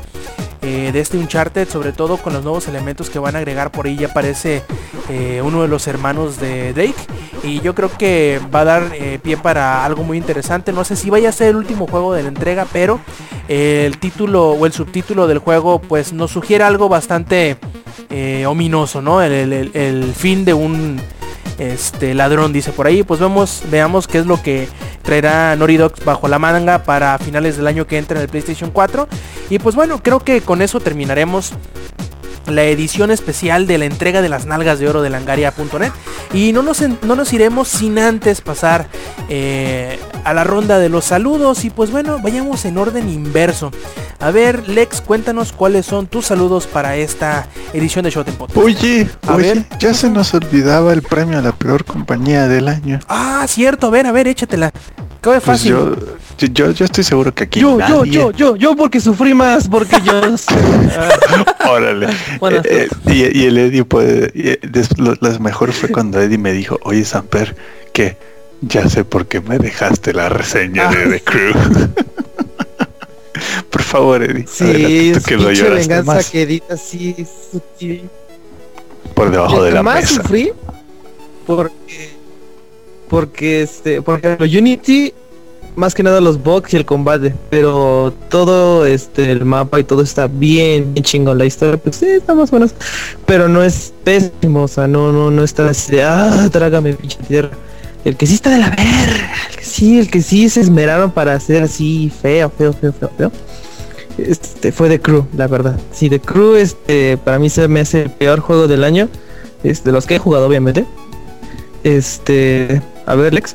C: eh, de este Uncharted, sobre todo con los nuevos elementos que van a agregar por ahí. Ya aparece eh, uno de los hermanos de Drake. Y yo creo que va a dar eh, pie para algo muy interesante. No sé si vaya a ser el último juego de la entrega, pero eh, el título o el subtítulo del juego pues nos sugiere algo bastante ominoso, ¿no? El fin de un este ladrón dice por ahí. Pues vemos veamos qué es lo que traerá Naughty Dog bajo la manga para finales del año que entra en el PlayStation 4 y pues bueno creo que con eso terminaremos la edición especial de la entrega de las nalgas de oro de langaria.net y no nos, no nos iremos sin antes pasar eh, a la ronda de los saludos y pues bueno vayamos en orden inverso a ver Lex cuéntanos cuáles son tus saludos para esta edición de Showtime Podcast
A: Oye,
C: A
A: oye,
C: ver.
A: ya se nos olvidaba el premio a la peor compañía del año.
C: Ah, cierto, a ver, a ver, échatela. Cabe
A: Pues
C: fácil.
A: yo, yo, yo, yo estoy seguro que aquí
G: Yo, yo,
A: nadie-
G: yo, yo, yo porque sufrí más, porque yo... Ah,
A: Órale. Eh, eh, y, y el Eddie puede. y, eh, des- lo, lo mejor fue cuando Eddie me dijo, oye Samper, que ya sé por qué me dejaste la reseña de The Crew. por favor, Eddie.
G: sí,
A: adelante, tú que lo lloraste
G: venganza
A: más
G: quedita así, sutil.
A: por debajo de la
G: que más
A: mesa.
G: sufrí porque porque este por ejemplo Unity más que nada los bugs y el combate pero todo este el mapa y todo está bien bien chingón la historia pues sí está más o menos pero no es pésimo o sea no no no está así de ah trágame pinche tierra el que sí está de la verga el que sí el que sí se esmeraron para hacer así feo feo feo feo feo este fue The Crew, la verdad. Sí, The Crew este para mí se me hace el peor juego del año. Es de los que he jugado obviamente. Este, a ver, Lex.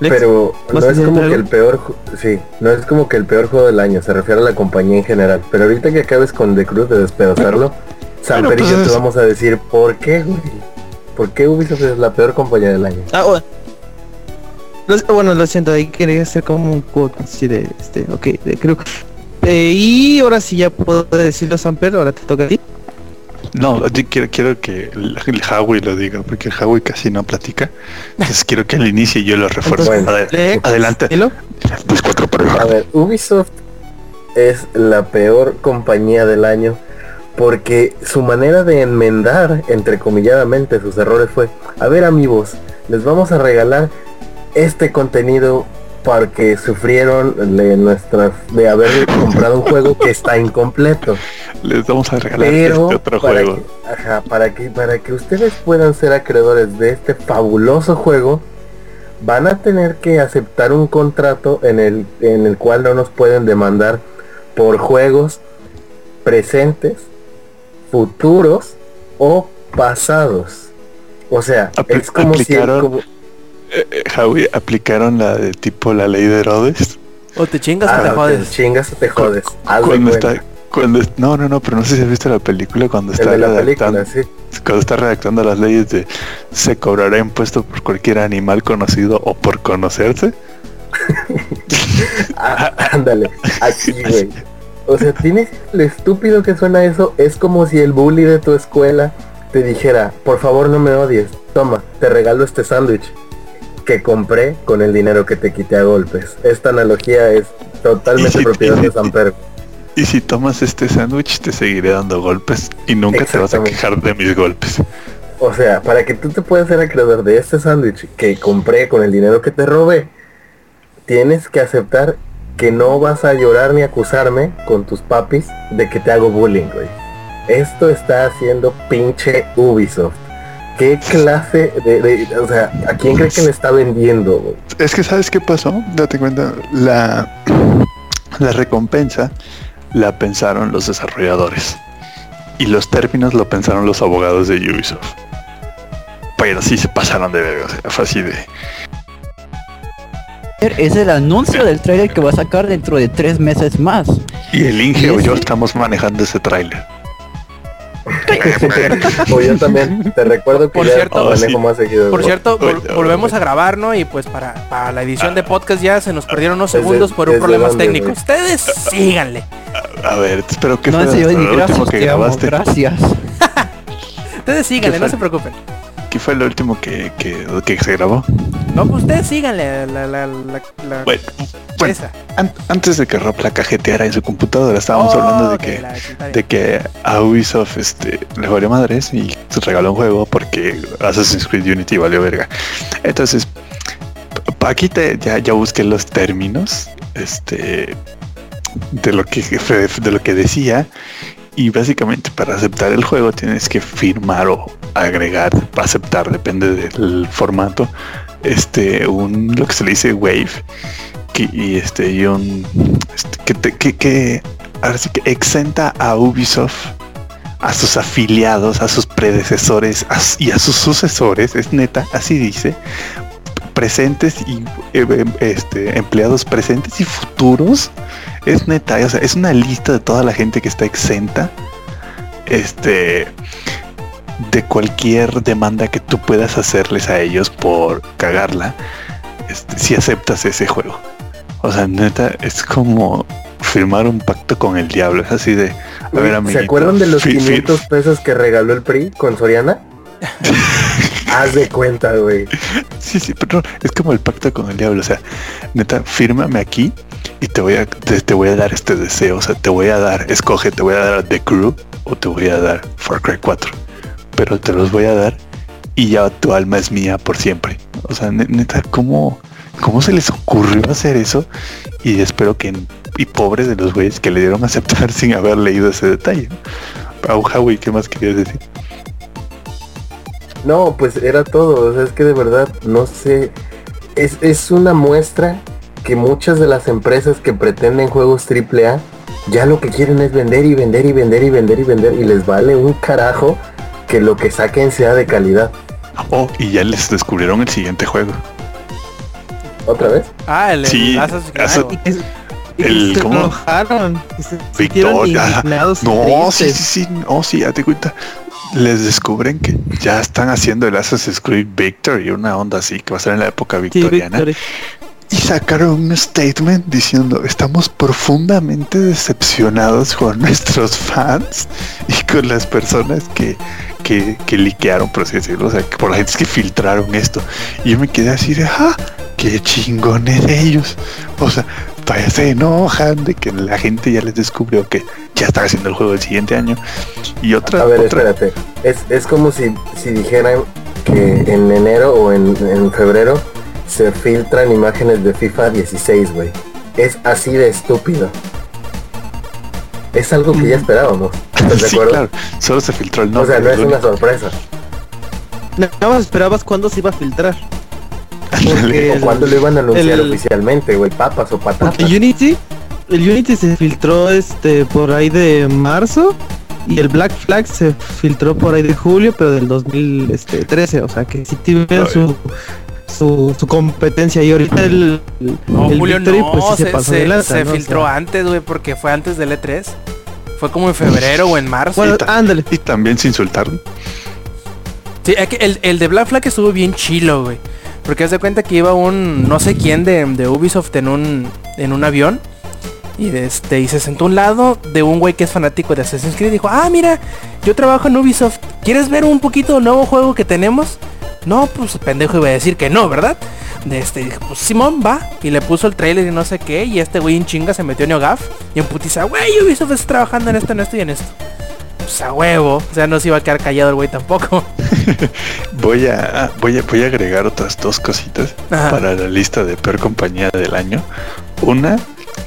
G: Lex,
B: Pero
G: ¿vas
B: no es como que el peor, sí, no es como que el peor juego del año, se refiere a la compañía en general. Pero ahorita que acabes con The Cruz de despedazarlo, Samper y
A: pues
B: yo te vamos a decir por qué, güey. ¿Por qué Ubisoft es la peor compañía del año?
G: Ah, bueno. Lo- bueno, lo siento, ahí quería hacer como un quote así de este, ok, de Crew. Eh, y ahora sí ya puedo decirlo Samper, ahora te toca a ti.
A: No, yo quiero, quiero que el, el Howie lo diga, porque el Howie casi no platica. Entonces quiero que él inicie y yo lo refuerzo.
B: Bueno,
A: Adel-
G: Lex,
A: adelante.
G: dilo.
A: Pues cuatro para el
B: A ver, Ubisoft es la peor compañía del año porque su manera de enmendar, entrecomilladamente, sus errores fue, a ver amigos, les vamos a regalar este contenido porque sufrieron de nuestras de haber comprado un juego que está incompleto.
A: Les vamos a regalar
B: Pero
A: este otro
B: para
A: juego.
B: que, ajá, para que para que ustedes puedan ser acreedores de este fabuloso juego, van a tener que aceptar un contrato en el en el cual no nos pueden demandar por juegos presentes, futuros o pasados. O sea, es como si
A: aplicaron-
B: como-
A: Eh, eh, Howie, aplicaron la de tipo la ley de Herodes.
C: O te chingas o
B: ah,
C: te
B: te
C: jodes.
B: chingas o te jodes.
A: Cuando está, cuando no, no, no, pero no sé si has visto la película cuando está
B: la
A: redactando,
B: película, sí.
A: cuando está redactando las leyes de se cobrará impuesto por cualquier animal conocido o por conocerse.
B: Ah, ándale, así, güey. O sea, tienes lo estúpido que suena eso. Es como si el bully de tu escuela te dijera, por favor no me odies. Toma, te regalo este sándwich que compré con el dinero que te quité a golpes. Esta analogía es totalmente
A: si-
B: propiedad
A: y
B: de
A: si-
B: Samper.
A: Y si tomas este sándwich te seguiré dando golpes y nunca te vas a quejar de mis golpes.
B: O sea, para que tú te puedas ser acreedor de este sándwich que compré con el dinero que te robé, tienes que aceptar que no vas a llorar ni acusarme con tus papis de que te hago bullying, güey. Esto está haciendo pinche Ubisoft. ¿Qué clase de, de- o sea, a quién cree que le está vendiendo, güey?
A: Es que sabes qué pasó, date cuenta, la, la recompensa la pensaron los desarrolladores y los términos lo pensaron los abogados de Ubisoft. Pero sí se pasaron de verga, o sea, fue así de...
F: Es el anuncio del trailer que va a sacar dentro de tres meses más.
A: Y el Inge
F: ¿Y
A: o yo estamos manejando ese tráiler.
B: o yo también, te recuerdo que
C: Por
B: ya
C: cierto-
B: manejo
A: Oh, sí.
B: más seguido.
C: Por cierto, vol- volvemos a grabar, ¿no? Y pues para, para la edición de podcast ya se nos perdieron unos
B: ¿Desde-
C: segundos por un problemas técnicos.
B: güey?
C: Ustedes síganle.
A: A ver, espero que
F: No,
A: fue último
F: gracias,
A: que
F: te amo,
A: grabaste.
F: gracias.
C: Ustedes síganle,
A: ¿Qué
C: no se preocupen.
A: ¿Qué fue lo último que, que, que se grabó?
C: No, pues ustedes síganle la, la, la, la-
A: Bueno, bueno, an- antes de que Rob la cajeteara en su computadora, estábamos
C: Oh,
A: hablando de que de que a Ubisoft este, le valió madres y se regaló un juego porque Assassin's Creed Unity valió verga. Entonces, aquí te, ya, ya busqué los términos este, de, lo que, de lo que decía y básicamente para aceptar el juego tienes que firmar o agregar, aceptar, depende del formato, este, un, lo que se le dice wave y este, y este, que, te- que, que ahora que exenta a Ubisoft, a sus afiliados, a sus predecesores y a sus sucesores, es neta, así dice, presentes y eh, em, este, empleados presentes y futuros, es neta, o sea, es una lista de toda la gente que está exenta, este, de cualquier demanda que tú puedas hacerles a ellos por cagarla, este, si aceptas ese juego. O sea, neta, es como firmar un pacto con el diablo. Es así de, a ver,
B: ¿Se acuerdan de los
A: fi- fi-
B: 500 pesos que regaló el PRI con Soriana? Haz de cuenta, güey.
A: Sí, sí, pero no, es como el pacto con el diablo. O sea, neta, fírmame aquí y te voy a, te, te voy a dar este deseo. O sea, te voy a dar, escoge, te voy a dar The Crew o te voy a dar Far Cry 4. Pero te los voy a dar y ya tu alma es mía por siempre. O sea, ne- neta, ¿cómo, cómo se les ocurrió hacer eso? Y espero que, y pobre de los güeyes que le dieron a aceptar sin haber leído ese detalle. Pau Howie, ¿qué más querías decir?
B: No, pues era todo. O sea, es que de verdad, no sé. Es, es una muestra que muchas de las empresas que pretenden juegos AAA ya lo que quieren es vender y vender y vender y vender y vender y les vale un carajo que lo que saquen sea de calidad.
A: Oh, y ya les descubrieron el siguiente juego.
B: ¿Otra vez?
C: Ah, el,
A: Sí, El-
G: se
A: ¿cómo? Victoria. No, sí,
G: tristes.
A: sí, sí, no, sí, ya te cuenta. Les descubren que ya están haciendo el Assassin's Creed Victory, una onda así que va a ser en la época victoriana. Y sacaron un statement diciendo estamos profundamente decepcionados con nuestros fans y con las personas que, que, que liquearon, por así decirlo, o sea, que por la gente que filtraron esto. Y yo me quedé así de, ah, qué chingones ellos. O sea, todavía se enojan de que la gente ya les descubrió que ya están haciendo el juego del siguiente año. Y otra,
B: A ver,
A: otra
B: espérate. Es, es como si, si dijeran que en enero o en, en febrero se filtran imágenes de FIFA 16, güey. Es así de estúpido. Es algo que ya esperábamos. ¿Estás de
A: sí,
B: acuerdo?
A: claro, solo se filtró el
B: o
A: nombre.
B: sea, no es una sorpresa.
G: Nada más esperabas cuándo se iba a filtrar.
B: ¿O
G: el,
B: cuándo lo iban a anunciar
G: el-
B: oficialmente, güey? Papas o patatas.
G: porque Unity, el Unity se filtró este por ahí de marzo y el Black Flag se filtró por ahí de julio, pero del 2013, o sea que sí tiene su, su su competencia y ahorita el,
C: No,
G: el
C: Julio,
G: Victory,
C: no,
G: pues sí se,
C: se,
G: pasó
C: se-
G: de lanza,
C: se
G: ¿no? O
C: filtró
G: sea,
C: antes, güey, porque fue antes del E3. Fue como en febrero o en marzo.
G: bueno, ándale.
A: Y también se insultaron.
C: Sí, es que el, el de Black Flag estuvo bien chilo, güey. Porque haz de cuenta que iba un no sé quién de, de Ubisoft en un, en un avión. Y, de este, y se sentó a un lado de un güey que es fanático de Assassin's Creed y dijo, ah, mira, yo trabajo en Ubisoft. ¿Quieres ver un poquito del nuevo juego que tenemos? No, pues pendejo iba a decir que no, ¿verdad? De este, dije, pues Simón va. Y le puso el trailer y no sé qué. Y este güey en chinga se metió en NeoGAF. Y en putiza, güey, Ubisoft está trabajando en esto, en esto y en esto. Pues a huevo. O sea, no se iba a quedar callado el güey tampoco.
A: Voy a, ah, voy a, voy a agregar otras dos cositas
C: Ajá.
A: para la lista de peor compañía del año. Una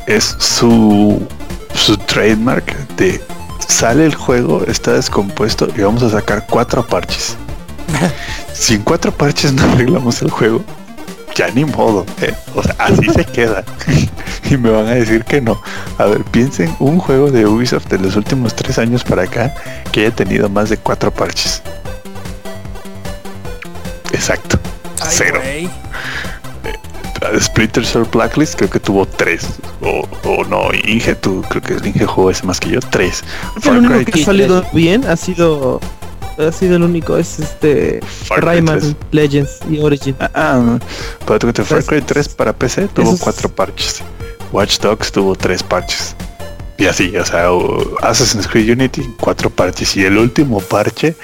A: es su, su trademark de sale el juego, está descompuesto y vamos a sacar cuatro parches. si en cuatro parches no arreglamos el juego, ya ni modo. eh. O sea, así se queda. y me van a decir que no. A ver, piensen un juego de Ubisoft de los últimos tres años para acá que haya tenido más de cuatro parches. Exacto.
C: Ay,
A: Cero.
C: güey.
A: Splinter Cell Blacklist creo que tuvo tres. O, o no, Inge, tú creo que Inge jugó ese más que yo. Tres.
G: El único
A: Cry,
G: que ha salido bien ha sido ha sido el único es este
A: Far
G: Rayman
A: 3.
G: Legends y Origin.
A: Ah, ah. Pero tú que Far Cry 3 para PC tuvo
G: Esos-
A: cuatro parches. Watch Dogs tuvo tres parches. Y así, o sea, Assassin's Creed Unity, cuatro parches. Y el último parche,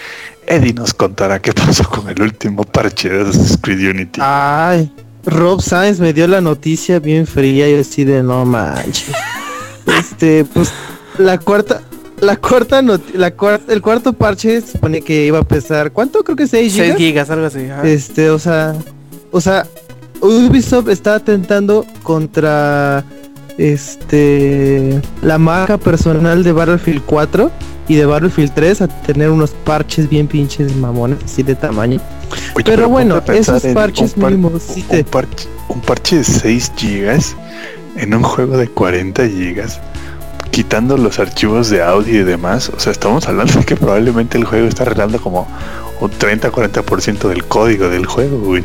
A: Eddie nos contará qué pasó con el último parche de Assassin's Creed Unity.
G: Ay, Rob Sainz me dio la noticia bien fría y así de no manches. Este, pues la cuarta la cuarta la cuarta el cuarto parche se supone que iba a pesar ¿cuánto? Creo que 6
C: 6
G: gigas.
C: gigas, algo así. ajá.
G: Este, o sea, o sea, Ubisoft está atentando contra este la marca personal de Battlefield 4 y de Battlefield 3 a tener unos parches bien pinches mamones así de tamaño.
A: Oye,
G: pero bueno, esos parches
A: un par-
G: mínimos sí
A: un,
G: te-
A: parche, un parche de 6 gigas en un juego de 40 gigas, quitando los archivos de audio y demás. O sea, estamos hablando de que probablemente el juego está arreglando como un 30-40% del código del juego, güey.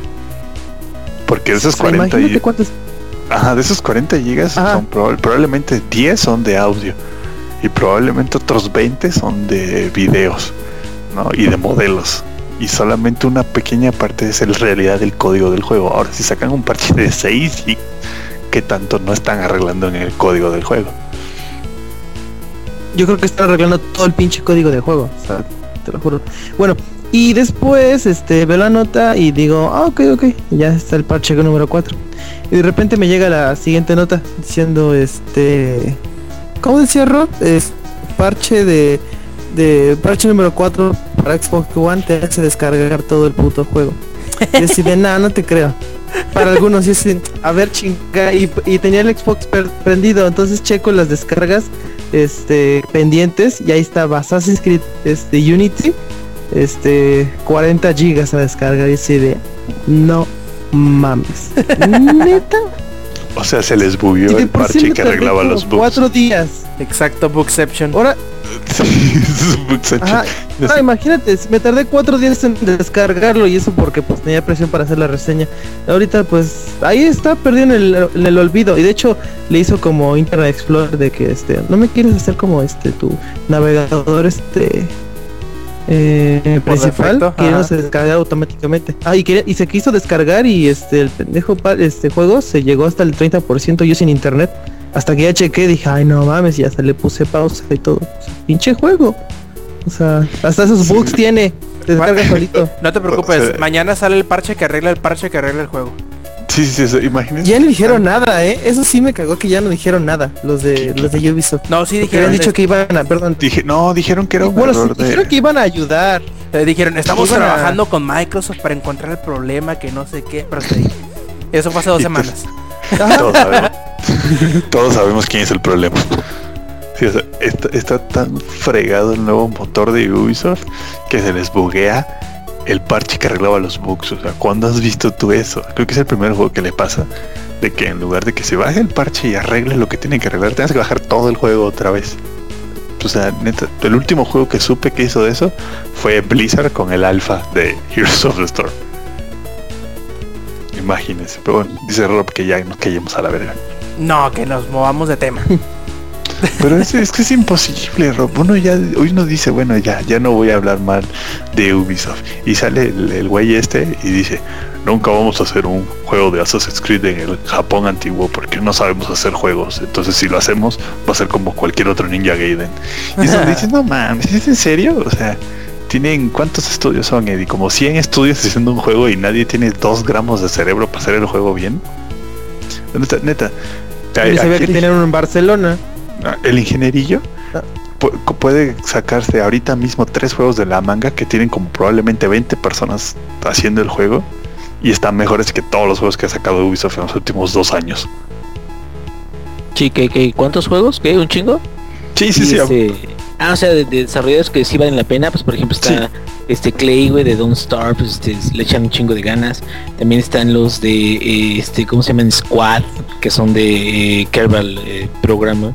A: Porque de esos
G: o sea,
A: 40
G: imagínate
A: y-
G: cuántos
A: Ajá, de esos 40 gigas son proba- probablemente 10 son de audio y probablemente otros 20 son de videos, ¿no? Y de modelos. Y solamente una pequeña parte es en realidad del código del juego. Ahora, si sacan un parche de 6 y que tanto no están arreglando en el código del juego.
G: Yo creo que están arreglando todo el pinche código de juego, o sea, te lo juro. Bueno, y después este veo la nota y digo, ah, ok, ok, ya está el parche número 4. Y de repente me llega la siguiente nota diciendo este ¿Cómo decía Rob? Es parche de de parche número 4 para Xbox One te hace descargar todo el puto juego. Y así de nada, no te creo. Para algunos, así, a ver chinga, y, tenía el Xbox prendido, entonces checo las descargas este pendientes y ahí estaba Assassin's Creed este Unity este 40 gigas a descargar y así de no mames neta
A: O sea, se les bugueó el parche que arreglaba los bugs.
G: cuatro días
C: Exacto, Bookception.
G: ahora
A: Sí,
G: Ajá. Ah, imagínate, si me tardé cuatro días en descargarlo y eso porque pues tenía presión para hacer la reseña. Ahorita pues ahí está perdido en el, en el olvido. Y de hecho le hizo como Internet Explorer de que este, no me quieres hacer como este tu navegador este eh, principal
C: defecto,
G: que no se descarga automáticamente. Ah, y, quería- y se quiso descargar y este el pendejo pa- este juego se llegó hasta el 30% yo sin internet. Hasta que ya chequé, dije, ay no mames, y hasta le puse pausa y todo. O sea, pinche juego. O sea, hasta esos bugs tiene. Se descarga solito.
C: No te preocupes,
A: O sea-
C: mañana sale el parche que arregla el parche que arregla el juego.
A: Sí, sí, sí, imagínense.
G: Ya no dijeron nada, eh. Eso sí me cagó que ya no dijeron nada. Los de los de Ubisoft.
C: No, sí dijeron,
G: habían dicho que iban a, perdón.
A: Dije, no, dijeron que era un
G: Bueno, sí,
A: de...
G: dijeron que iban a ayudar.
C: eh, dijeron, estamos
G: Iban a-
C: trabajando con Microsoft para encontrar el problema que no sé qué, pero ahí. Eso fue hace dos
A: Y pues-
C: semanas.
A: Todos sabemos, todos sabemos quién es el problema. Sí, o sea, está, está tan fregado el nuevo motor de Ubisoft que se les buguea el parche que arreglaba los bugs. O sea, ¿cuándo has visto tú eso? Creo que es el primer juego que le pasa. De que en lugar de que se baje el parche y arregle lo que tiene que arreglar, tengas que bajar todo el juego otra vez. O sea, neta, el último juego que supe que hizo eso fue Blizzard con el alfa de Heroes of the Storm. Imagínense, pero bueno, dice Rob que ya nos callemos a la verga.
C: No, que nos movamos de tema.
A: Pero es, es que es imposible, Rob. Uno ya, hoy uno dice, bueno, ya, ya no voy a hablar mal de Ubisoft. Y sale el, el güey este y dice, nunca vamos a hacer un juego de Assassin's Creed en el Japón antiguo porque no sabemos hacer juegos. Entonces si lo hacemos va a ser como cualquier otro Ninja Gaiden. Y eso dices, no mames, ¿es en serio? O sea, tienen cuántos estudios son, Eddie? Como 100 estudios haciendo un juego y nadie tiene 2 gramos de cerebro para hacer el juego bien. Neta, neta.
G: Yo sabía que tenían uno en Barcelona.
A: Ah, el ingenierillo pu- puede sacarse ahorita mismo tres juegos de la manga que tienen como probablemente 20 personas haciendo el juego y están mejores que todos los juegos que ha sacado Ubisoft en los últimos dos años.
E: Sí, ¿qué, qué, cuántos juegos? ¿Qué? ¿Un chingo?
A: Sí, sí, sí.
E: Ah, o sea, de, de desarrolladores que sí valen la pena, pues por ejemplo está este Clay, güey, de Don't Starve, pues este, le echan un chingo de ganas. También están los de, eh, este, ¿cómo se llaman? Squad, que son de eh, Kerbal eh, Programa.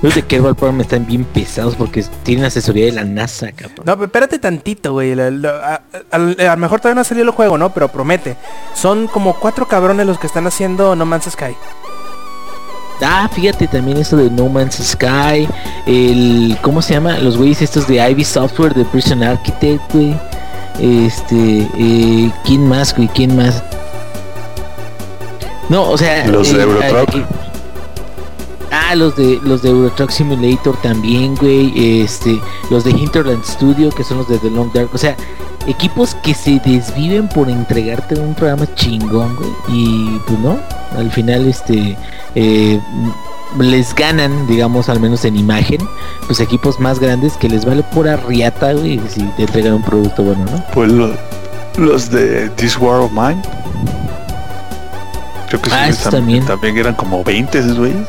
E: Los de Kerbal Program están bien pesados porque tienen asesoría de la NASA, cabrón.
C: No, pero espérate tantito, güey. a lo mejor todavía no ha salido el juego, ¿no? Pero promete. Son como cuatro cabrones los que están haciendo No Man's Sky.
E: Ah, fíjate también esto de No Man's Sky, el ¿cómo se llama? Los güeyes estos de Ivy Software de Prison Architect, güey. Este, eh, ¿quién más, güey? ¿Quién más? No, o sea,
A: Los de
E: eh,
A: Eurotruck.
E: aquí- Ah, los de los de Euro Truck Simulator también, güey. Este, los de Hinterland Studio, que son los de The Long Dark. O sea, equipos que se desviven por entregarte un programa chingón, güey. Y pues no, al final este eh, les ganan, digamos, al menos en imagen, pues equipos más grandes que les vale pura riata, güey, si te entregan un producto bueno, ¿no?
A: Pues lo- los de This War of Mine. Creo que
E: Ah,
A: tam-
E: también.
A: también eran como 20 esos güeyes.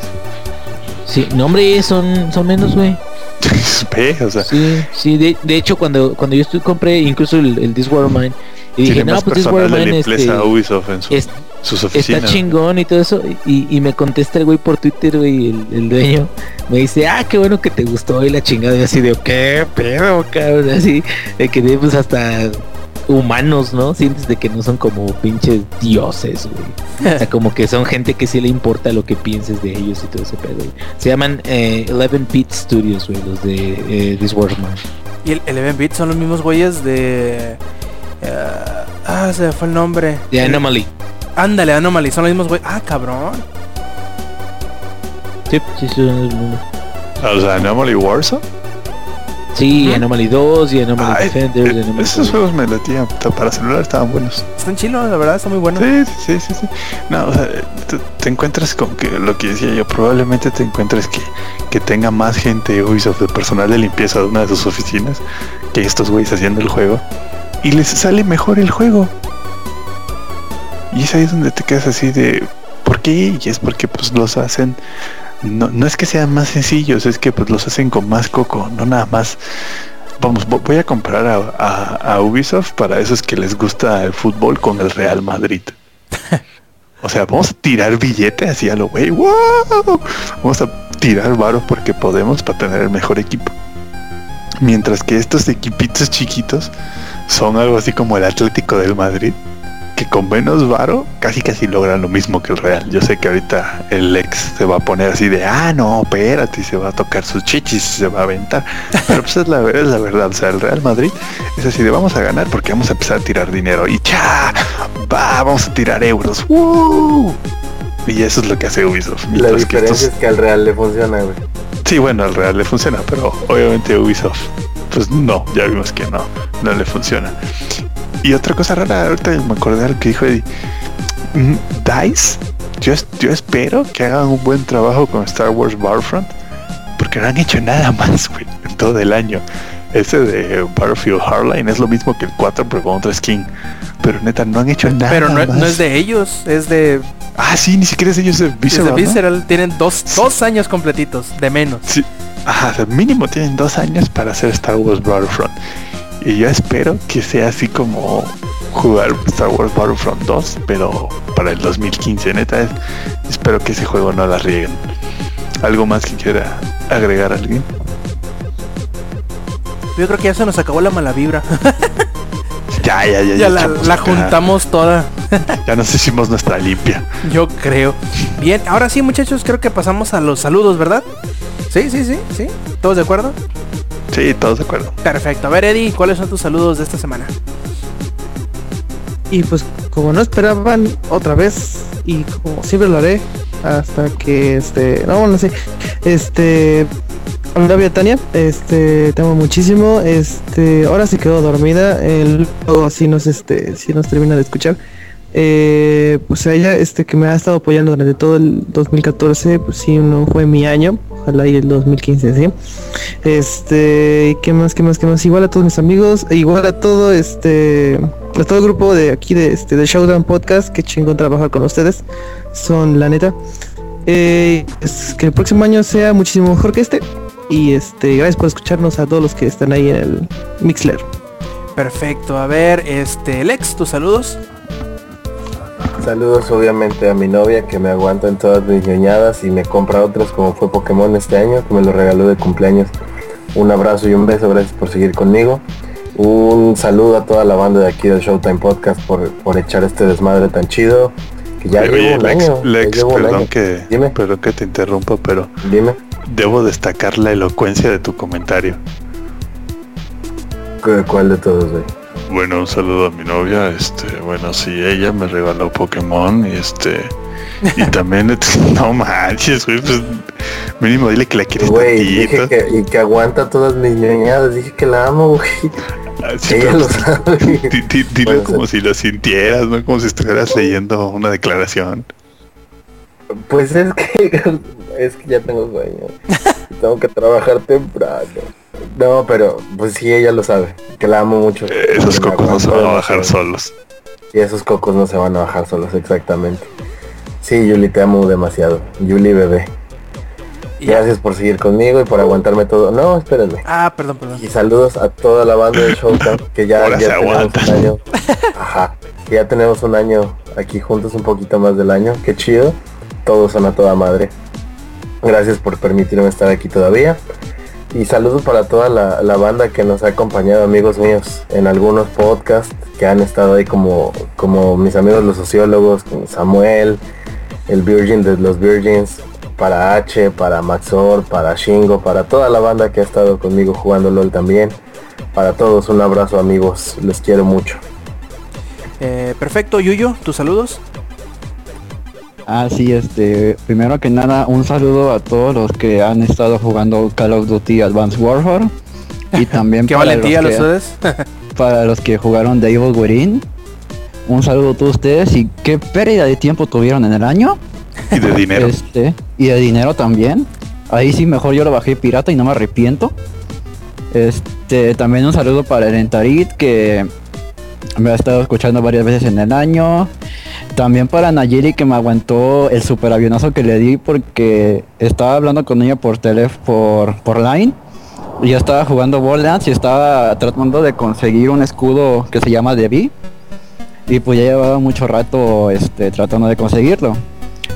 E: Sí, no hombre, son, son menos, güey.
A: O sea,
E: Sí, sí, de, de hecho cuando cuando yo estuve compré incluso el, el This War of Mine y dije, no, pues This War of Mine este,
A: en su-
E: es-
A: sus
E: está
A: oficinas.
E: chingón y todo eso y, y me contesta el güey por Twitter, güey, el, el dueño, me dice, ah, qué bueno que te gustó y la chingada y así de, qué pedo, cabrón, así, de que pues hasta humanos, ¿no? Sientes de que no son como pinches dioses, güey. O sea, como que son gente que sí le importa lo que pienses de ellos y todo ese pedo. güey. Se llaman eh, 11 Pit Studios, güey, los de eh, This War Mine.
C: Y el 11 bit son los mismos güeyes de... eh, ah, se me fue el nombre.
E: De Anomaly.
C: Ándale, Anomaly. Son los mismos güeyes. Ah, cabrón.
E: Sí, sí, son los mismos.
A: O sea, Anomaly Warzone.
E: Sí. Anomaly 2 y Anomaly
A: Ay,
E: Defenders. y
A: eh,
E: Anomaly
A: esos
E: 2.
A: juegos me latían, para celular estaban buenos.
C: Están chilos, la verdad, está muy bueno.
A: Sí, sí, sí, sí. No, o sea, te, te encuentras con que lo que decía yo, probablemente te encuentres que, que tenga más gente Ubisoft de personal de limpieza de una de sus oficinas que estos güeyes haciendo el juego y les sale mejor el juego. Y es ahí donde te quedas así de ¿por qué? Y es porque pues los hacen no, no es que sean más sencillos, es que pues los hacen con más coco, no nada más. Vamos, vo- voy a comprar a, Ubisoft para esos que les gusta el fútbol con el Real Madrid. O sea, vamos a tirar billete así a lo güey. ¡Wow! Vamos a tirar varos porque podemos para tener el mejor equipo. Mientras que estos equipitos chiquitos son algo así como el Atlético del Madrid, que con menos varo casi casi logran lo mismo que el Real. Yo sé que ahorita el ex se va a poner así de, ah, no, espérate, y se va a tocar sus chichis y se va a aventar. Pero pues es la, es la verdad, o sea, el Real Madrid es así de, vamos a ganar porque vamos a empezar a tirar dinero y cha, va, vamos a tirar euros. ¡Woo! Y eso es lo que hace Ubisoft.
B: La
A: que
B: diferencia
A: estos-
B: es que al Real le funciona, güey.
A: Sí, bueno, al Real le funciona, pero obviamente Ubisoft, pues no, ya vimos que no, no le funciona. Y otra cosa rara, ahorita me acordé de lo que dijo Eddie. Mm, DICE, yo, yo espero que hagan un buen trabajo con Star Wars Battlefront, porque no han hecho nada más, güey, en todo el año. Ese de Battlefield Hardline es lo mismo que el 4, pero con otra skin. Pero neta, no han hecho nada
C: Pero no,
A: más.
C: no es de ellos, es de,
A: Ah, sí, ni siquiera es ellos de
C: es de
A: Visceral, ¿no?
C: Visceral. Tienen dos, dos años completitos, de menos.
A: Sí. Ajá, mínimo tienen dos años para hacer Star Wars Battlefront. Y yo espero que sea así como jugar Star Wars Battlefront 2, pero para el 2015. Neta, es- espero que ese juego no la rieguen. ¿Algo más que quiera agregar alguien?
C: Yo creo que ya se nos acabó la mala vibra.
A: Ya, ya, ya.
C: ya la, la juntamos toda.
A: Ya nos hicimos nuestra limpia.
C: Yo creo. Bien, ahora sí muchachos, creo que pasamos a los saludos, ¿verdad? Sí, sí, sí, sí. ¿Todos de acuerdo?
A: Sí, todos de acuerdo.
C: Perfecto. A ver, Eddie, ¿cuáles son tus saludos de esta semana?
G: Y pues como no esperaban, otra vez, y como siempre lo haré, hasta que este, no, no sé, este, a mi novia Tania, este, te amo muchísimo, este, ahora se quedó dormida, el, luego si nos, este, si nos termina de escuchar, eh, pues a ella, este, que me ha estado apoyando durante todo el 2014, pues sí, no fue mi año, ojalá y el 2015, sí, este, ¿qué más, qué más, qué más? Igual a todos mis amigos, igual a todo, este, a todo el grupo de aquí de, este, de Showdown Podcast, que chingón trabajar con ustedes, son la neta. Eh, es que el próximo año sea muchísimo mejor que este. Y este, gracias por escucharnos a todos los que están ahí en el Mixler.
C: Perfecto, a ver, este, Lex, tus saludos.
B: Saludos obviamente a mi novia que me aguanta en todas mis ñoñadas y me compra otras como fue Pokémon este año, que me lo regaló de cumpleaños. Un abrazo y un beso, gracias por seguir conmigo. Un saludo a toda la banda de aquí del Showtime Podcast por, por echar este desmadre tan chido. Que ya
A: Oye,
B: llevo un
A: Lex,
B: año. ya
A: Lex,
B: un
A: perdón
B: año.
A: que,
B: Dime.
A: perdón que te interrumpa, pero
B: Dime.
A: debo destacar la elocuencia de tu comentario.
B: ¿cu- ¿Cuál de todos, güey?
A: Bueno, un saludo a mi novia, este, bueno, sí, ella me regaló Pokémon y este, y también, no manches, güey, pues mínimo dile que la quieres
B: Güey, dije que, y que aguanta todas mis ñoñadas. Dije que la amo, güey.
A: Sí,
B: Ella
A: pero
B: lo sabe.
A: di- di- dilo
B: Bueno,
A: como si lo sintieras, ¿no? Como si estuvieras leyendo una declaración.
B: Pues es que es que ya tengo sueño. tengo que trabajar temprano. No, pero pues sí ella lo sabe, que la amo mucho.
A: Eh, Esos
B: me
A: cocos no se van a bajar solos.
B: Y esos cocos no se van a bajar solos, exactamente. Sí, Yuli, te amo demasiado. Yuli bebé.
C: Y.
B: Gracias por seguir conmigo y por aguantarme todo. No, espérenme.
C: Ah, perdón, perdón.
B: Y saludos a toda la banda de Showtime, que ya, ya
A: se
B: tenemos
A: aguantan.
B: un año. Ajá. Que ya tenemos un año aquí juntos, un poquito más del año. Qué chido. Todos son a toda madre. Gracias por permitirme estar aquí todavía. Y saludos para toda la, la banda que nos ha acompañado, amigos míos, en algunos podcasts que han estado ahí como, como mis amigos los sociólogos, Samuel, el Virgin de los Virgins, para H, para Maxor, para Shingo, para toda la banda que ha estado conmigo jugando LOL también. Para todos un abrazo amigos, les quiero mucho.
C: Eh, perfecto, Yuyo, tus saludos.
F: Ah, sí, este, primero que nada, un saludo a todos los que han estado jugando Call of Duty Advanced Warfare. Y también
C: Qué
F: para
C: valentía
F: los que,
C: ustedes.
F: para los que jugaron The Evil Within. Un saludo a todos ustedes y qué pérdida de tiempo tuvieron en el año.
A: Y de dinero.
F: Este, y de dinero también. Ahí sí mejor yo lo bajé pirata y no me arrepiento. Este, también un saludo para el Entarit que me ha estado escuchando varias veces en el año. También para Nayeli que me aguantó el super avionazo que le di porque estaba hablando con ella por teléfono por, por line. Y estaba jugando Borderlands y estaba tratando de conseguir un escudo que se llama Debbie. Y pues ya llevaba mucho rato este, tratando de conseguirlo.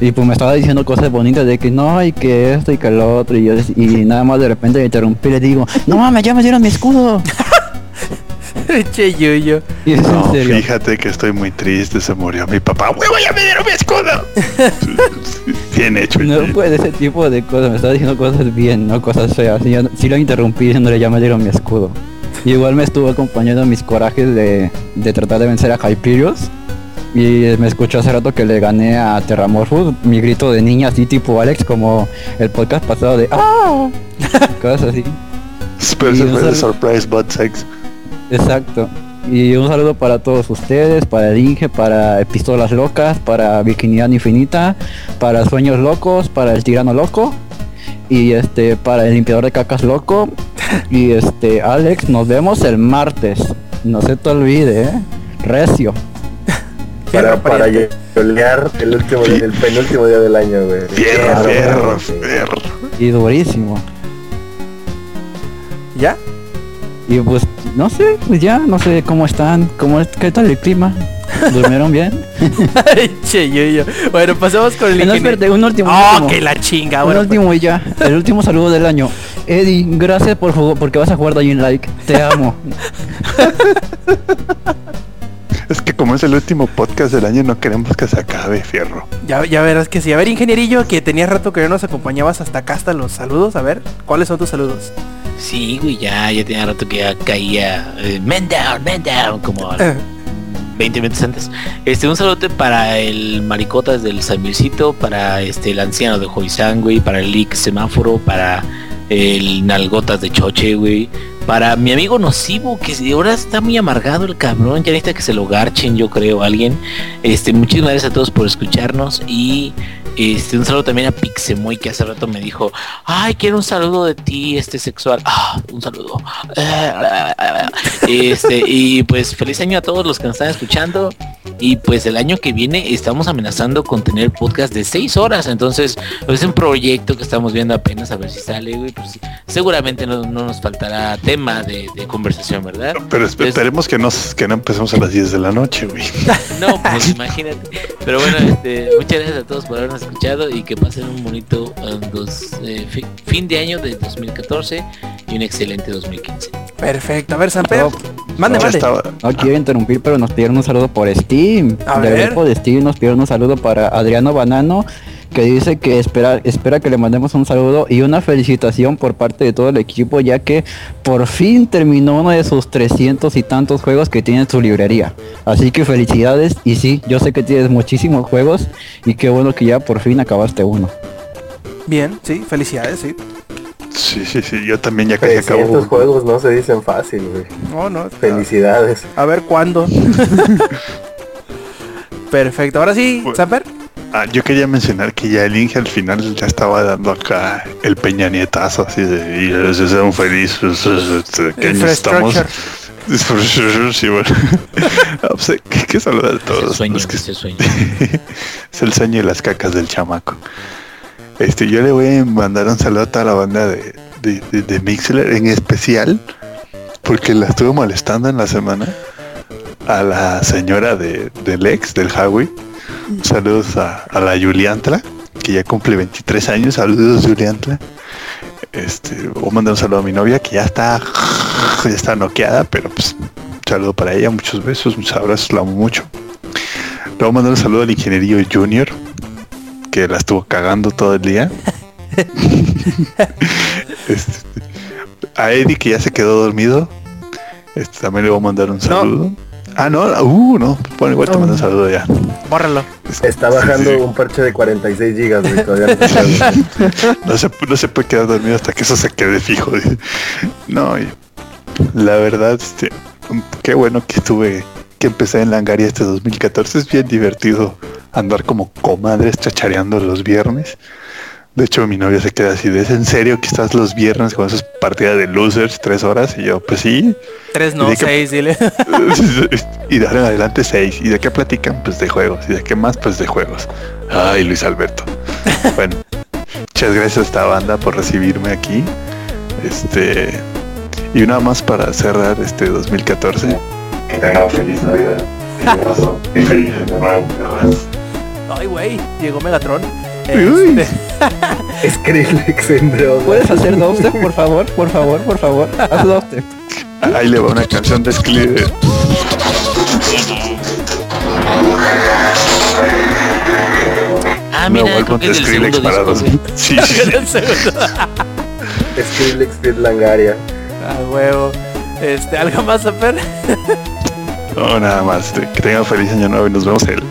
F: Y pues me estaba diciendo cosas bonitas de que no, y que esto y que lo otro. Y, yo, y nada más de repente me interrumpí y le digo, no mames, ya me dieron mi escudo.
C: che, Yuyo.
F: Y es
A: No,
F: en serio.
A: fíjate que estoy muy triste, se murió mi papá. ¡Huevo, ya me dieron mi escudo! Bien hecho.
F: No
A: Yuyi.
F: pues ese tipo de cosas, me estaba diciendo cosas bien, no cosas feas. Y yo sí lo interrumpí diciéndole ya me dieron mi escudo. Y igual me estuvo acompañando mis corajes de, de tratar de vencer a Hyperios. Y me escuchó hace rato que le gané a Terramorphos, mi grito de niña así tipo Alex, como el podcast pasado de ¡Ah! Cosas así. Saludo-
A: surprise butt sex.
F: Exacto. Y un saludo para todos ustedes, para el Inge, para Pistolas Locas, para Virginidad Infinita, para Sueños Locos, para el Tirano Loco y este para el Limpiador de Cacas Loco y este Alex, nos vemos el martes. No se te olvide, ¿eh? Recio.
B: Para, para yolear el último el penúltimo día del año, güey.
A: Fierro,
B: Claro,
A: fierro,
B: güey.
A: fierro.
F: Y durísimo.
C: ¿Ya?
F: Y pues, no sé, pues ya, no sé cómo están, cómo es, qué tal el clima. ¿Durmieron bien?
C: Ay, che, Yuyo. Bueno, pasemos con el
F: no,
C: ingeniero.
F: espérate, un último.
C: Oh,
F: último.
C: que la chinga.
F: Un
C: Bueno,
F: último y ya, el último saludo del año. Eddie, gracias por jugar, porque vas a jugar Dying Like. Te amo.
A: Es que como es el último podcast del año, no queremos que se acabe, fierro.
C: ya, ya verás que sí. A ver, ingenierillo, que tenías rato que no nos acompañabas hasta acá, hasta los saludos. A ver, ¿cuáles son tus saludos?
E: Sí, güey, ya, ya tenía rato que ya caía. eh, man down, man down, como
C: Eh,
E: 20 minutos antes. Este, un saludo para el Maricotas del Samircito, para este el anciano de Joizán, güey, para el Lick Semáforo, para el Nalgotas de Choche, güey. Para mi amigo Nocivo, que ahora está muy amargado el cabrón, ya necesita que se lo garchen, yo creo, alguien. Este, muchísimas gracias a todos por escucharnos y este, un saludo también a Pixemoy que hace rato me dijo, ay, quiero un saludo de ti, este sexual. Ah, un saludo. Este, y pues feliz año a todos los que nos están escuchando. Y pues el año que viene estamos amenazando con tener podcast de 6 horas. Entonces es un proyecto que estamos viendo apenas a ver si sale, güey. Pues, seguramente no, no nos faltará tema de, de conversación, ¿verdad?
A: Pero esp- esperemos que, nos, que no empecemos a las 10 de la noche, güey.
E: No, pues imagínate. Pero bueno, este, muchas gracias a todos por habernos escuchado y que pasen un bonito dos, eh, fi- fin de año de 2014 y un excelente 2015.
C: Perfecto. A ver.
F: No,
C: Mande,
A: Ya
C: mande.
A: estaba.
F: No quiero interrumpir, pero nos pidieron un saludo por Steam.
C: A
F: Del
C: ver.
F: grupo de Steam nos pidieron un saludo para Adriano Banano, que dice que espera, espera que le mandemos un saludo y una felicitación por parte de todo el equipo, ya que por fin terminó uno de sus 300 y tantos juegos que tiene en su librería. Así que felicidades y sí, yo sé que tienes muchísimos juegos y qué bueno que ya por fin acabaste uno.
C: Bien, sí, felicidades, sí.
A: Sí, sí, sí. Yo también ya casi
B: 300
A: acabo.
B: juegos no se dicen fácil, güey.
C: No, no.
B: Felicidades.
C: A ver cuándo. Perfecto. Ahora sí,
A: Bueno.
C: Samper.
A: Ah, yo quería mencionar que ya el Inge al final ya estaba dando acá el peña nietazo así de y ellos sean felices que estamos sí, bueno. Pues, ¿qué, qué saludar a
E: Es el
A: todos
E: sueño,
A: los que-
E: es el sueño.
A: es el sueño y las cacas del chamaco este yo le voy a mandar un saludo a toda la banda de, de, de, de Mixler en especial porque la estuve molestando en la semana a la señora de, del ex del Howie Saludos a, a la Juliantla, que ya cumple 23 años. Saludos, Juliantla. Este, voy a mandar un saludo a mi novia, que ya está, ya está noqueada, pero pues, un saludo para ella, muchos besos, muchos abrazos, la amo mucho. Le voy a mandar un saludo al ingenierillo Junior, que la estuvo cagando todo el día. Este, a Eddie, que ya se quedó dormido. Este, también le voy a mandar un saludo. Ah, no, uh, no. Bueno, igual te mando un saludo ya.
C: Bórralo.
B: Está bajando
A: Sí, sí.
B: un parche de 46 gigas, güey. Todavía no se.
A: No se, no se puede quedar dormido hasta que eso se quede fijo. dice. No, la verdad, este, qué bueno que estuve, que empecé en Langaria este 2014. Es bien divertido andar como comadres chachareando los viernes. De hecho, mi novia se queda así de, ¿es en serio que estás los viernes con esas partidas de losers tres horas? Y yo, pues sí.
C: Tres no,
A: ¿Y de qué-
C: seis, dile.
A: y de ahora en adelante seis. ¿Y de qué platican? Pues de juegos. ¿Y de qué más? Pues de juegos. Ay, Luis Alberto. Bueno, muchas gracias a esta banda por recibirme aquí. Este. Y una más para cerrar este 2014. Que tengan feliz Navidad. Y feliz.
C: Ay, güey, llegó Megatron.
A: Uy.
C: Este,
B: Skrillex en droga.
F: ¿Puedes hacer dubstep, por favor? Por favor, por favor. Haz dubstep.
A: Ahí le va una canción de Skli-
E: Ah, mira, creo
A: álbum
E: que es
A: Skrillex
E: segundo
A: para
E: disco, güey.
A: dos. Sí, sí, sí.
B: Skrillex Fit Langaria.
C: Ah, huevo. Este, ¿algo más, Samper?
A: No, nada más. Que tengan feliz año nuevo y nos vemos el,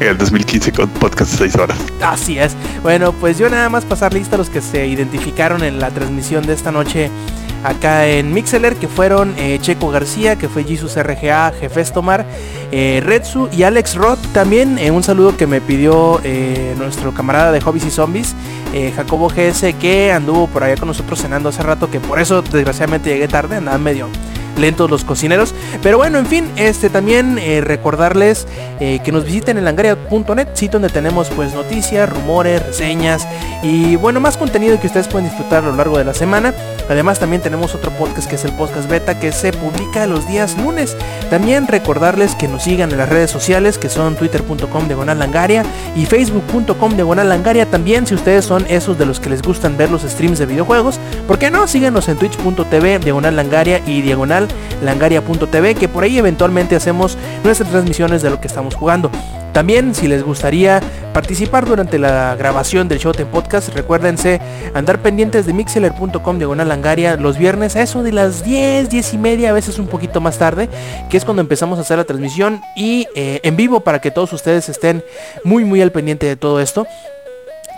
A: el 2015 con podcast de 6 horas.
C: Así es. Bueno, pues yo nada más pasar lista a los que se identificaron en la transmisión de esta noche acá en Mixeler, que fueron eh, Checo García, que fue Jesus RGA, Jefes Tomar, eh, Redsu y Alex Roth. También eh, un saludo que me pidió eh, nuestro camarada de Hobbies y Zombies, Jacobo GS, que anduvo por allá con nosotros cenando hace rato, que por eso desgraciadamente llegué tarde, andaban medio lentos los cocineros. Pero bueno, en fin, este también eh, recordarles eh, que nos visiten en langaria.net, sitio donde tenemos pues noticias, rumores, reseñas y bueno, más contenido que ustedes pueden disfrutar a lo largo de la semana. Además también tenemos otro podcast que es el podcast beta que se publica los días lunes. También recordarles que nos sigan en las redes sociales que son twitter.com diagonal langaria y facebook.com diagonal langaria también si ustedes son esos de los que les gustan ver los streams de videojuegos. ¿Por qué no? Síguenos en twitch.tv diagonal langaria y diagonal langaria.tv, que por ahí eventualmente hacemos nuestras transmisiones de lo que estamos jugando. También, si les gustaría participar durante la grabación del Showtime Podcast, recuérdense andar pendientes de mixeler.com diagonal langaria los viernes, a eso de las 10, 10 y media, a veces un poquito más tarde, que es cuando empezamos a hacer la transmisión y eh, en vivo para que todos ustedes estén muy, muy al pendiente de todo esto.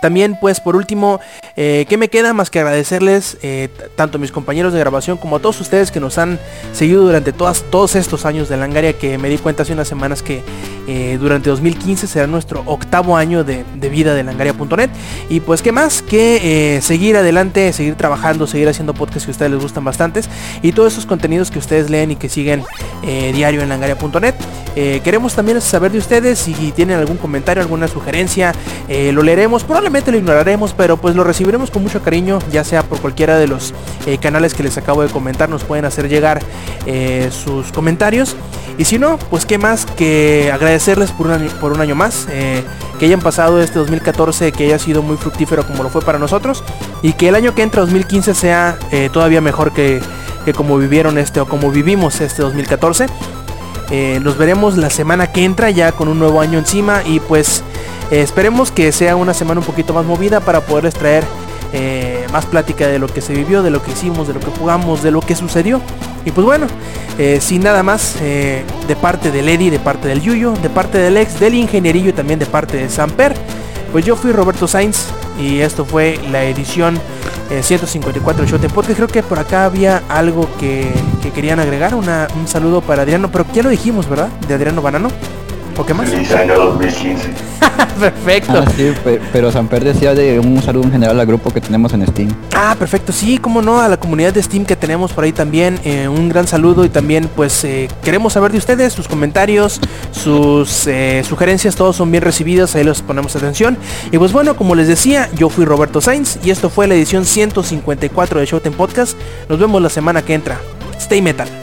C: También pues por último, eh, ¿qué me queda más que agradecerles eh, tanto a mis compañeros de grabación como a todos ustedes que nos han seguido durante todas, todos estos años de Langaria que me di cuenta hace unas semanas que eh, durante 2015 será nuestro octavo año de, de vida de langaria.net y pues qué más que seguir adelante, seguir trabajando, seguir haciendo podcasts que a ustedes les gustan bastantes y todos esos contenidos que ustedes leen y que siguen diario en langaria.net. queremos también saber de ustedes si tienen algún comentario, alguna sugerencia, lo leeremos. Probablemente lo ignoraremos, pero pues lo recibiremos con mucho cariño, ya sea por cualquiera de los eh, canales que les acabo de comentar, nos pueden hacer llegar eh, sus comentarios. Y si no, pues qué más que agradecerles por un año, por un año más, eh, que hayan pasado este 2014, que haya sido muy fructífero como lo fue para nosotros, y que el año que entra 2015 sea todavía mejor que, que, como vivieron este o como vivimos este 2014. nos veremos la semana que entra ya con un nuevo año encima y pues eh, esperemos que sea una semana un poquito más movida para poderles traer eh, más plática de lo que se vivió, de lo que hicimos, de lo que jugamos, de lo que sucedió. Y pues bueno, eh, sin nada más, de parte del Eddie, de parte del Yuyo, de parte del ex, del ingenierillo y también de parte de Samper, pues yo fui Roberto Sainz y esto fue la edición 154 de Shot Podcast. Creo que por acá había algo que, querían agregar, un saludo para Adriano, pero ya lo dijimos, ¿verdad? De Adriano Banano. ¿O qué más?
A: Feliz año 2015.
C: perfecto.
F: Ah, sí, pero Samper decía de un saludo en general al grupo que tenemos en Steam.
C: Ah, perfecto. Sí, como no, a la comunidad de Steam que tenemos por ahí también. Eh, un gran saludo y también pues eh, queremos saber de ustedes, sus comentarios, sus eh, sugerencias, todos son bien recibidos, ahí los ponemos atención. Y pues bueno, como les decía, yo fui Roberto Sainz y esto fue la edición 154 de Showtime Podcast. Nos vemos la semana que entra. Stay metal.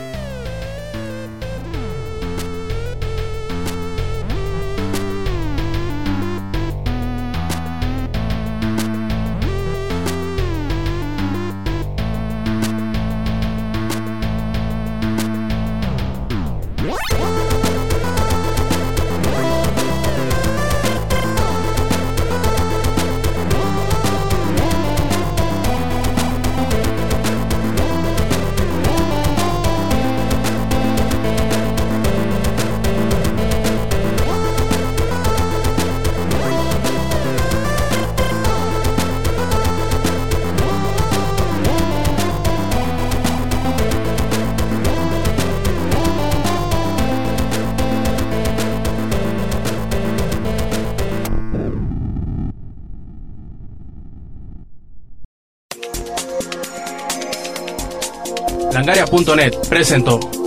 I: Langaria.net presentó.